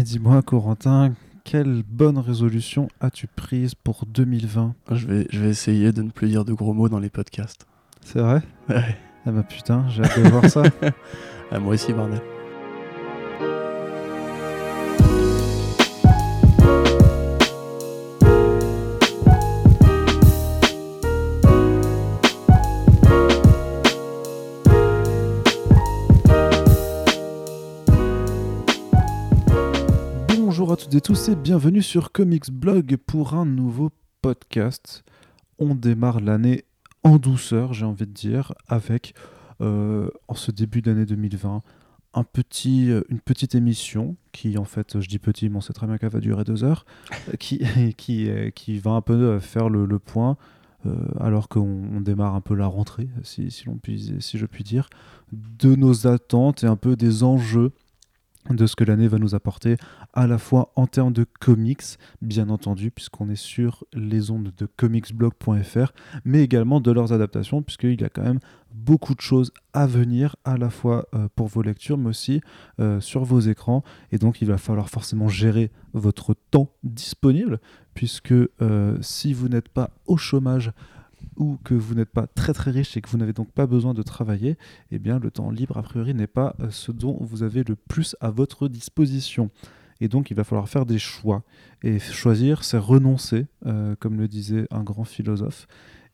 Et dis-moi, Corentin, quelle bonne résolution as-tu prise pour 2020 Je vais, je vais essayer de ne plus dire de gros mots dans les podcasts. C'est vrai? Ouais. Ah bah putain, j'ai hâte de voir ça. Ah, moi aussi, bordel. Toutes et tous et bienvenue sur Comics Blog pour un nouveau podcast. On démarre l'année en douceur, j'ai envie de dire, avec, euh, en ce début d'année 2020, un petit, euh, une petite émission qui, en fait, je dis petit, mais on sait très bien qu'elle va durer deux heures, qui, qui, euh, qui va un peu faire le, le point, euh, alors qu'on on démarre un peu la rentrée, si, si je puis dire, de nos attentes et un peu des enjeux de ce que l'année va nous apporter, à la fois en termes de comics, bien entendu, puisqu'on est sur les ondes de comicsblog.fr, mais également de leurs adaptations, puisqu'il y a quand même beaucoup de choses à venir, à la fois euh, pour vos lectures, mais aussi euh, sur vos écrans. Et donc, il va falloir forcément gérer votre temps disponible, puisque euh, si vous n'êtes pas au chômage, ou que vous n'êtes pas très très riche et que vous n'avez donc pas besoin de travailler, eh bien le temps libre a priori n'est pas ce dont vous avez le plus à votre disposition. Et donc il va falloir faire des choix. Et choisir, c'est renoncer, euh, comme le disait un grand philosophe.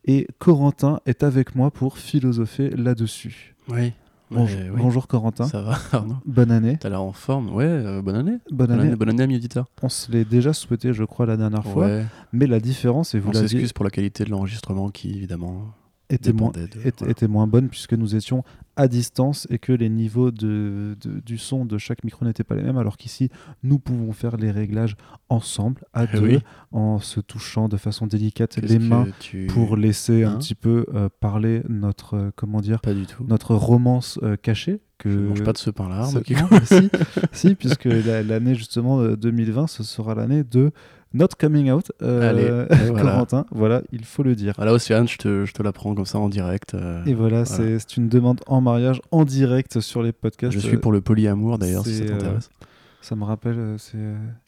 Et Corentin est avec moi pour philosopher là-dessus. Oui. Bonjour, Ouais, oui. bonjour Corentin, Ça va, Arnaud bonne année. T'as l'air en forme Ouais, euh, bonne année. Bonne Bonne année. bonne année. On se l'est déjà souhaité, je crois, la dernière fois. Ouais. Mais la différence, et vous On l'avez s'excuse pour la qualité de l'enregistrement qui, évidemment, était moins, de... était, voilà. était moins bonne puisque nous étions à distance et que les niveaux de, de- du son de chaque micro n'étaient pas les mêmes, alors qu'ici, nous pouvons faire les réglages ensemble, à Eh deux, oui. en se touchant de façon délicate les mains tu- pour laisser un Hein petit peu euh, parler notre, euh, comment dire, Pas du tout. notre romance euh, cachée. Que... Je mange pas de ce pain-là. Ce- si, si, puisque la- l'année justement euh, 2020, ce sera l'année de Not Coming Out, euh, Allez, voilà. Corentin, voilà, il faut le dire. Voilà, Océane, je te, je te l'apprends comme ça en direct. euh, Et voilà, Voilà. c'est une demande en mariage en direct sur les podcasts. je suis pour le polyamour, d'ailleurs, si ça euh, t'intéresse. Ça me rappelle, euh, c'est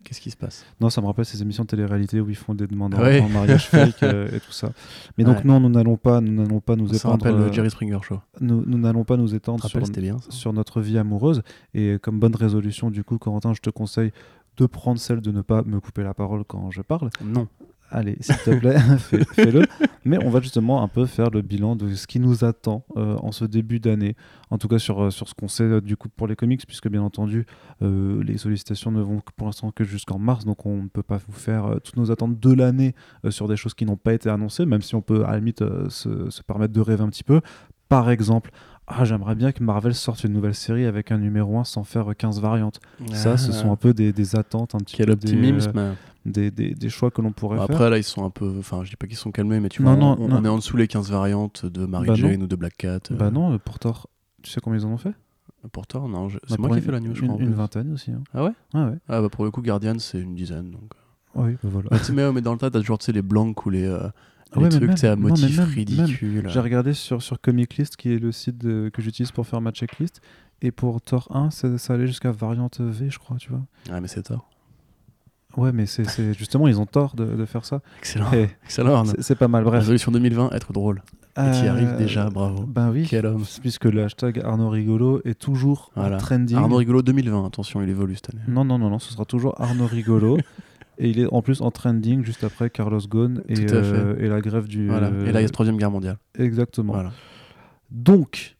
Qu'est-ce qui se passe? Non, ça me rappelle ces émissions de télé-réalité où ils font des demandes en- Ouais. en, mariage fake et tout ça. Mais donc Ouais. non, nous n'allons pas, nous n'allons pas nous Ça étendre. rappelle euh, le Jerry Springer Show. nous n'allons pas nous étendre sur, bien ça sur notre vie amoureuse. Et comme bonne résolution, du coup, Corentin, je te conseille de prendre celle de ne pas me couper la parole quand je parle. Non. Allez, s'il te plaît, fais- fais-le. Mais on va justement un peu faire le bilan de ce qui nous attend euh, en ce début d'année. En tout cas, sur, euh, sur ce qu'on sait euh, du coup pour les comics, puisque bien entendu, euh, les sollicitations ne vont pour l'instant que jusqu'en mars. Donc on ne peut pas vous faire toutes nos attentes de l'année sur des choses qui n'ont pas été annoncées, même si on peut à la limite se, se permettre de rêver un petit peu. Par exemple, ah, j'aimerais bien que Marvel sorte une nouvelle série avec un numéro 1 sans faire euh, 15 variantes. Ça, ce Ah, sont un peu des, des attentes, un petit Quel peu des, euh, optimisme des, des- des choix que l'on pourrait Bon, faire. Après, là, ils sont un peu. Enfin, je dis pas qu'ils sont calmés, mais tu Non, vois, non, on, non. on est en dessous les 15 variantes de Mary Bah Jane ou de Black Cat. euh, Bah non, le Portor, tu sais combien ils en ont fait? Pour non. je- Bah, C'est moi pour qui ai fait la news, je une, crois. une vingtaine aussi. hein. Ah ouais? Ah ouais. Ah bah pour le coup, Guardian, c'est une dizaine. Donc. Oui, bah voilà. Bah, tu sais, mais, mais dans le tas, t'as toujours tu sais, les blancs ou les, euh, Ah les ouais, trucs tu sais, à non, même- ridicules. J'ai regardé sur, sur Comic List, qui est le site de- que j'utilise pour faire ma checklist. Et pour Thor 1, ça, ça allait jusqu'à variante V, je crois, tu vois. Ah, mais c'est tort. Ouais, mais c'est c'est- justement, ils ont tort de, de faire ça. Excellent. Excellent, c'est c'est pas mal, bref. Résolution 2020, être drôle. Et t'y arrives Euh, déjà, bravo. Ben oui, Quel homme. puisque le hashtag Arnaud Rigolo est toujours Voilà. trending. Arnaud Rigolo 2020, attention, il évolue cette année. Non, non, non, non, ce sera toujours Arnaud Rigolo. et il est en plus en trending juste après Carlos Ghosn et, euh, et la grève du. Voilà. Et là, il y a la Troisième Guerre mondiale. Exactement. Voilà. Donc,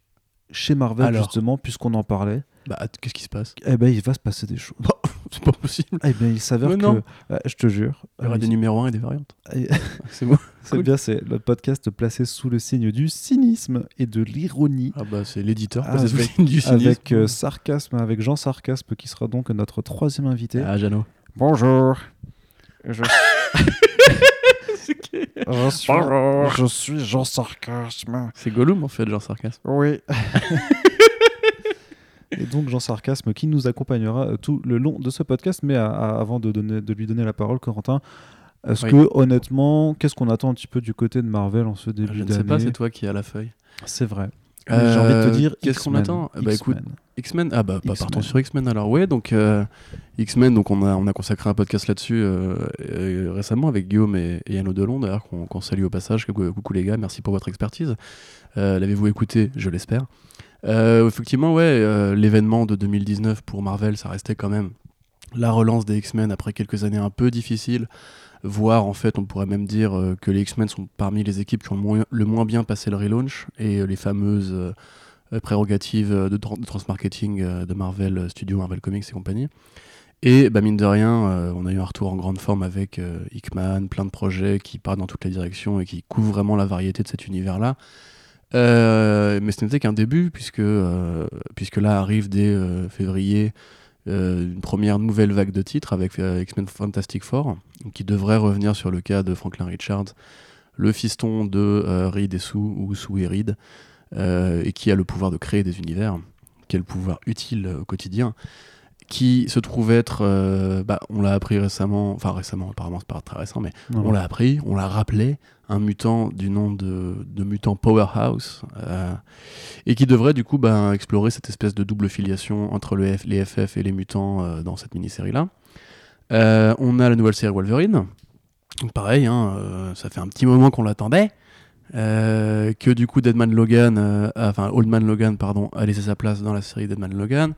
chez Marvel, Alors. justement, puisqu'on en parlait, Bah, qu'est-ce qui se passe? eh ben, il va se passer des choses. C'est pas possible. Eh bien, il s'avère que. euh, je te jure. Il y aura euh, des numéros 1 et des variantes. C'est bon. C'est Cool. bien, c'est le podcast placé sous le signe du cynisme et de l'ironie. Ah bah, c'est l'éditeur. Ah, c'est avec- du cynisme. Avec euh, sarcasme, avec Jean Sarcasme, qui sera donc notre troisième invité. Ah, Jeannot. Bonjour. Je, je suis, je suis Jean Sarcasme. C'est Gollum en fait, genre sarcasme. Oui. Et donc Jean Sarcasme qui nous accompagnera euh, tout le long de ce podcast. Mais à- à- avant de, donner, de lui donner la parole, Corentin, est-ce Oui. que honnêtement, qu'est-ce qu'on attend un petit peu du côté de Marvel en ce début Je ne d'année sais pas, c'est toi qui as la feuille. C'est vrai. Mais J'ai envie de te dire. Qu'est-ce qu'on attend Bah écoute, X-Men. Ah bah, bah, partons sur X-Men alors. Ouais, donc euh, X-Men, donc on a, on a consacré un podcast là-dessus euh, euh, récemment avec Guillaume et, et Yann Delon, d'ailleurs, qu'on salue au passage. Coucou, les gars, merci pour votre expertise. Euh, L'avez-vous écouté? Je l'espère. Euh, effectivement, ouais, euh, l'événement de 2019 pour Marvel, ça restait quand même la relance des X-Men après quelques années un peu difficiles. Voire, en fait, on pourrait même dire euh, que les X-Men sont parmi les équipes qui ont le moins, bien passé le relaunch et euh, les fameuses euh, prérogatives de, de transmarketing de Marvel Studios, Marvel Comics et compagnie. Et bah, mine de rien, on a eu un retour en grande forme avec Hickman, plein de projets qui partent dans toutes les directions et qui couvrent vraiment la variété de cet univers-là. Mais ce n'était qu'un début, puisque, puisque là arrive dès février une première nouvelle vague de titres avec euh, X-Men Fantastic Four, qui devrait revenir sur le cas de Franklin Richards, le fiston de euh, Reed et Sue, ou Sue et Reed, euh, et qui a le pouvoir de créer des univers, le pouvoir utile euh, au quotidien, qui se trouve être, euh, bah, on l'a appris récemment, enfin récemment, apparemment c'est pas très récent, mais Non, on l'a appris, on l'a rappelé, un mutant du nom de, de mutant Powerhouse, euh, et qui devrait du coup bah, explorer cette espèce de double filiation entre le F- les FF et les mutants euh, dans cette mini-série-là. On a la nouvelle série Wolverine. Donc pareil, hein, ça fait un petit moment qu'on l'attendait. euh, que du coup Deadman Logan, euh, enfin Old Man Logan, pardon, a laissé sa place dans la série Deadman Logan.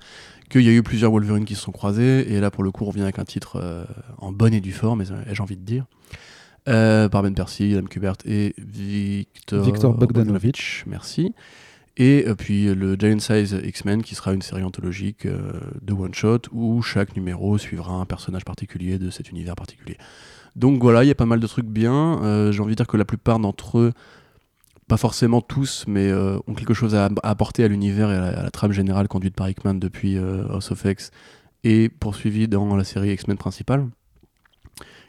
Qu'il y a eu plusieurs Wolverine qui se sont croisés. Et là, pour le coup, on revient avec un titre euh, en bonne et due forme, ai- ai-je envie de dire. Euh, par Ben Percy, Adam Kubert et Victor, Victor Bogdanovich. Merci. Et euh, puis euh, le Giant Size X-Men qui sera une série anthologique euh, de one-shot où chaque numéro suivra un personnage particulier de cet univers particulier. Donc voilà, il y a pas mal de trucs bien. Euh, J'ai envie de dire que la plupart d'entre eux, pas forcément tous, mais euh, ont quelque chose à, apporter à l'univers et à la, trame générale conduite par Hickman depuis euh, House of X et poursuivie dans la série X-Men principale,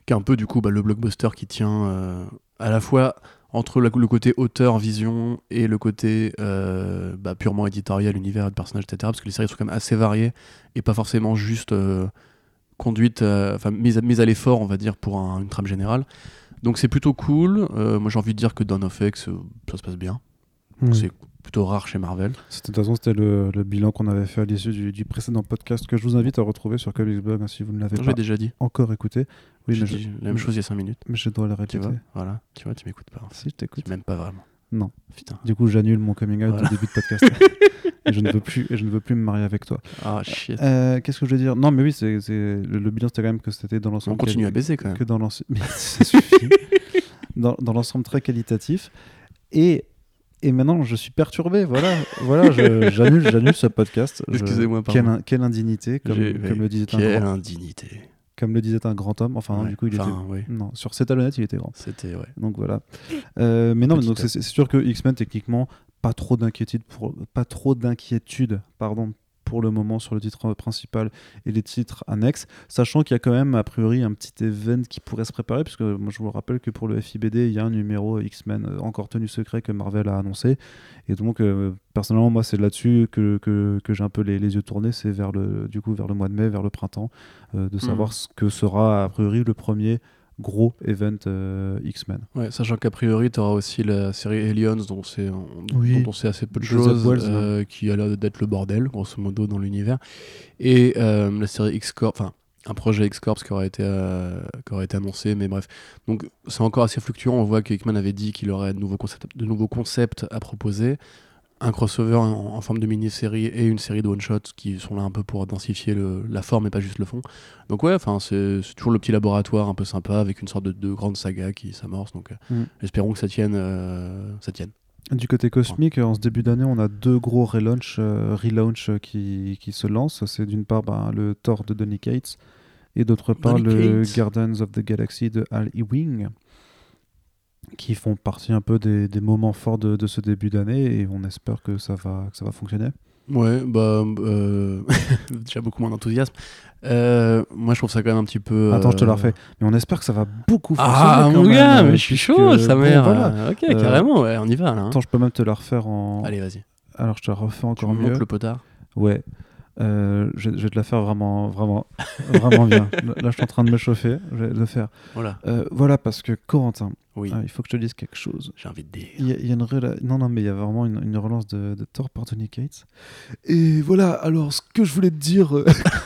qui est un peu du coup bah, le blockbuster qui tient euh, à la fois entre le côté auteur, vision et le côté euh, bah, purement éditorial, univers de personnages, etc. Parce que les séries sont quand même assez variées et pas forcément juste conduites, enfin mises à, l'effort, on va dire, pour un- une trame générale. Donc c'est plutôt cool. Euh, moi j'ai envie de dire que dans of X, euh, ça se passe bien. Hmm. C'est plutôt rare chez Marvel. De toute façon, c'était le, le bilan qu'on avait fait à l'issue du, du précédent podcast que je vous invite à retrouver sur Comics Blog hein, si vous ne l'avez Je pas déjà dit. encore écouté. Oui, J'ai mais je, dit la même chose il y a 5 minutes. mais je dois le Tu répéter. vois Voilà. Tu vois, tu m'écoutes pas. Si, je t'écoute. Tu m'aimes pas vraiment. Non. Putain. Du coup, j'annule mon coming out Voilà. au début de podcast. et, je ne veux plus, et je ne veux plus me marier avec toi. Ah shit. Euh, Qu'est-ce que je veux dire? Non, mais oui, c'est le, le bilan, c'était quand même que c'était dans l'ensemble. On continue à baiser quand même. Que dans l'ensemble. Mais ça suffit. dans dans l'ensemble très qualitatif. Et. Et maintenant, je suis perturbé. Voilà, voilà, j'annule, j'annule ce podcast. Excusez-moi, Quelle, quelle indignité, comme, le disait un Quelle grand, indignité. comme le disait un grand homme. Enfin, non, du coup, il Enfin, oui. était. Non, sur cette honnête, il était grand. C'était, ouais. Donc voilà. Euh, mais non, mais Petit donc c'est sûr que X-Men techniquement pas trop d'inquiétude pour pas trop d'inquiétude pardon pour le moment sur le titre principal et les titres annexes, sachant qu'il y a quand même a priori un petit event qui pourrait se préparer, puisque moi je vous rappelle que pour le FIBD il y a un numéro X-Men euh, encore tenu secret que Marvel a annoncé, et donc euh, personnellement moi c'est là-dessus que, que, que j'ai un peu les, les yeux tournés, c'est vers le du coup vers le mois de mai, vers le printemps, euh, de savoir Mhm. ce que sera a priori le premier gros event euh, X-Men. Ouais, sachant qu'a priori, tu auras aussi la série Aliens, dont, c'est, on, Oui. dont on sait assez peu de choses, Wells, euh, qui a l'air d'être le bordel, grosso modo, dans l'univers. Et euh, la série X-Corp, enfin, un projet X-Corps qui aurait, été, euh, qui aurait été annoncé, mais bref. Donc, c'est encore assez fluctuant. On voit que Hickman avait dit qu'il aurait de nouveaux concepts, de nouveaux concepts à proposer. Un crossover en, en forme de mini-série et une série de one-shots qui sont là un peu pour densifier le- la forme et pas juste le fond. Donc ouais, enfin c'est toujours le petit laboratoire un peu sympa avec une sorte de, de grande saga qui s'amorce. Donc euh, Mm. espérons que ça tienne, euh, ça tienne. Du côté cosmique, en ce début d'année, on a deux gros relaunch, euh, relaunch qui, qui se lancent. C'est d'une part ben, le Thor de Donny Cates et d'autre part Donny le. Guardians of the Galaxy de Al Ewing, qui font partie un peu des, des moments forts de, de ce début d'année et on espère que ça va, que ça va fonctionner. Ouais, bah euh, déjà beaucoup moins d'enthousiasme. Euh, moi je trouve ça quand même un petit peu. Attends, je te la euh, refais. Mais on espère que ça va beaucoup fonctionner. Ah mon gars, euh, mais je suis chaud, sa bon, mère. voilà. euh, ok, Euh, carrément, ouais, on y va là. hein. Attends, je peux même te la refaire en. Allez, vas-y. Alors, je te la refais Tu encore montres mieux. le potard. Ouais. Euh, je, je vais te la faire vraiment, vraiment, vraiment bien. Là, je suis en train de me chauffer. Je vais le faire. Voilà. Euh, voilà, parce que Corentin, Oui, Ah, il faut que je te dise quelque chose. j'ai envie de dire. Il y, a- il y a une rela- Non, non, mais il y a vraiment une, une relance de, de Thor par Tony Cates. Et voilà, alors ce que je voulais te dire.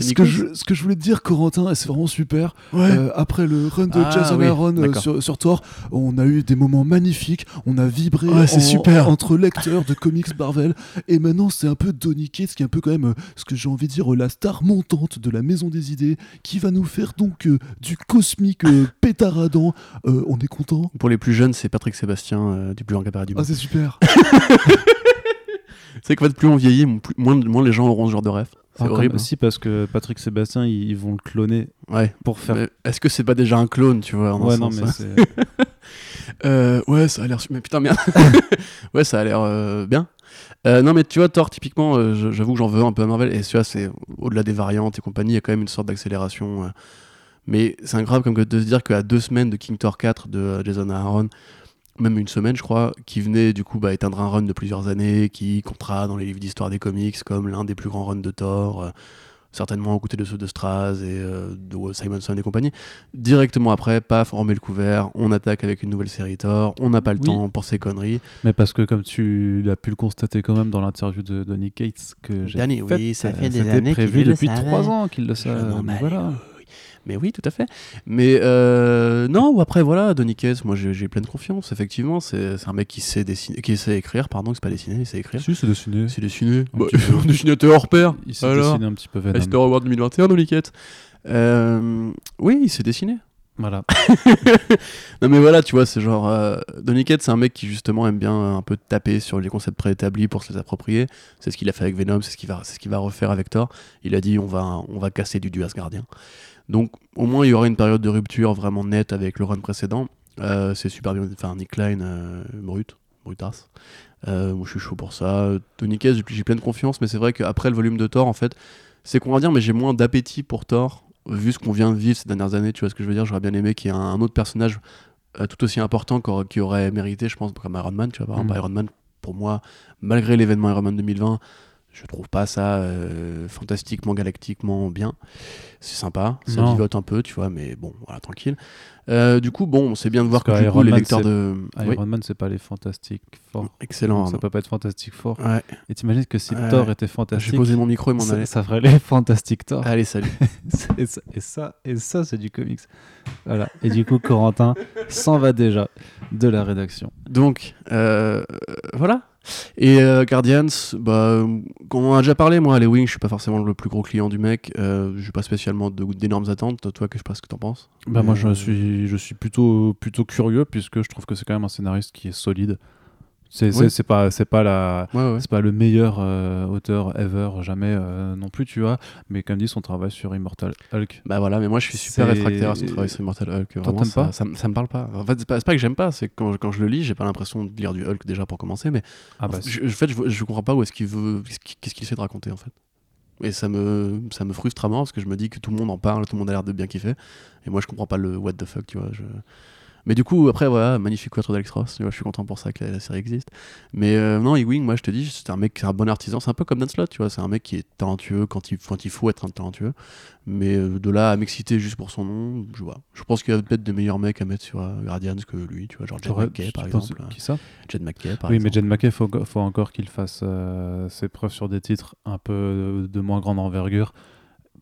ce, que je, ce que je voulais te dire, Corentin, et c'est vraiment super. Ouais. euh, après le run de Ah, Jason oui, Aaron euh, sur, sur Thor, on a eu des moments magnifiques. On a vibré Ouais, en- super. entre lecteurs de comics Marvel. Et maintenant, c'est un peu Tony Cates qui est un peu quand même, euh, ce que j'ai envie de dire, euh, la star montante de la Maison des Idées, qui va nous faire donc euh, du cosmique euh, pétaradant. Euh, on est content. Pour les plus jeunes, c'est Patrick Sébastien euh, du plus grand cabaret du Ah, monde. c'est super. c'est qu'en fait, plus on vieillit, moins, moins les gens auront ce genre de rêve. C'est Ah, horrible. hein. Si, parce que Patrick Sébastien, ils, ils vont le cloner Ouais. pour faire. Mais Est-ce que c'est pas déjà un clone, tu vois en un ouais, non, sens, mais hein c'est. Euh, ouais, ça a l'air. Mais putain, merde. ouais, ça a l'air euh, bien. Euh, non, mais tu vois, Thor, typiquement, euh, j'avoue que j'en veux un peu à Marvel. Et tu vois, c'est au-delà des variantes et compagnie, il y a quand même une sorte d'accélération. euh. Mais c'est incroyable comme que de se dire qu'à deux semaines de King Thor 4 de Jason Aaron, même une semaine, je crois, qui venait du coup bah, éteindre un run de plusieurs années, qui comptera dans les livres d'histoire des comics comme l'un des plus grands runs de Thor. euh, certainement aux côtés de ceux de Straz et euh, de Simonson et compagnie. Directement après, paf, on remet le couvert, on attaque avec une nouvelle série Thor, on n'a pas le Oui. temps pour ces conneries. Mais parce que, comme tu l'as pu le constater quand même dans l'interview de Donny Cates que j'ai Danny, faite, oui, ça euh, fait des années prévu depuis trois ans qu'il le savait. voilà. Mais oui, tout à fait. Mais euh, non, ou après, voilà, Cates, moi j'ai j'ai pleine confiance, effectivement. C'est un mec qui sait, dessiner, qui sait écrire, pardon, c'est pas dessiner, il sait écrire. Si, c'est dessiné. C'est dessiné. Un Bah, dessinateur hors pair. Il s'est dessiné un petit peu Venom. Esther Award 2021, Donny Cates. Euh, oui, il s'est dessiné. Voilà. non mais voilà, tu vois, c'est genre... Euh, Cates, c'est un mec qui justement aime bien euh, un peu taper sur les concepts préétablis pour se les approprier. C'est ce qu'il a fait avec Venom, c'est ce qu'il va, ce qu'il va refaire avec Thor. Il a dit on va, on va casser du dieu Asgardien. Donc au moins il y aura une période de rupture vraiment nette avec le run précédent. Euh, c'est super bien, enfin Nick Klein, euh, brut, brutasse. Euh, moi je suis chaud pour ça. Donny Cates, j'ai j'ai pleine confiance, mais c'est vrai qu'après le volume de Thor, en fait, c'est qu'on va dire, mais j'ai moins d'appétit pour Thor vu ce qu'on vient de vivre ces dernières années. Tu vois ce que je veux dire? J'aurais bien aimé qu'il y ait un, un autre personnage tout aussi important qui aurait mérité, je pense, comme Iron Man. Tu vois, par exemple, Mhm. Iron Man, pour moi, malgré l'événement Iron Man 2020, je trouve pas ça euh, fantastiquement, galactiquement bien. C'est sympa, ça Non. vivote un peu, tu vois, mais bon, voilà, tranquille. Euh, du coup, bon, c'est bien de voir que, du coup, les lecteurs de. Oui, Iron Man, c'est pas les fantastiques forts. excellent. ça Arnaud. peut pas être fantastique fort. Ouais, Et t'imagines que si Ouais. Thor était j'ai fantastique, posé mon micro et m'en ça, allais. ça ferait les fantastiques Thor. Allez, salut. et, ça, et ça, et ça, c'est du comics. Voilà. Et du coup, Corentin s'en va déjà de la rédaction. Donc, euh, voilà. Et euh, Guardians, bah, comme on en a déjà parlé, moi, les Wings, je suis pas forcément le plus gros client du mec. Euh, j'ai pas spécialement d'énormes attentes. Toi, que je sais pas ce que t'en penses. Bah, moi, je euh, suis, je suis plutôt, plutôt curieux puisque je trouve que c'est quand même un scénariste qui est solide. C'est Oui. pas, c'est pas la, Ouais, ouais. c'est pas le meilleur euh, auteur ever jamais euh, non plus, tu vois. Mais comme dit, son travail sur Immortal Hulk. Bah voilà, mais moi je suis super réfractaire à son travail sur Immortal Hulk. Vraiment, ça, pas ça, me- ça me parle pas. En fait, c'est pas, pas que j'aime pas, c'est que quand, quand je le lis, j'ai pas l'impression de lire du Hulk déjà pour commencer, mais Ah en bah, fait, je, en fait, je, je comprends pas où est-ce qu'il veut, qu'est-ce qu'il qu'est-ce qu'il essaie de raconter en fait. Et ça me, ça me frustre à mort parce que je me dis que tout le monde en parle, tout le monde a l'air de bien kiffer, et moi je comprends pas le what the fuck, tu vois. Je... Mais du coup, après, voilà, magnifique quatrième d'Alex Ross, je suis content pour ça que la, la série existe. Mais euh, non, Ewing, moi je te dis, c'est un mec, c'est un bon artisan, c'est un peu comme Dan Slott, tu vois, c'est un mec qui est talentueux quand il, quand il faut être un talentueux. Mais euh, de là à m'exciter juste pour son nom, je vois. Je pense qu'il y a peut-être des meilleurs mecs à mettre sur euh, Guardians que lui, tu vois, genre Jed McKay par exemple. Qui ça? Jed McKay par Oui, mais exemple. Jen McKay, faut, faut encore qu'il fasse euh, ses preuves sur des titres un peu de, de moins grande envergure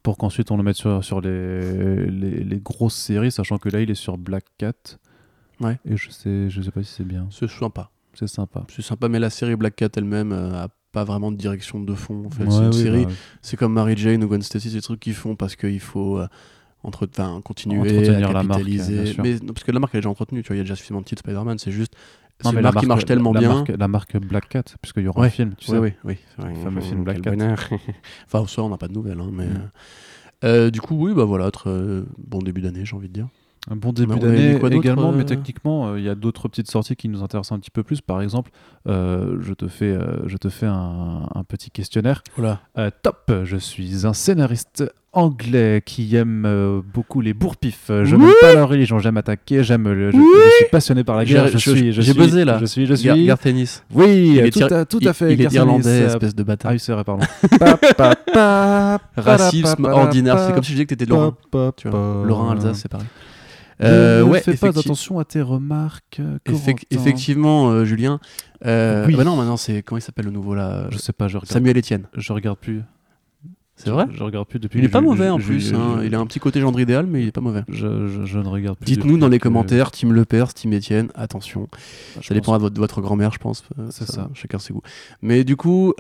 pour qu'ensuite on le mette sur, sur les, les, les grosses séries, sachant que là il est sur Black Cat. Ouais. Et je sais, je sais pas si c'est bien. C'est sympa. C'est sympa. C'est sympa, mais la série Black Cat elle-même euh, a pas vraiment de direction de fond. En fait, Ouais, c'est une oui, série. bah, C'est comme Mary Jane ou Gwen Stacy, c'est des trucs qu'ils font parce qu'il faut euh, entre, continuer Entretenir à la marque, capitaliser. bien sûr. mais non, parce que la marque elle est déjà entretenue, tu vois, il y a déjà suffisamment de titres Spider-Man, c'est juste non, c'est mais une la marque qui marche tellement la bien. Marque, la marque Black Cat, puisqu'il y aura un Ouais. film, tu Oui, sais. oui, oui. vrai. Le fameux film Black Cat. enfin, ça, on n'a pas de nouvelles. hein, mais, Mm. euh, euh, du coup, oui, bah voilà, très euh, bon début d'année, j'ai envie de dire. Un bon début d'année également, mais euh techniquement, euh, il y a d'autres petites sorties qui nous intéressent un petit peu plus. Par exemple, euh, je te fais, euh, je te fais un, un petit questionnaire. Voilà. Euh, top, je suis un scénariste anglais qui aime euh, beaucoup les bourpifs. Je Wouh n'aime pas leur religion, j'aime attaquer, j'aime le, je, Oui je suis passionné par la guerre. J'ai- Je je- suis, je j'ai suis- buzzé, là. Je suis, je suis. Gar- Garth Ennis. oui, Il est tout, à, tout il- à fait. Il est irlandais, espèce de bâtard. Ah oui, c'est vrai, pardon. Pa, pa, pa, Racisme ordinaire. C'est comme si je disais que t'étais Lorrain. vois. pa. Lorrain, Alsace, c'est pareil. Euh, ne ouais, fais pas attention à tes remarques. euh, effectivement, euh, Julien. Euh, Oui. bah non, maintenant c'est comment il s'appelle le nouveau là Je sais pas, je regarde, Samuel Etienne. je regarde plus. C'est vrai je, je regarde plus depuis. Il est pas mauvais en plus. hein. Il a un petit côté gendre idéal, mais il est pas mauvais. Je, je- je ne regarde plus. Dites-nous dans les commentaires, Team Lepers, Team Etienne, attention. je Ça dépendra pense- de votre, grand-mère, je pense. C'est ça. Chacun ses goûts. Mais du coup,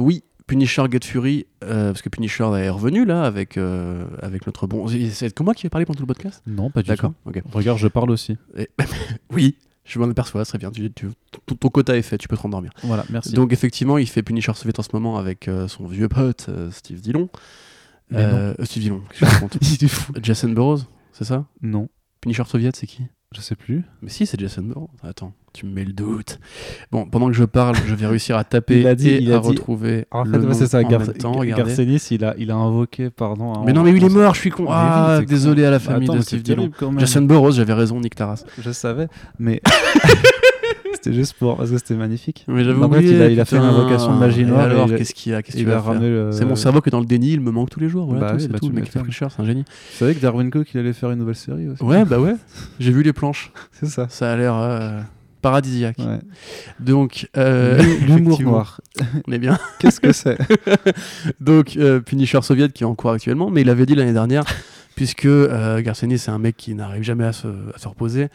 oui, Punisher Get Fury, euh, parce que Punisher est revenu là avec, euh, avec notre bon. C'est que moi qui vais parler pendant tout le podcast? Non, pas du D'accord. tout. ok. Regarde, je parle aussi. Et- oui, je m'en aperçois, très bien. Tu, tu- ton, ton quota est fait, tu peux te rendormir. Voilà, merci. Donc, effectivement, il fait Punisher Soviet en ce moment avec euh, son vieux pote Steve Dillon. Steve Dillon, qu'est-ce que je fou. Jason Burroughs, c'est ça? Non, Punisher Soviet, c'est qui? Je sais plus. Mais si, c'est Jason Bourne. Attends, tu me mets le doute. Bon, pendant que je parle, je vais réussir à taper Il a dit- et il a à dit- retrouver En fait, ouais, c'est ça. Gar temps. Garcenis, il a, il a invoqué, pardon. un- Mais non, mais il est mort, je suis con. Ah, c'est désolé à la famille attends, de Steve Dillon. Jason Burroughs, j'avais raison, Nick Taras. Je savais, mais c'était juste pour parce que c'était magnifique. Mais j'avais En fait, oublié. il a- il a fait une invocation de magie noire Alors, qu'est-ce qu'il y a Qu'est-ce Il qu'il va le. C'est mon cerveau qui est dans le déni, il me manque tous les jours. Voilà, Bah oui, c'est bah tout. Le mec. Punisher, c'est un génie. Tu savais que Darwin Cook, il allait faire une nouvelle série aussi. Ouais, bah ouais. J'ai vu les planches. c'est ça. Ça a l'air euh, paradisiaque. Ouais. Donc, euh, L'humour noir. On est bien. Qu'est-ce que c'est? Donc, euh, Punisher Soviet qui est en cours actuellement, mais il avait dit l'année dernière, puisque euh, c'est un mec qui n'arrive jamais à se, à se reposer,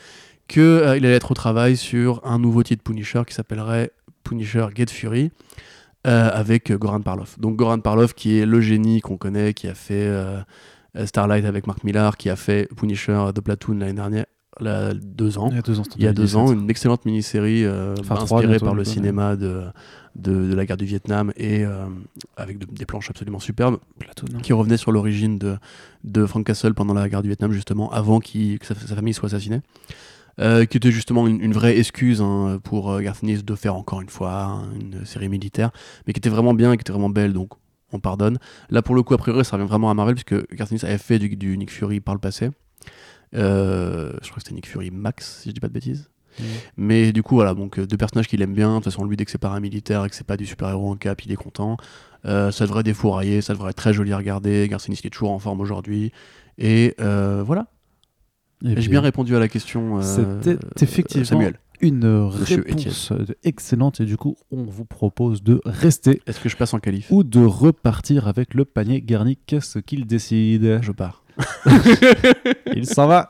qu'il allait être au travail sur un nouveau titre Punisher qui s'appellerait Punisher Get Fury. euh, avec euh, Goran Parlov. Donc Goran Parlov qui est le génie qu'on connaît, qui a fait euh, Starlight avec Mark Millar, qui a fait Punisher The Platoon l'année dernière, là, deux ans. Il y a deux ans. c'était Il y a deux 2017. ans, une excellente mini-série euh, Enfin, inspirée bientôt, par le cinéma de, de, de la guerre du Vietnam et euh, avec de- des planches absolument superbes Platoon, qui revenait sur l'origine de, de Frank Castle pendant la guerre du Vietnam, justement, avant que sa, sa famille soit assassinée. Euh, qui était justement une, une vraie excuse hein, pour euh, Garth Ennis de faire encore une fois hein, une série militaire, mais qui était vraiment bien et qui était vraiment belle, donc on pardonne. Là, pour le coup, a priori, ça revient vraiment à Marvel, puisque Garth Ennis avait fait du, du Nick Fury par le passé. Euh, je crois que c'était Nick Fury Max, si je dis pas de bêtises. Mhm. Mais du coup, voilà, donc euh, deux personnages qu'il aime bien. De toute façon, lui, dès que c'est paramilitaire et que c'est pas du super-héros en cap, il est content. Euh, ça devrait défourailler, ça devrait être très joli à regarder. Garcinis qui est toujours en forme aujourd'hui. Et euh, voilà. Eh J'ai bien répondu à la question. C'était effectivement Samuel, une réponse excellente et du coup, on vous propose de rester est-ce que je passe en qualif? ou de repartir avec le panier garni. Qu'est-ce qu'il décide? Je pars. Il s'en va.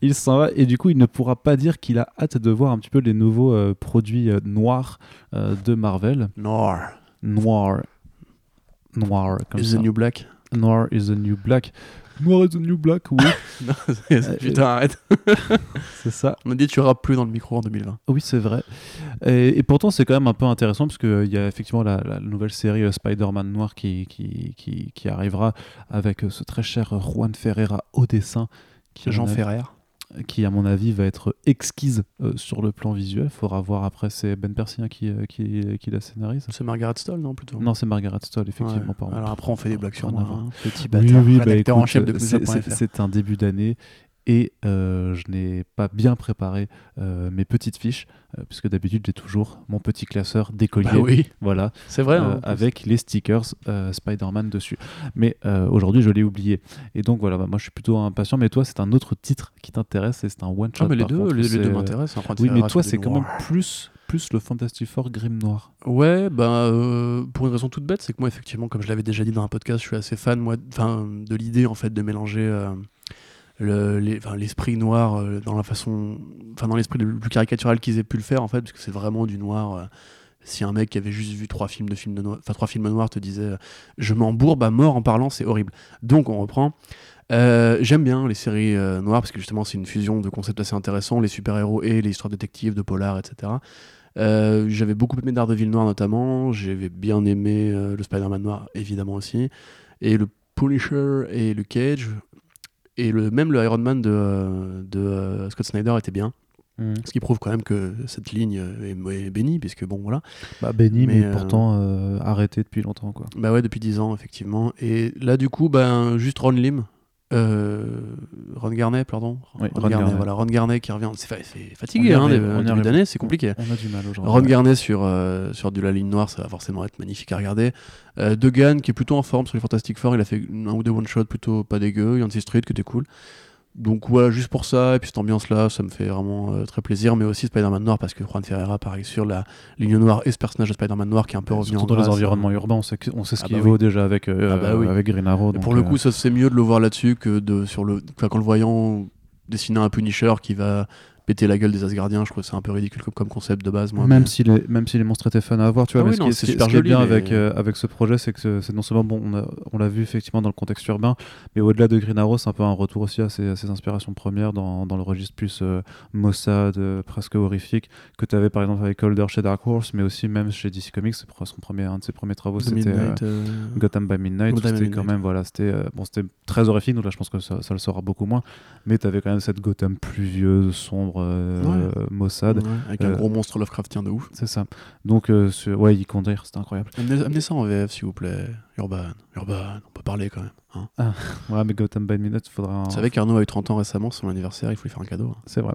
Il s'en va et du coup, il ne pourra pas dire qu'il a hâte de voir un petit peu les nouveaux euh, produits euh, noirs euh, de Marvel. Noir. Noir. Noir, comme Is ça. the new black? Noir is the new black. Noir is the new black, oui, Non, c'est- Putain, arrête. c'est ça. On a dit tu rappes plus dans le micro en 2020. Oui, c'est vrai. Et, et pourtant, c'est quand même un peu intéressant parce qu'il y a effectivement la, la nouvelle série euh, Spider-Man Noir qui, qui, qui, qui arrivera avec euh, ce très cher Juan Ferreira au dessin. Qui, Jean Ferrer. Qui, à mon avis, va être exquise euh, sur le plan visuel. faudra voir après, c'est Ben Percy hein, qui, euh, qui, qui la scénarise. C'est Margaret Stoll, non plutôt? Non, c'est Margaret Stoll, effectivement. Ouais. Alors après, on fait des blagues sur moi. hein. Petit Oui, bâtard. oui, bah, rédacteur en chef de c'est un début d'année et euh, je n'ai pas bien préparé euh, mes petites fiches, euh, puisque d'habitude j'ai toujours mon petit classeur d'écolier, Bah oui, voilà, c'est vrai. hein. avec les stickers Spider-Man dessus. Mais aujourd'hui je l'ai oublié. Et donc voilà, bah, moi je suis plutôt impatient, mais toi c'est un autre titre qui t'intéresse et c'est un one-shot. Ah, mais les deux, contre, les, deux m'intéressent. hein, Oui, mais toi c'est quand même plus, plus le Fantastic Four Grim Noir. Ouais, bah, euh, pour une raison toute bête, c'est que moi, effectivement, comme je l'avais déjà dit dans un podcast, je suis assez fan moi, enfin, de l'idée en fait de mélanger euh, l'esprit noir euh, dans la façon, enfin dans l'esprit le plus caricatural qu'ils aient pu le faire en fait, parce que c'est vraiment du noir. euh, si un mec qui avait juste vu trois films de films de noir, enfin trois films noirs te disait euh, je m'embourbe à mort en parlant, c'est horrible. Donc on reprend. J'aime bien les séries noires parce que justement c'est une fusion de concepts assez intéressants, les super-héros et les histoires détectives, de polar, etc. J'avais beaucoup aimé Daredevil noir notamment, j'avais bien aimé le Spider-Man noir évidemment aussi, et le Punisher et le Cage, et le, même le Iron Man de, euh, de Scott Snyder était bien, ce qui prouve quand même que cette ligne est, est bénie, puisque bon voilà. Bah Benny, mais, Mais, euh, pourtant euh, arrêté depuis longtemps quoi. Bah ouais, depuis 10 ans, effectivement. Et là, du coup, ben, juste Ron Lim. Euh, Ron Garnet, pardon. Oui, Ron, Ron Garnet, Garnet. voilà. Ron Garnet qui revient. C'est fa- On fatigué, hein, on y début d'année, c'est compliqué. On a du mal aujourd'hui. Ron Garnet sur, euh, sur de la ligne noire, ça va forcément être magnifique à regarder. Euh, Degan qui est plutôt en forme sur les Fantastic Four, il a fait un ou deux one-shots plutôt pas dégueu. Yancey Street qui était cool. Donc voilà, juste pour ça, et puis cette ambiance-là, ça me fait vraiment euh, très plaisir, mais aussi Spider-Man Noir, parce que Juan Ferreira, pareil, sur la ligne noire et ce personnage de Spider-Man Noir qui est un peu revenu en dans les grâce. environnements urbains, on sait, on sait ce Ah qu'il bah vaut oui. déjà avec, euh, Ah bah oui. avec Green Arrow. Donc, pour le euh, coup, ça c'est mieux de le voir là-dessus que de sur le enfin, quand le voyant dessiner un Punisher qui va péter la gueule des Asgardiens, je trouve que c'est un peu ridicule comme, concept de base. Moi, même mais- si les même si les monstres étaient fun à voir tu vois Ah mais oui, ce, non, qui est, super ce qui est joli, bien mais- avec euh, avec ce projet c'est que c'est- non seulement bon on l'a vu effectivement dans le contexte urbain mais au-delà de Green Arrow c'est un peu un retour aussi à ses, à ses inspirations premières dans, dans le registre plus euh, Mossad euh, presque horrifique que tu avais par exemple avec Holder chez Dark Horse mais aussi même chez DC Comics son premier un de ses premiers travaux c'était euh, euh, Gotham by Midnight, c'était quand même voilà, c'était euh, bon, très horrifique. Donc là, je pense que ça, ça le sera beaucoup moins. Mais tu avais quand même cette Gotham pluvieuse, sombre, euh, Ouais. ouais, avec un Euh, gros monstre Lovecraftien de ouf. C'est ça. Donc euh, sur- ouais, il compte dire, c'était incroyable. Amenez, amenez ça en VF s'il vous plaît. Urban, Urban, on peut parler quand même. hein. Ouais, mais Gotham by il faudra. un- Vous savez qu'Arnaud a eu 30 ans récemment, son anniversaire, il faut lui faire un cadeau. hein. C'est vrai.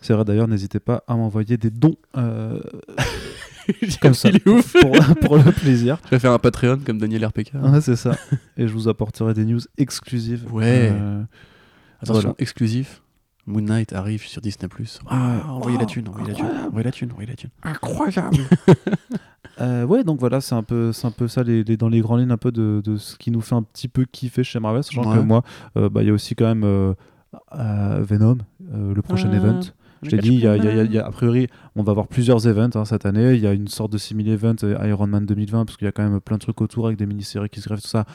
C'est vrai. D'ailleurs, n'hésitez pas à m'envoyer des dons euh, comme ça pour, pour le plaisir. Je vais faire un Patreon comme Daniel RPK. C'est ça. Et je vous apporterai des news exclusives. Ouais. Euh, Attention, Voilà. exclusif. Moon Knight arrive sur Disney+. Ah, envoyez la thune, envoyez la thune, envoyez la thune, envoyez la thune. incroyable. Euh, ouais, donc voilà, c'est un peu, c'est un peu ça les, les- dans les grandes lignes un peu de, de ce qui nous fait un petit peu kiffer chez Marvel, sachant Ouais. que moi, euh, bah, il y a aussi quand même euh, euh, Venom, euh, le prochain Ah, event. Je t'ai dit, il y a, il y a- il y a- a priori, on va avoir plusieurs events hein, cette année. Il y a une sorte de simili-event Iron Man 2020, parce qu'il y a quand même plein de trucs autour avec des mini-séries qui se greffent, tout ça.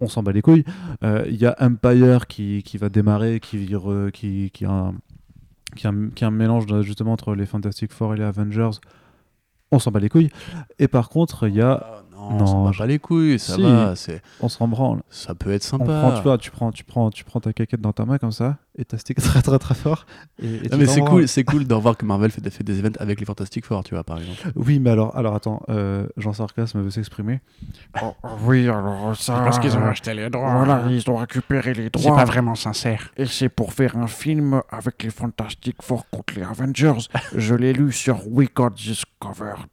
On s'en bat les couilles. Euh, Il y a Empire qui, qui va démarrer, qui, re- qui, a un, qui, a qui a un mélange justement entre les Fantastic Four et les Avengers. On s'en bat les couilles. Et par contre, il y a. Non, Non, on s'en bat je- pas les couilles, ça Si. va, c'est, On s'en branle. ça peut être On sympa. prend, tu vois, tu prends, tu prends, tu prends ta caquette dans ta main comme ça, et ta stick très très très fort. Et, et tu mais c'est cool, c'est cool de voir que Marvel fait des, fait des events avec les Fantastic Four, tu vois, par exemple. Oui, mais alors, alors attends, euh, Jean Sarcasme veut s'exprimer. Oh, oui, alors ça. Parce qu'ils ont euh, acheté les droits. Voilà, ils ont récupéré les C'est droits. pas vraiment sincère. Et c'est pour faire un film avec les Fantastic Four contre les Avengers. Je l'ai lu sur We Got Discovered.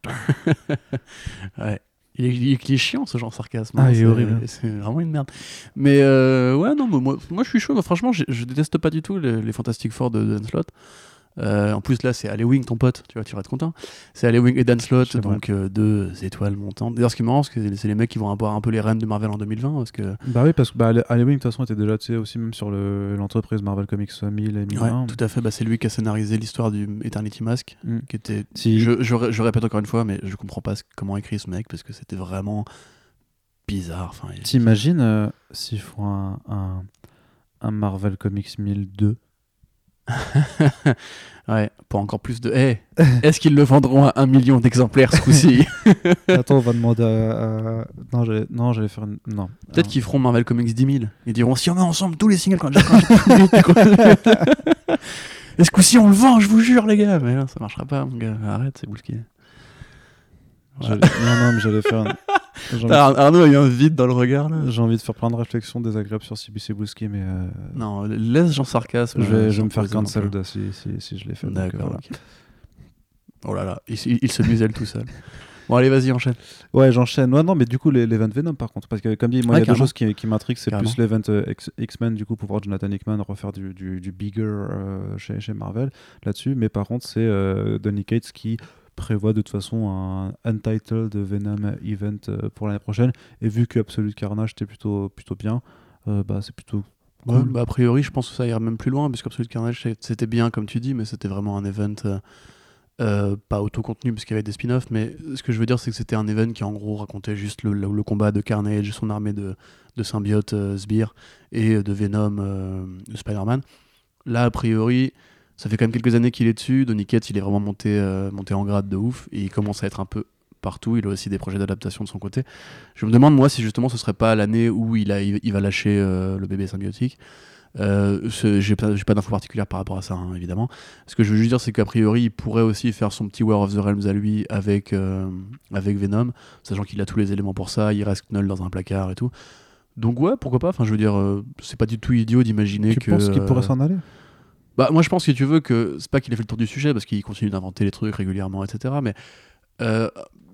Ouais. Il est, il est- il est chiant ce genre de sarcasme. Ah, hein, il est c'est- horrible. C'est vraiment une merde. Mais euh, ouais, non, moi, moi je suis chaud. Franchement, je, je déteste pas du tout les, les Fantastic Four de, de Dan Slott. Euh, en plus, là, c'est Halloween, ton pote, tu vois, tu vas être content. C'est Halloween et Dan Slott, donc euh, deux étoiles montantes. D'ailleurs, ce qui est marrant, c'est que c'est les mecs qui vont avoir un peu les rênes de Marvel en 2020. Parce que, Bah oui, parce que bah, Halloween, de toute façon, était déjà, tu sais, aussi même sur le- l'entreprise Marvel Comics 1000 et 1001. ouais, tout à fait, bah, c'est lui qui a scénarisé l'histoire du Eternity Mask, Mm. qui était Si- Je, je, ré- je répète encore une fois, mais je comprends pas comment écrit ce mec parce que c'était vraiment bizarre. Enfin, T'imagines euh, s'ils font un, un, un Marvel Comics 1002 ouais, pour encore plus de. Eh, est-ce qu'ils le vendront à un million d'exemplaires ce coup-ci Attends, on va demander à. à- Non, j'allais non, j'allais faire une. Non. Peut-être qu'ils feront Marvel Comics 10 000. Ils diront si on met ensemble tous les singles qu'on a déjà quand Et ce coup-ci, on le vend, je vous jure, les gars. Mais non, ça marchera pas, mon gars. Arrête, c'est bousqué. Non, non, mais j'allais faire. Ar- Arnaud a eu un vide dans le regard, là. j'ai envie de faire plein de réflexions désagréables sur CBC Bouski, mais euh, Non, laisse Jean sarcasme. je vais, euh, je vais me faire cancel si, si, si je l'ai fait. euh, D'accord. voilà. ok. Oh là là, il, il- il se muselle tout seul. Bon, allez, vas-y, enchaîne. Ouais, j'enchaîne. Ouais, non, mais du coup, les- l'event Venom, par contre, parce que comme dit, moi, Ouais, il y a deux choses qui, qui m'intriguent. C'est plus l'event euh, X-Men, du coup, pour voir Jonathan Hickman refaire du, du, du bigger euh, chez, chez Marvel là-dessus. Mais par contre, c'est euh, Donny Cates qui prévoit de toute façon un Untitled Venom event euh, pour l'année prochaine. Et vu que Absolute Carnage était plutôt, plutôt bien, euh, bah, c'est plutôt. Ouais, bah, a priori, je pense que ça ira même plus loin, puisque Absolute Carnage, c'était bien, comme tu dis, mais c'était vraiment un event euh, pas autocontenu, parce qu'il y avait des spin-offs. Mais ce que je veux dire, c'est que c'était un event qui, en gros, racontait juste le, le- le combat de Carnage, son armée de, de symbiotes euh, sbires, et de Venom, de Spider-Man. Là, a priori, ça fait quand même quelques années qu'il est dessus. Donny Cates, il est vraiment monté, euh, monté en grade de ouf, et il commence à être un peu partout. Il a aussi des projets d'adaptation de son côté. Je me demande, moi, si justement ce serait pas l'année où il, a, il va lâcher euh, le bébé symbiotique. Euh, j'ai pas, d'infos particulières par rapport à ça, hein, évidemment. Ce que je veux juste dire, c'est qu'a priori, il pourrait aussi faire son petit War of the Realms à lui avec, euh, avec Venom, sachant qu'il a tous les éléments pour ça, il reste Knull dans un placard et tout. Donc ouais, pourquoi pas Enfin, je veux dire, euh, c'est pas du tout idiot d'imaginer Tu que. penses qu'il pourrait s'en aller? Bah, moi, je pense que tu veux que c'est pas qu'il a fait le tour du sujet parce qu'il continue d'inventer les trucs régulièrement, etc. Mais Euh,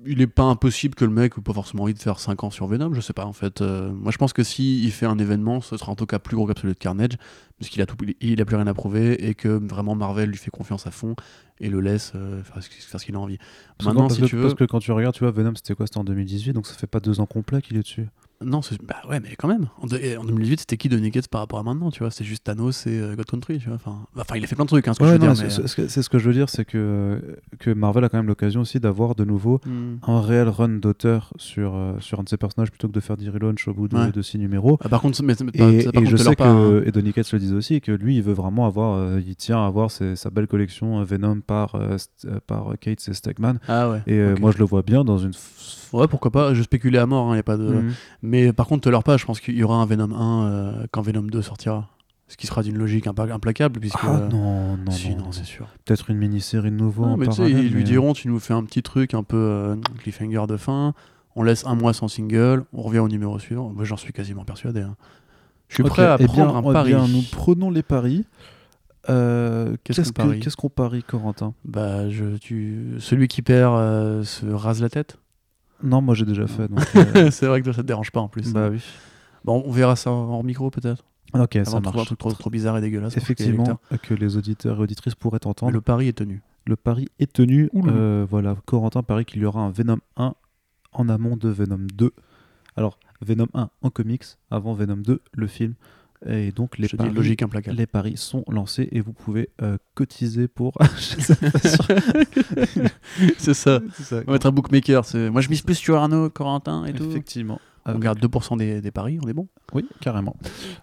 il est pas impossible que le mec ait pas forcément envie de faire 5 ans sur Venom, je sais pas en fait. Euh, moi je pense que si il fait un événement, ce sera en tout cas plus gros qu'Absolute Carnage, puisqu'il a, tout, il a plus rien à prouver et que vraiment Marvel lui fait confiance à fond et le laisse euh, faire, ce- faire ce qu'il a envie. Maintenant, parce, si que, tu veux. parce que quand tu regardes, tu vois, Venom, c'était quoi? C'était en 2018, donc ça fait pas deux ans complets qu'il est dessus. Non, c'est- bah ouais, mais quand même. En, de- en 2018, c'était qui Donny Cates par rapport à maintenant, tu vois? C'est juste Thanos et euh, God Country, tu vois? Enfin, enfin, il a fait plein de trucs, hein, ce que je veux non, dire. c'est mais, c'est- ce que je veux dire, c'est que, que Marvel a quand même l'occasion aussi d'avoir de nouveau euh, hmm. un réel run d'auteur sur, euh, sur un de ses personnages plutôt que de faire des relaunchs au bout de, Ouais. de six numéros. Ah, par contre, mais, mais- Et, ça, par et contre, je de sais leur que, hein. et Donny Cates le disait aussi, que lui, il veut vraiment avoir, euh, il tient à avoir ses- sa belle collection euh, Venom par, euh, St- euh, par Cates et Stegman. Ah ouais. Et euh, moi, je le vois bien dans une. f- Ouais, pourquoi pas. Je spéculais à mort, il y a pas de. Mhm. Mais par contre, te leur pas, je pense qu'il y aura un Venom 1 euh, quand Venom 2 sortira. Ce qui sera d'une logique implacable, puisque. Ah euh, non, non, si, non, c'est sûr. Peut-être une mini-série de nouveau Non, en mais tu sais, parallèle. ils lui mais- diront tu nous fais un petit truc un peu euh, cliffhanger de fin, on laisse un mois sans single, on revient au numéro suivant. Moi, j'en suis quasiment persuadé. hein. Je suis prêt à eh prendre bien, un eh pari. bien, nous prenons les paris. Euh, Qu'est-ce qu'on parie Corentin? Bah, je, tu... Celui qui perd euh, se rase la tête. Non, moi j'ai déjà fait. Euh, c'est vrai que toi, ça te dérange pas en plus. bah oui. Bon, on verra ça hors micro peut-être. Ok, Avant ça de un marche. truc trop, trop bizarre et dégueulasse. les Effectivement, que les auditeurs et auditrices pourraient Mais entendre. le pari est tenu. Le pari est tenu. Euh, voilà, Corentin parie qu'il y aura un Venom 1 en amont de Venom 2. Alors, Venom 1 en comics, avant Venom 2, le film. Et donc, les, paris, logique implacable. les paris sont lancés et vous pouvez euh, cotiser pour. C'est ça. C'est ça. On va être un bookmaker. c'est- Moi, je mise plus sur Arnaud, Corentin et tout. Effectivement. On Avec- garde 2% des, des paris, on est bon? Oui, carrément.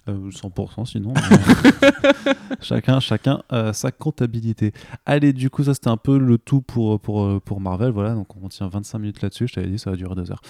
Euh, 100% sinon. mais- chacun chacun euh, sa comptabilité. Allez, du coup, ça c'était un peu le tout pour, pour, euh, pour Marvel. Voilà, donc on tient 25 minutes là-dessus. Je t'avais dit, ça va durer deux heures.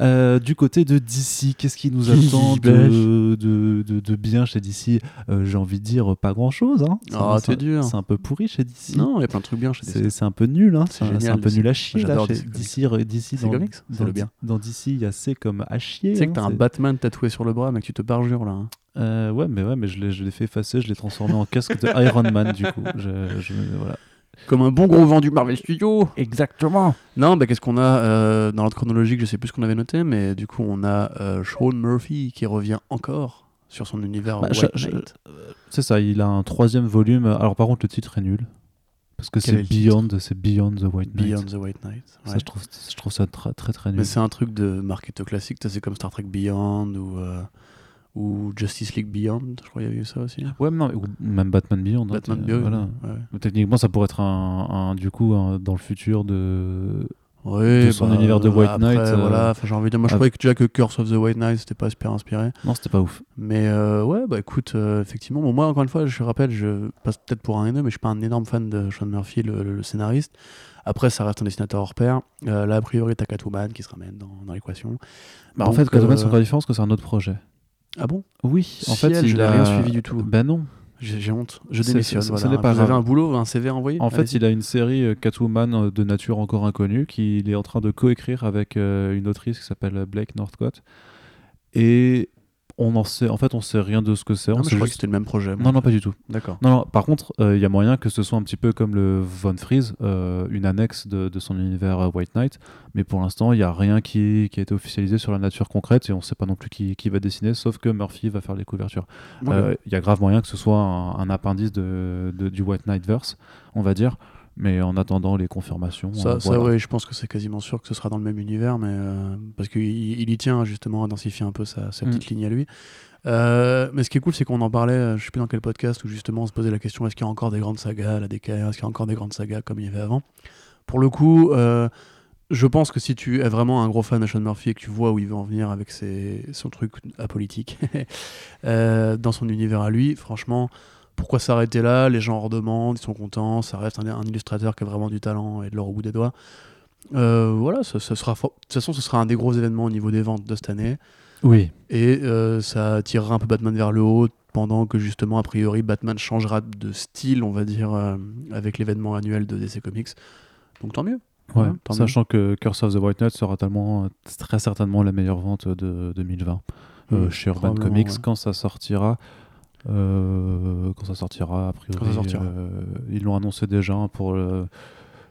Euh, du côté de DC, qu'est-ce qui nous attend de, de, de, de bien chez DC Euh, J'ai envie de dire pas grand-chose. Hein. C'est Ah, c'est- dur. C'est un peu pourri chez DC. Non, il y a plein de trucs bien chez DC. c'est un peu nul, hein. C'est un- peu nul à chier. Là, j'adore chez DC DC, dans, comics, c'est dans, le bien. dans DC, il y a C comme à chier. Tu sais que hein, t'as un Batman tatoué sur le bras, mec, tu te parjures là. hein. Euh, ouais, mais ouais, mais je l'ai, je l'ai fait effacer, je l'ai transformé en casque de Iron Man du coup. Je, je- voilà. Comme un bon gros vendu Marvel Studios. Exactement. Non, bah qu'est-ce qu'on a euh, dans l'ordre chronologique Je sais plus ce qu'on avait noté, mais du coup, on a euh, Sean Murphy qui revient encore sur son univers Bah, Knight. C'est ça, il a un troisième volume. Alors par contre, le titre est nul parce que c'est Beyond, c'est Beyond the White Knight. Beyond the White Knight. Ça, je trouve, je trouve ça très très très nul. Mais c'est un truc de marketo classique, c'est comme Star Trek Beyond ou, euh, ou Justice League Beyond, je crois qu'il y avait eu ça aussi. Ouais, mais non, ou même Batman Beyond. hein, Batman Beyond. Voilà. ouais. Techniquement, ça pourrait être un, un- du coup un- dans le futur de. Ouais, de son bah, univers de White après, Knight, euh, Voilà, j'ai envie de dire, moi je ah. croyais que déjà que Curse of the White Knight c'était pas super inspiré. Non, c'était pas ouf. Mais euh, ouais, bah écoute, euh, effectivement, bon, moi encore une fois, je rappelle, je passe peut-être pour un haineux, mais je suis pas un énorme fan de Sean Murphy, le, le- le scénariste. Après, ça reste un dessinateur hors pair. Euh, là, a priori, t'as Catwoman qui se ramène dans, dans l'équation. Bah, en fait, Catwoman, c'est encore différent parce que c'est un autre projet. Ah bon? Oui, en Ciel, fait, je il n'ai a rien suivi du tout. Ben non. J'ai honte. Je démissionne. ce voilà. n'est pas Vous avez un boulot, un CV envoyé En fait, il a une série euh, Catwoman euh, de nature encore inconnue qu'il est en train de coécrire avec euh, une autrice qui s'appelle Blake Northcott. Et on en sait, en fait, on sait rien de ce que c'est. Ah, je crois que c'était le même projet. Non, non, pas du tout. D'accord. Non, non, par contre, euh, il y a moyen que ce soit un petit peu comme le Von Freeze, euh, une annexe de, de son univers euh, White Knight. Mais pour l'instant, il n'y a rien qui, qui a été officialisé sur la nature concrète et on ne sait pas non plus qui, qui va dessiner, sauf que Murphy va faire les couvertures. Euh, Il y a grave moyen que ce soit un, un appendice de, de- du White Knight verse, on va dire. Mais en attendant les confirmations, Ça, euh, ça, voilà. ouais, je pense que c'est quasiment sûr que ce sera dans le même univers, mais euh, parce qu'il il y tient justement à densifier un peu sa, sa Mm. petite ligne à lui. Euh, mais ce qui est cool, c'est qu'on en parlait, je sais plus dans quel podcast, où justement on se posait la question est-ce qu'il y a encore des grandes sagas à la DKR Est-ce qu'il y a encore des grandes sagas comme il y avait avant? Pour le coup, euh, je pense que si tu es vraiment un gros fan de Sean Murphy et que tu vois où il veut en venir avec ses, son truc apolitique euh, dans son univers à lui, franchement, pourquoi s'arrêter là? Les gens en redemandent, ils sont contents, ça reste un, un illustrateur qui a vraiment du talent et de l'or au bout des doigts. Euh, voilà, ça, ça sera, de toute façon, ce sera un des gros événements au niveau des ventes de cette année. Oui, Et euh, ça tirera un peu Batman vers le haut pendant que justement, a priori, Batman changera de style, on va dire, euh, avec l'événement annuel de DC Comics. Donc tant mieux. ouais. Ouais, tant sachant que Curse of the White Knight sera tellement, très certainement la meilleure vente de 2020 euh, Mm, chez Urban Comics ouais. quand ça sortira. Euh, quand ça sortira, a priori, Quand ça sortira. euh, ils l'ont annoncé déjà pour,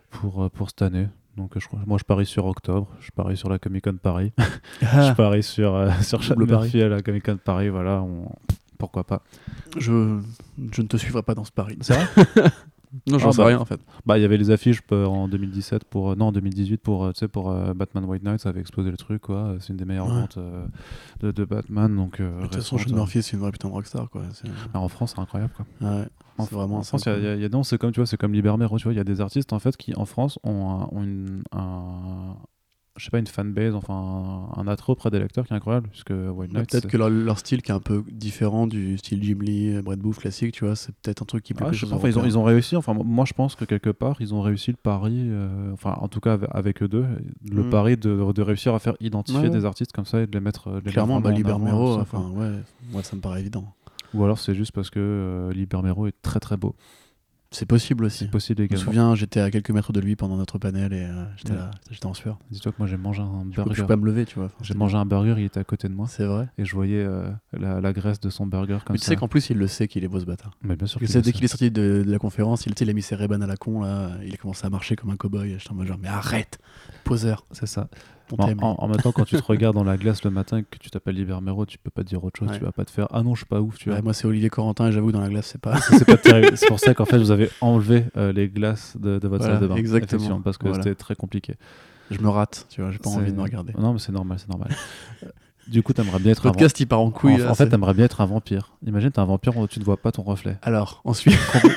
pour, euh, pour cette année. Donc, je moi, je parie sur octobre. Je parie sur la Comic Con Paris. je parie sur, euh, sur Double pari. Murphy à la Comic Con Paris. Voilà, on- pourquoi pas. je, je ne te suivrai pas dans ce pari. C'est vrai? Non, j'en Ah, sais bah. rien en fait. Bah, il y avait les affiches euh, en 2017 pour euh, non en 2018 pour euh, tu sais pour euh, Batman White Knight, ça avait explosé le truc quoi. C'est une des meilleures Ouais. ventes euh, de, de Batman donc. euh, De toute façon, Sean. Murphy, c'est une vraie putain de rockstar quoi. Ah, en France, c'est incroyable quoi. Ouais, En, c'est vraiment en France, il y a- a- non, c'est comme tu vois, c'est comme Libermero, tu vois, il y a des artistes en fait qui en France ont, un- ont une, un- je sais pas, une fanbase, enfin un, un attrait auprès des lecteurs qui est incroyable peut-être que leur, leur style qui est un peu différent du style Jim Lee, Brett Booth classique, tu vois, c'est peut-être un truc qui plaît Ah, je sais aux pas, enfin, ils, ont, ils ont réussi. Enfin, moi, je pense que quelque part, ils ont réussi le pari. euh, enfin, en tout cas, avec, avec eux deux, le Mm. pari de, de réussir à faire identifier Ouais, ouais. des artistes comme ça et de les mettre. de les Clairement, mettre bah, Libermero, enfin, ouais, moi ça me paraît évident. Ou alors, c'est juste parce que euh, Libermero est très très beau. C'est possible aussi. C'est possible Je me également. souviens, j'étais à quelques mètres de lui pendant notre panel et euh, j'étais Ouais. là, j'étais en sueur. Dis-toi que moi, j'ai mangé un peux, je burger. peux pas me lever, tu vois. J'ai mangé un burger, il était à côté de moi C'est vrai. et je voyais euh, la, la graisse de son burger comme Mais tu ça. sais qu'en plus, il le sait qu'il est beau ce bâtard. Mais bien sûr. Le dès qu'il est sorti de, de la conférence, il, a mis ses ray à la con, là, il a commencé à marcher comme un cow-boy. J'étais en mode genre, mais arrête, poseur, C'est ça. En, t'aime. en- en même temps, quand tu te regardes dans la glace le matin et que tu t'appelles Libermero, tu peux pas dire autre chose. Ouais. Tu vas pas te faire Ah non, je suis pas ouf. Tu vois. Moi, c'est Olivier Corentin et j'avoue, dans la glace, c'est pas. c'est pas terrible. C'est pour ça qu'en fait, vous avez enlevé euh, les glaces de, de votre Voilà, salle de bain. exactement. Parce que Voilà. c'était très compliqué. je me rate, tu vois, j'ai pas envie de me regarder. Non, mais c'est normal, c'est normal. Euh, du coup, t'aimerais bien être Le un podcast, il part en vampire. couille. En, là, en fait, t'aimerais bien être un vampire. Imagine, t'es un vampire où tu ne vois pas ton reflet. Alors, ensuite, Franchement.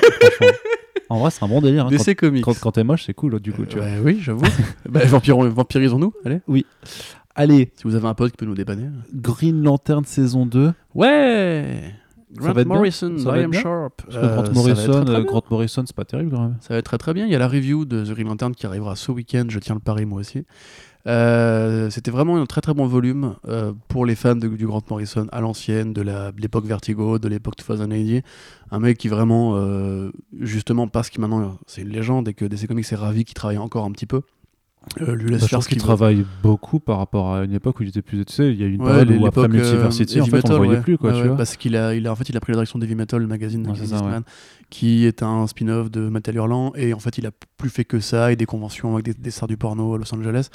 En vrai, c'est un bon délire. hein. DC Comics. Quand, quand, quand t'es moche, c'est cool, du coup. tu vois. Ouais, oui, j'avoue. bah, vampirisons-nous, allez. Allez, Si vous avez un pote qui peut nous dépanner. Green Lantern saison 2. Ouais Grant Morrison, Liam bien Sharp. Euh, Grant Morrison, euh. Grant Morrison, c'est pas terrible quand même. Ça va être très très bien. Il y a la review de The Green Lantern qui arrivera ce week-end. Je tiens le pari moi aussi. Euh, C'était vraiment un très très bon volume euh, pour les fans de- du Grant Morrison à l'ancienne, de la- l'époque Vertigo, de l'époque 2080. Un mec qui vraiment, euh, justement parce que maintenant c'est une légende et que DC Comics est ravi qu'il travaille encore un petit peu, euh, lui laisse Bah, je faire pense qu'il qu'il travaille beaucoup par rapport à une époque où il était plus. Tu sais, il y a eu une Ouais, période où après l'époque, euh, Multiversity, en fait, on Metal, le voyait ouais. plus, quoi, tu ouais, vois. Parce qu'il a, il a, en fait, il a pris la direction d'Heavy Metal, le magazine de ça. Eastman, qui est un spin-off de Metal Hurlant, et en fait, il a plus fait que ça, et des conventions avec des, des stars du porno à Los Angeles.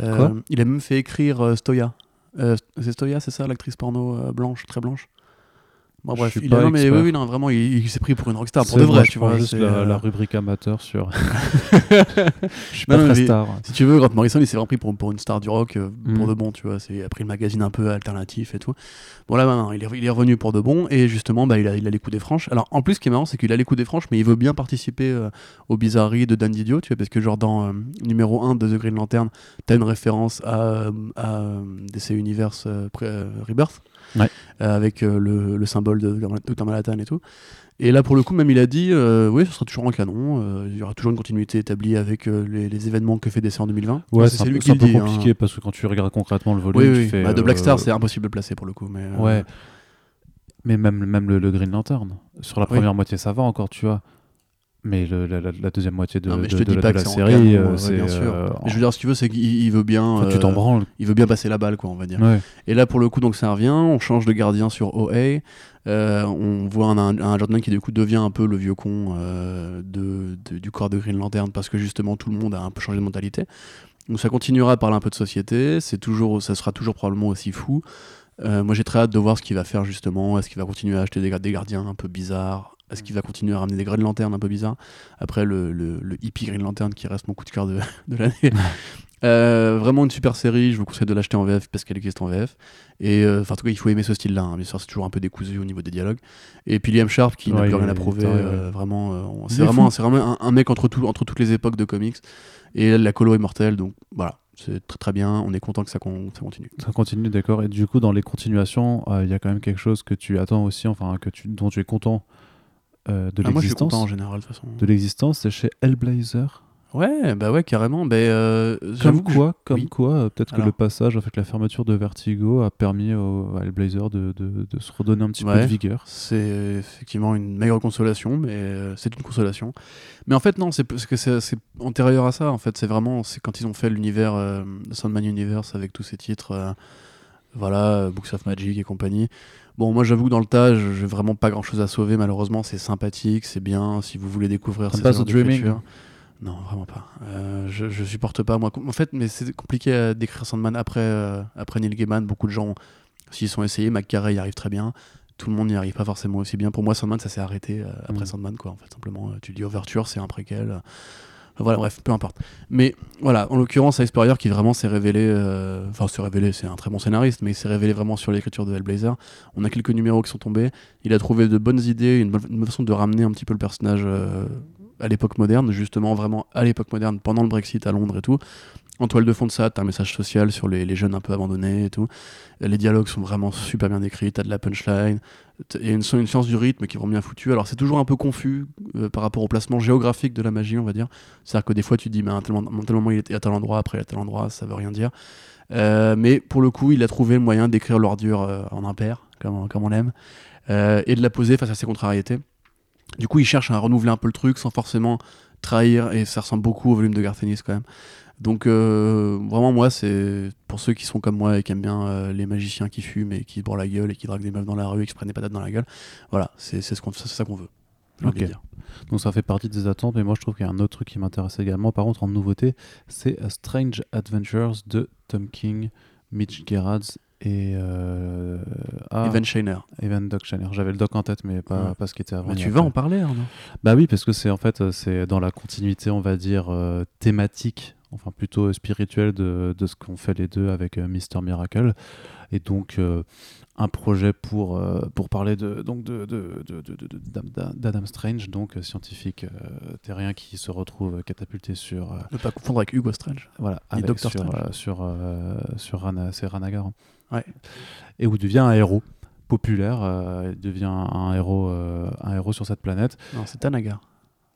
Euh, Quoi? il a même fait écrire euh, Stoya. Euh, c'est Stoya, c'est ça, l'actrice porno blanche, très blanche? Bon, Je bref, suis il pas a, non, mais expert. oui, oui, non, vraiment, il, il s'est pris pour une rockstar, pour C'est- de moi, vrai, je tu prends vois. juste c'est, la, euh, la rubrique amateur sur. Je suis pas Non, non, très mais- star. Si tu veux, Grant Morrison, il s'est vraiment pris pour, pour une star du rock euh, pour Mm. de bon, tu vois. C'est, il a pris le magazine un peu alternatif et tout. Bon, là, maintenant, il est, il est revenu pour de bon et justement, bah, il, a, il a les coups des franches. Alors, en plus, ce qui est marrant, c'est qu'il a les coups des franches, mais il veut bien participer euh, aux bizarreries de Dan Didio, tu vois, parce que, genre, dans euh, numéro 1 de The Green Lantern, t'as une référence à, euh, à euh, DC Universe euh, pré- euh, Rebirth, Ouais. euh, avec euh, le, le symbole de Dr. Manhattan et tout. Et là, pour le coup, même il a dit euh, oui, ce sera toujours en canon. euh, il y aura toujours une continuité établie avec euh, les, les événements que fait DC en 2020. Ouais, Ça, c'est un, lui peu- qui c'est un le peu dit, hein. compliqué parce que quand tu regardes concrètement le volume, Oui, tu oui. fais. Bah, de Black Star, c'est impossible de placer pour le coup. Mais, Ouais. Mais même, même le, le Green Lantern, sur la Oui. première moitié, ça va encore, tu vois. Mais le- la, deuxième moitié de, Non, mais de, je te de dis la, pas de que la c'est en série, euh, c'est. bien sûr. euh, je veux dire, si tu veux, c'est qu'il il veut bien. enfin, tu t'en euh, branles. Il veut bien passer la balle, quoi, on va dire. Ouais. Et là, pour le coup, donc ça revient. On change de gardien sur OA. Euh, on voit un, un, un Jordan qui, du coup, devient un peu le vieux con de, du corps de Green Lantern parce que justement, tout le monde a un peu changé de mentalité. Donc ça continuera à parler un peu de société. C'est toujours, ça sera toujours probablement aussi fou. Moi, j'ai très hâte de voir ce qu'il va faire justement. Est-ce qu'il va continuer à acheter des gardiens un peu bizarres Est-ce qu'il va continuer à ramener des Green Lantern un peu bizarres Après, le, le, le hippie Green Lantern qui reste mon coup de cœur de, de l'année. Euh, vraiment une super série, je vous conseille de l'acheter en VF parce qu'elle existe en VF. Et euh, enfin, en tout cas, il faut aimer ce style-là. hein. Bien sûr, c'est toujours un peu décousu au niveau des dialogues. Et puis Liam Sharp qui n'a plus rien à prouver. euh, vraiment, c'est est vraiment, c'est vraiment un, un mec entre, tout, entre toutes les époques de comics. Et la colo est mortelle, donc voilà, c'est très très bien. On est content que ça, con- ça continue. Ça continue, d'accord. Et du coup, dans les continuations, il y a quand même quelque chose que tu attends aussi, enfin, que tu, dont tu es content euh, de Ah, l'existence. content en général de toute façon. de l'existence, c'est chez Hellblazer. Ouais, bah ouais, carrément. Bah, euh, Comme quoi, comme oui. quoi, euh, peut-être que le passage avec la fermeture de Vertigo a permis au, à Hellblazer de, de, de se redonner un petit peu de vigueur. C'est effectivement une meilleure consolation, mais euh, c'est une consolation. Mais en fait, non, c'est parce que c'est antérieur à ça. En fait, c'est vraiment c'est quand ils ont fait l'univers Sandman Universe avec tous ces titres, voilà, Books of Magic et compagnie. Bon, moi, j'avoue que dans le tas, je- j'ai vraiment pas grand-chose à sauver. Malheureusement, c'est sympathique, c'est bien. Si vous voulez découvrir T'aimes ces pas Dreaming. Non, vraiment pas. Euh, je, je supporte pas, moi. En fait, mais c'est compliqué à décrire Sandman après, euh, après Neil Gaiman. Beaucoup de gens, s'ils sont essayés, McCarrey y arrive très bien. Tout le monde n'y arrive pas forcément aussi bien. Pour moi, Sandman, ça s'est arrêté euh, après Mm. Sandman, quoi. En fait, simplement, tu dis Overture, c'est un préquel. Voilà, bref, peu importe. Mais voilà, en l'occurrence, Ice Spurrier qui vraiment s'est révélé, euh, enfin s'est révélé, c'est un très bon scénariste, mais il s'est révélé vraiment sur l'écriture de Hellblazer. On a quelques numéros qui sont tombés. Il a trouvé de bonnes idées, une bonne, une bonne façon de ramener un petit peu le personnage euh, à l'époque moderne, justement vraiment à l'époque moderne, pendant le Brexit à Londres et tout. En toile de fond de ça, t'as un message social sur les, jeunes un peu abandonnés et tout. Les dialogues sont vraiment super bien écrits, t'as de la punchline, il y a une, science du rythme qui est vraiment bien foutue. Alors c'est toujours un peu confus euh, par rapport au placement géographique de la magie, on va dire. C'est-à-dire que des fois tu te dis, mais à tel, moment- il est à tel endroit, après à tel endroit, ça veut rien dire. Euh, mais pour le coup, il a trouvé le moyen d'écrire l'ordure euh, en impair, comme, comme on l'aime, et de la poser face à ses contrariétés. Du coup, il cherche à renouveler un peu le truc sans forcément trahir, et ça ressemble beaucoup au volume de Garth Ennis quand même. Donc euh, vraiment moi c'est pour ceux qui sont comme moi et qui aiment bien euh, les magiciens qui fument et qui se bourrent la gueule et qui draguent des meufs dans la rue et qui se prennent des patates dans la gueule. Voilà, c'est ce qu'on ça qu'on veut. Donc ça fait partie des attentes, mais moi je trouve qu'il y a un autre truc qui m'intéresse également. Par contre, en nouveauté, c'est A Strange Adventures de Tom King, Mitch Gerads et euh, ah, Evan Shiner. Evan Doc Shanner. J'avais le doc en tête, mais pas, Ouais. pas ce qui était avant. Mais tu vas en parler Arnaud Bah oui, parce que c'est en fait euh, c'est dans la continuité, on va dire euh, thématique, enfin plutôt spirituelle de, de ce qu'ont fait les deux avec euh, Mister Miracle, et donc euh, un projet pour euh, pour parler de donc de de- de- de- de- de- d'Adam Strange, donc scientifique terrien qui se retrouve catapulté sur Ne pas confondre avec Hugo Strange. voilà avec Doctor sur Strange. sur sur Rana, c'est Ranagar. Ouais. et où devient un héros populaire, il devient un héros un héros sur cette planète. Non, c'est Tanagar.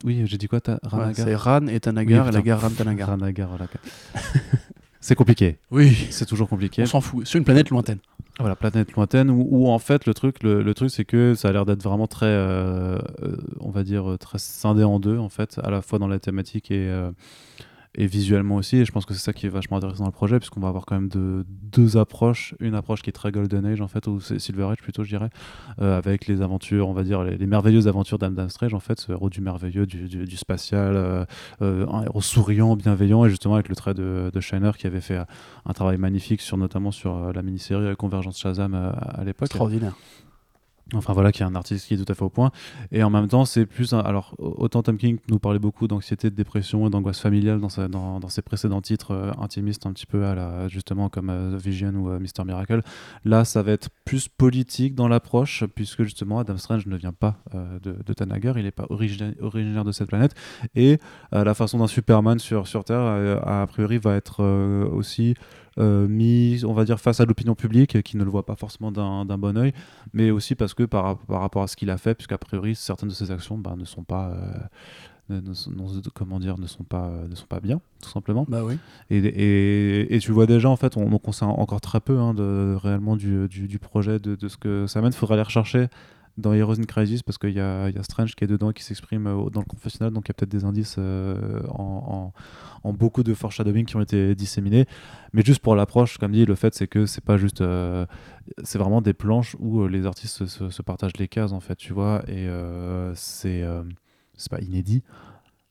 Oui, j'ai dit quoi, ta- Ouais, Ranagar c'est Ran et Tanagar Oui, et la gare Ran Tanagar. Ranagar, voilà. C'est compliqué. Oui, C'est toujours compliqué. on s'en fout. Sur une planète lointaine. Voilà, planète lointaine où, où, en fait le truc, le, le truc c'est que ça a l'air d'être vraiment très, euh, euh, on va dire euh, très scindé en deux en fait, à la fois dans la thématique et euh, et visuellement aussi. Et je pense que c'est ça qui est vachement intéressant dans le projet, puisqu'on va avoir quand même de, deux approches. Une approche qui est très Golden Age, en fait, ou Silver Age plutôt, je dirais, euh, avec les aventures, on va dire, les, merveilleuses aventures d'Adam Strange, en fait, ce héros du merveilleux, du, du, spatial, euh, euh, un héros souriant, bienveillant, et justement avec le trait de, de Shiner qui avait fait un travail magnifique, sur, notamment sur euh, la mini-série Convergence Shazam à l'époque. Extraordinaire. Enfin voilà, qui est un artiste qui est tout à fait au point. Et en même temps, c'est plus. un- alors, autant Tom King nous parlait beaucoup d'anxiété, de dépression et d'angoisse familiale dans, ses précédents titres euh, intimistes, un petit peu à la, justement comme euh, The Vision ou euh, Mister Miracle. Là, ça va être plus politique dans l'approche, puisque justement, Adam Strange ne vient pas euh, de, de Tanagar, il n'est pas origina- originaire de cette planète. Et la façon d'un Superman sur, sur Terre, a priori, va être aussi. Euh, mis, on va dire, face à l'opinion publique qui ne le voit pas forcément d'un bon oeil mais aussi parce que par, par rapport à ce qu'il a fait, puisqu'a priori certaines de ses actions bah, ne sont pas, euh, ne- ne comment dire, ne sont pas, ne sont pas bien, tout simplement. Bah oui. Et, et, et tu vois déjà en fait, on, donc on sait encore très peu hein, de, réellement du, du, du projet, de, de ce que ça mène. Faudra aller rechercher dans Heroes in Crisis parce qu'il y a, Strange qui est dedans, qui s'exprime euh, dans le confessionnal, donc il y a peut-être des indices euh, en, beaucoup de foreshadowing qui ont été disséminés. Mais juste pour l'approche, comme dit, le fait c'est que c'est pas juste, euh, c'est vraiment des planches où les artistes se, partagent les cases en fait, tu vois, et c'est c'est pas inédit.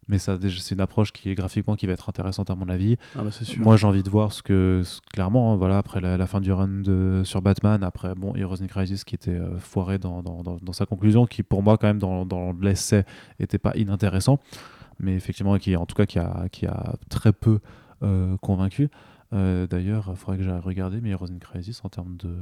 Mais ça, c'est une approche qui est graphiquement qui va être intéressante à mon avis. Ah bah sûr. Moi, j'ai envie de voir ce que, clairement, hein, voilà, après la, la fin du run de, sur Batman, après bon, Heroes in Crisis qui était euh, foiré dans, dans, dans- dans sa conclusion, qui pour moi, quand même, dans, dans l'essai, était pas inintéressant, mais effectivement, qui en tout cas, qui a, qui a très peu euh, convaincu. Euh, D'ailleurs, il faudrait que j'aille regarder, mais Heroes in Crisis, en termes de,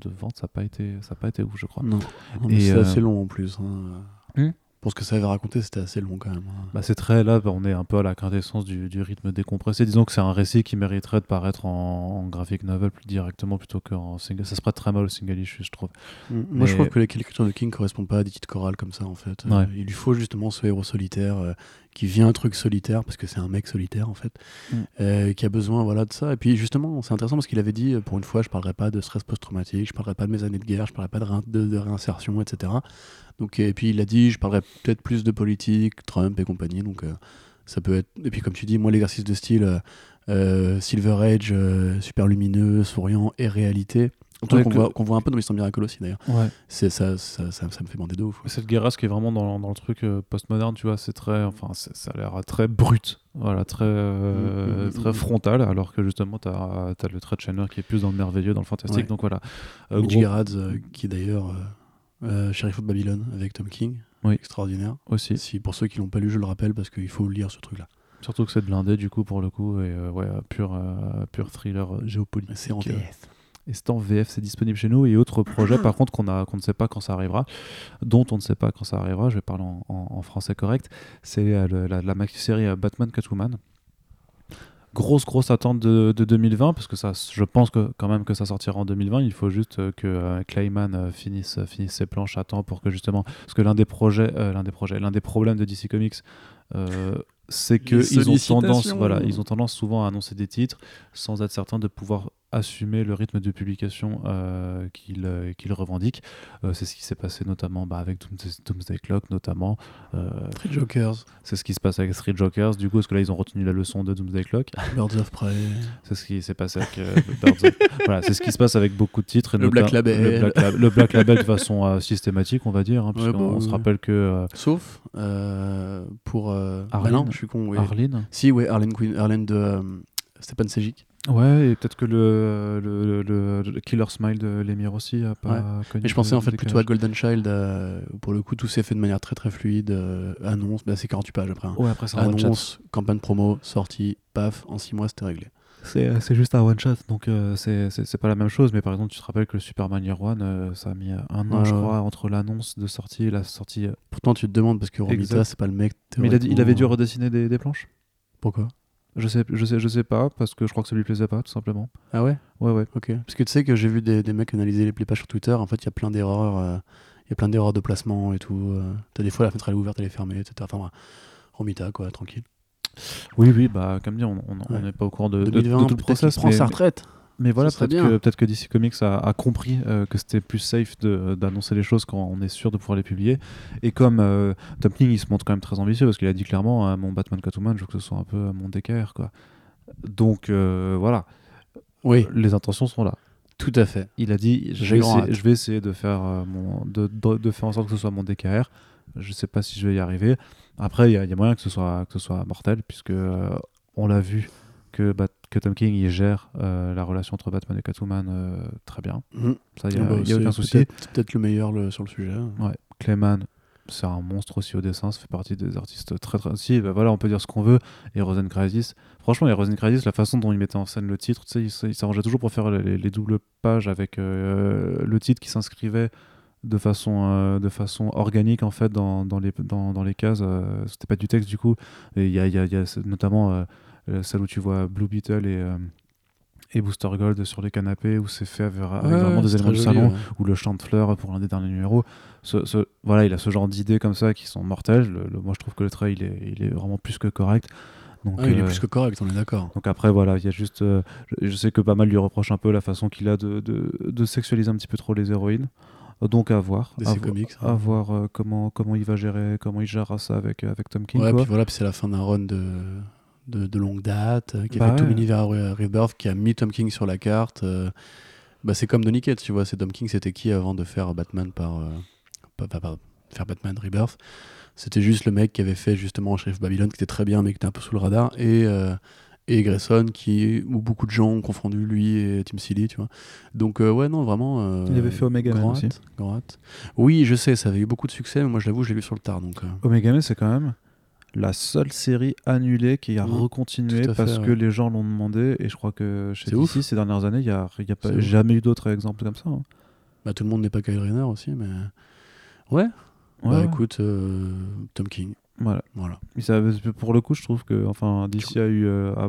de vente, ça n'a pas été, ça a pas été ouf, je crois. Non, Non, c'est euh, assez long en plus. hein. Hmm Pour ce que ça avait raconté, c'était assez long quand même. hein. Bah, c'est très là, bah, on est un peu à la quintessence du, du rythme décompressé. Disons que c'est un récit qui mériterait de paraître en, en graphic novel plus directement plutôt qu'en single. Ça se prête très mal au single issue, je trouve. Moi, je trouve que l'écriture de King correspond pas à des titres chorales comme ça, en fait. Euh, il lui faut justement ce héros solitaire euh, qui vient un truc solitaire, parce que c'est un mec solitaire, en fait, Mm. euh, qui a besoin voilà, de ça. Et puis, justement, c'est intéressant parce qu'il avait dit, pour une fois, je parlerai pas de stress post-traumatique, je parlerai pas de mes années de guerre, je parlerai pas de, réin- de- de réinsertion, etc. Donc, et puis, il a dit, je parlerai peut-être plus de politique, Trump et compagnie. Donc, euh, ça peut être. Et puis, comme tu dis, moi, l'exercice de style euh, Silver Age, super lumineux, souriant et réalité. Qu'on que- voit, qu'on voit un peu dans l'histoire Miracle aussi d'ailleurs. Ouais. C'est ça, ça, ça, ça me fait bander de ouf. Cette guerre qui est vraiment dans, dans le truc euh, postmoderne, tu vois, c'est très, enfin, c'est- ça a l'air très brut, voilà, très, euh, Mm, mm, très mm. frontal, alors que justement, t'as as le trait de Chandler qui est plus dans le merveilleux, dans le fantastique, Ouais. donc voilà. Euh, gros euh, qui est d'ailleurs euh, euh, Sheriff of Babylon avec Tom King, Oui. extraordinaire. aussi, Si pour ceux qui l'ont pas lu, je le rappelle parce qu'il faut lire ce truc-là. surtout que c'est blindé du coup pour le coup, et euh, ouais, pur, euh, pur thriller géopolitique. C'est en euh. Et c'est en VF, c'est disponible chez nous. Et autre projet, par contre, qu'on ne sait pas quand ça arrivera, dont on ne sait pas quand ça arrivera, je vais parler en, en- en français correct, c'est le- la, la maxi-série euh, Batman Catwoman. Grosse, grosse attente de, de 2020, parce que ça, je pense que, quand même que ça sortira en 2020. Il faut juste euh, que euh, Clayman euh, finisse, finisse ses planches à temps pour que justement. Parce que l'un des projets, l'un des projets, l'un des problèmes de DC Comics, c'est qu'ils ont tendance, voilà, ils ont tendance souvent à annoncer des titres sans être certains de pouvoir assumer le rythme de publication euh, qu'ils euh, qu'ils revendiquent. Euh, c'est ce qui s'est passé notamment bah, avec Doomsday, Doomsday Clock, notamment. Euh, Three Jokers, c'est ce qui se passe avec Street Jokers, du coup, parce que là, ils ont retenu la leçon de Doomsday Clock? Birds of Prey. C'est ce qui s'est passé avec euh, Birds of- Voilà, c'est ce qui se passe avec beaucoup de titres. et Le Black Label. Le Black, Lab- le Black Label de façon euh, systématique, on va dire. Hein, Ouais, bah, on se oui. rappelle que euh, Sauf euh, pour. Euh... bah non, je suis con. oui. Arline. Si, ouais, Arlene Queen, Arlene de euh, Stepan Sejic. Ouais, et peut-être que le, le, le- le Killer Smile de Lemire aussi a pas connu Mais je pensais en fait plutôt à décalage. Golden Child. euh, pour le coup, tout s'est fait de manière très très fluide. euh, annonce, bah, c'est 48 pages après. hein. Ouais, après. Annonce, campagne promo, sortie, paf, en 6 mois c'était réglé. C'est euh, juste un one shot, donc euh, c'est- pas la même chose. Mais par exemple, tu te rappelles que le Superman Year One, euh, ça a mis un an, je crois, entre l'annonce de sortie et la sortie. Pourtant, tu te demandes parce que Romita, c'est pas le mec. Mais il, a il avait dû redessiner des, des planches Pourquoi? Je sais, je, sais, je sais pas, parce que je crois que ça lui plaisait pas, tout simplement. Ah ouais? Ouais, ouais. Ok. Parce que tu sais que j'ai vu des, des mecs analyser les, les pages sur Twitter. En fait, il y a plein d'erreurs. euh, Il y a plein d'erreurs de placement et tout. euh, T'as des fois la fenêtre elle est ouverte, elle est fermée, etc. Enfin, voilà. Romita, quoi, tranquille. Oui, oui, bah, comme dit, on Ouais. n'est pas au courant de, de- de 2020, tout le process. prend sa retraite. Mais voilà, peut-être que, peut que DC Comics a, a compris euh, que c'était plus safe de- d'annoncer les choses quand on est sûr de pouvoir les publier. Et comme euh, Tom King, il se montre quand même très ambitieux, parce qu'il a dit clairement, euh, mon Batman Catwoman, je veux que ce soit un peu mon DKR, quoi. Donc, euh, voilà, Oui, les intentions sont là. tout à fait. Il a dit je vais, essayer, je vais essayer de faire, euh, mon, de, de- de faire en sorte que ce soit mon DKR. Je sais pas si je vais y arriver. Après, il y, a- il y a moyen que ce soit, que ce soit mortel, puisque euh, on l'a vu que, Bat- que Tom King il gère euh, la relation entre Batman et Catwoman euh, très bien. Mhm. Ça, il n'y Ah a, bah, il y a aucun souci. peut-être- C'est peut-être le meilleur le- sur le sujet. Ouais. Clayman, c'est un monstre aussi au dessin. Ça fait partie des artistes très très. Si, bah voilà, on peut dire ce qu'on veut. Et Rosen Crisis, franchement, et Rosen Crisis, la façon dont il mettait en scène le titre, tu sais, il s'arrangeait toujours pour faire les, les doubles pages avec euh, le titre qui s'inscrivait de façon, euh, de façon organique en fait dans, dans, les, dans, dans les cases. euh, C'était pas du texte du coup. Et il y a, y a- y a notamment celle où tu vois Blue Beetle et. euh, et Booster Gold sur les canapés où c'est fait avec, vraiment des éléments du salon ou le chant de fleurs pour l'un des derniers numéros. Ce, ce- voilà, il a ce genre d'idées comme ça qui sont mortelles. Le- le- moi, je trouve que le trait, il est, il est vraiment plus que correct. Donc, Ah, il est euh, plus que correct, on est d'accord. donc après, voilà, il y a juste. euh, je, je sais que pas mal lui reproche un peu la façon qu'il a de, de, de sexualiser un petit peu trop les héroïnes. Donc à voir. À, vo- Comics, à voir euh, comment, comment il va gérer, comment il gérera ça avec, avec Tom King. Ouais, quoi. puis voilà, puis c'est la fin d'un run de, de, de longue date, euh, qui a Bah fait tout l'univers Re- Rebirth, qui a mis Tom King sur la carte. euh, bah, c'est comme Donny Cates, tu vois, c'est Tom King, c'était qui avant de faire Batman par, euh, pas- pas- pas- faire Batman Rebirth? C'était juste le mec qui avait fait justement Sheriff Babylon, qui était très bien, mais qui était un peu sous le radar, et, et Grayson, qui, où beaucoup de gens ont confondu lui et Tim Seeley, tu vois. Donc, euh, ouais, non, vraiment. euh, Il avait fait Omega Man aussi. hâte. Oui, je sais, ça avait eu beaucoup de succès, mais moi, je l'avoue, je l'ai lu sur le tard, donc. euh, Omega Man, c'est quand même la seule série annulée qui a Mhm. recontinué parce que les gens l'ont demandé. Et je crois que chez. DC, ces dernières années, il n'y a, y a pas, C'est ouf. jamais eu d'autres exemples comme ça. hein. Bah, tout le monde n'est pas Kyle Rayner aussi, mais. Ouais. Ouais, bah ouais. écoute, euh, Tom King. Voilà. Voilà. Mais ça- pour le coup, je trouve que enfin, DC a eu, euh, a,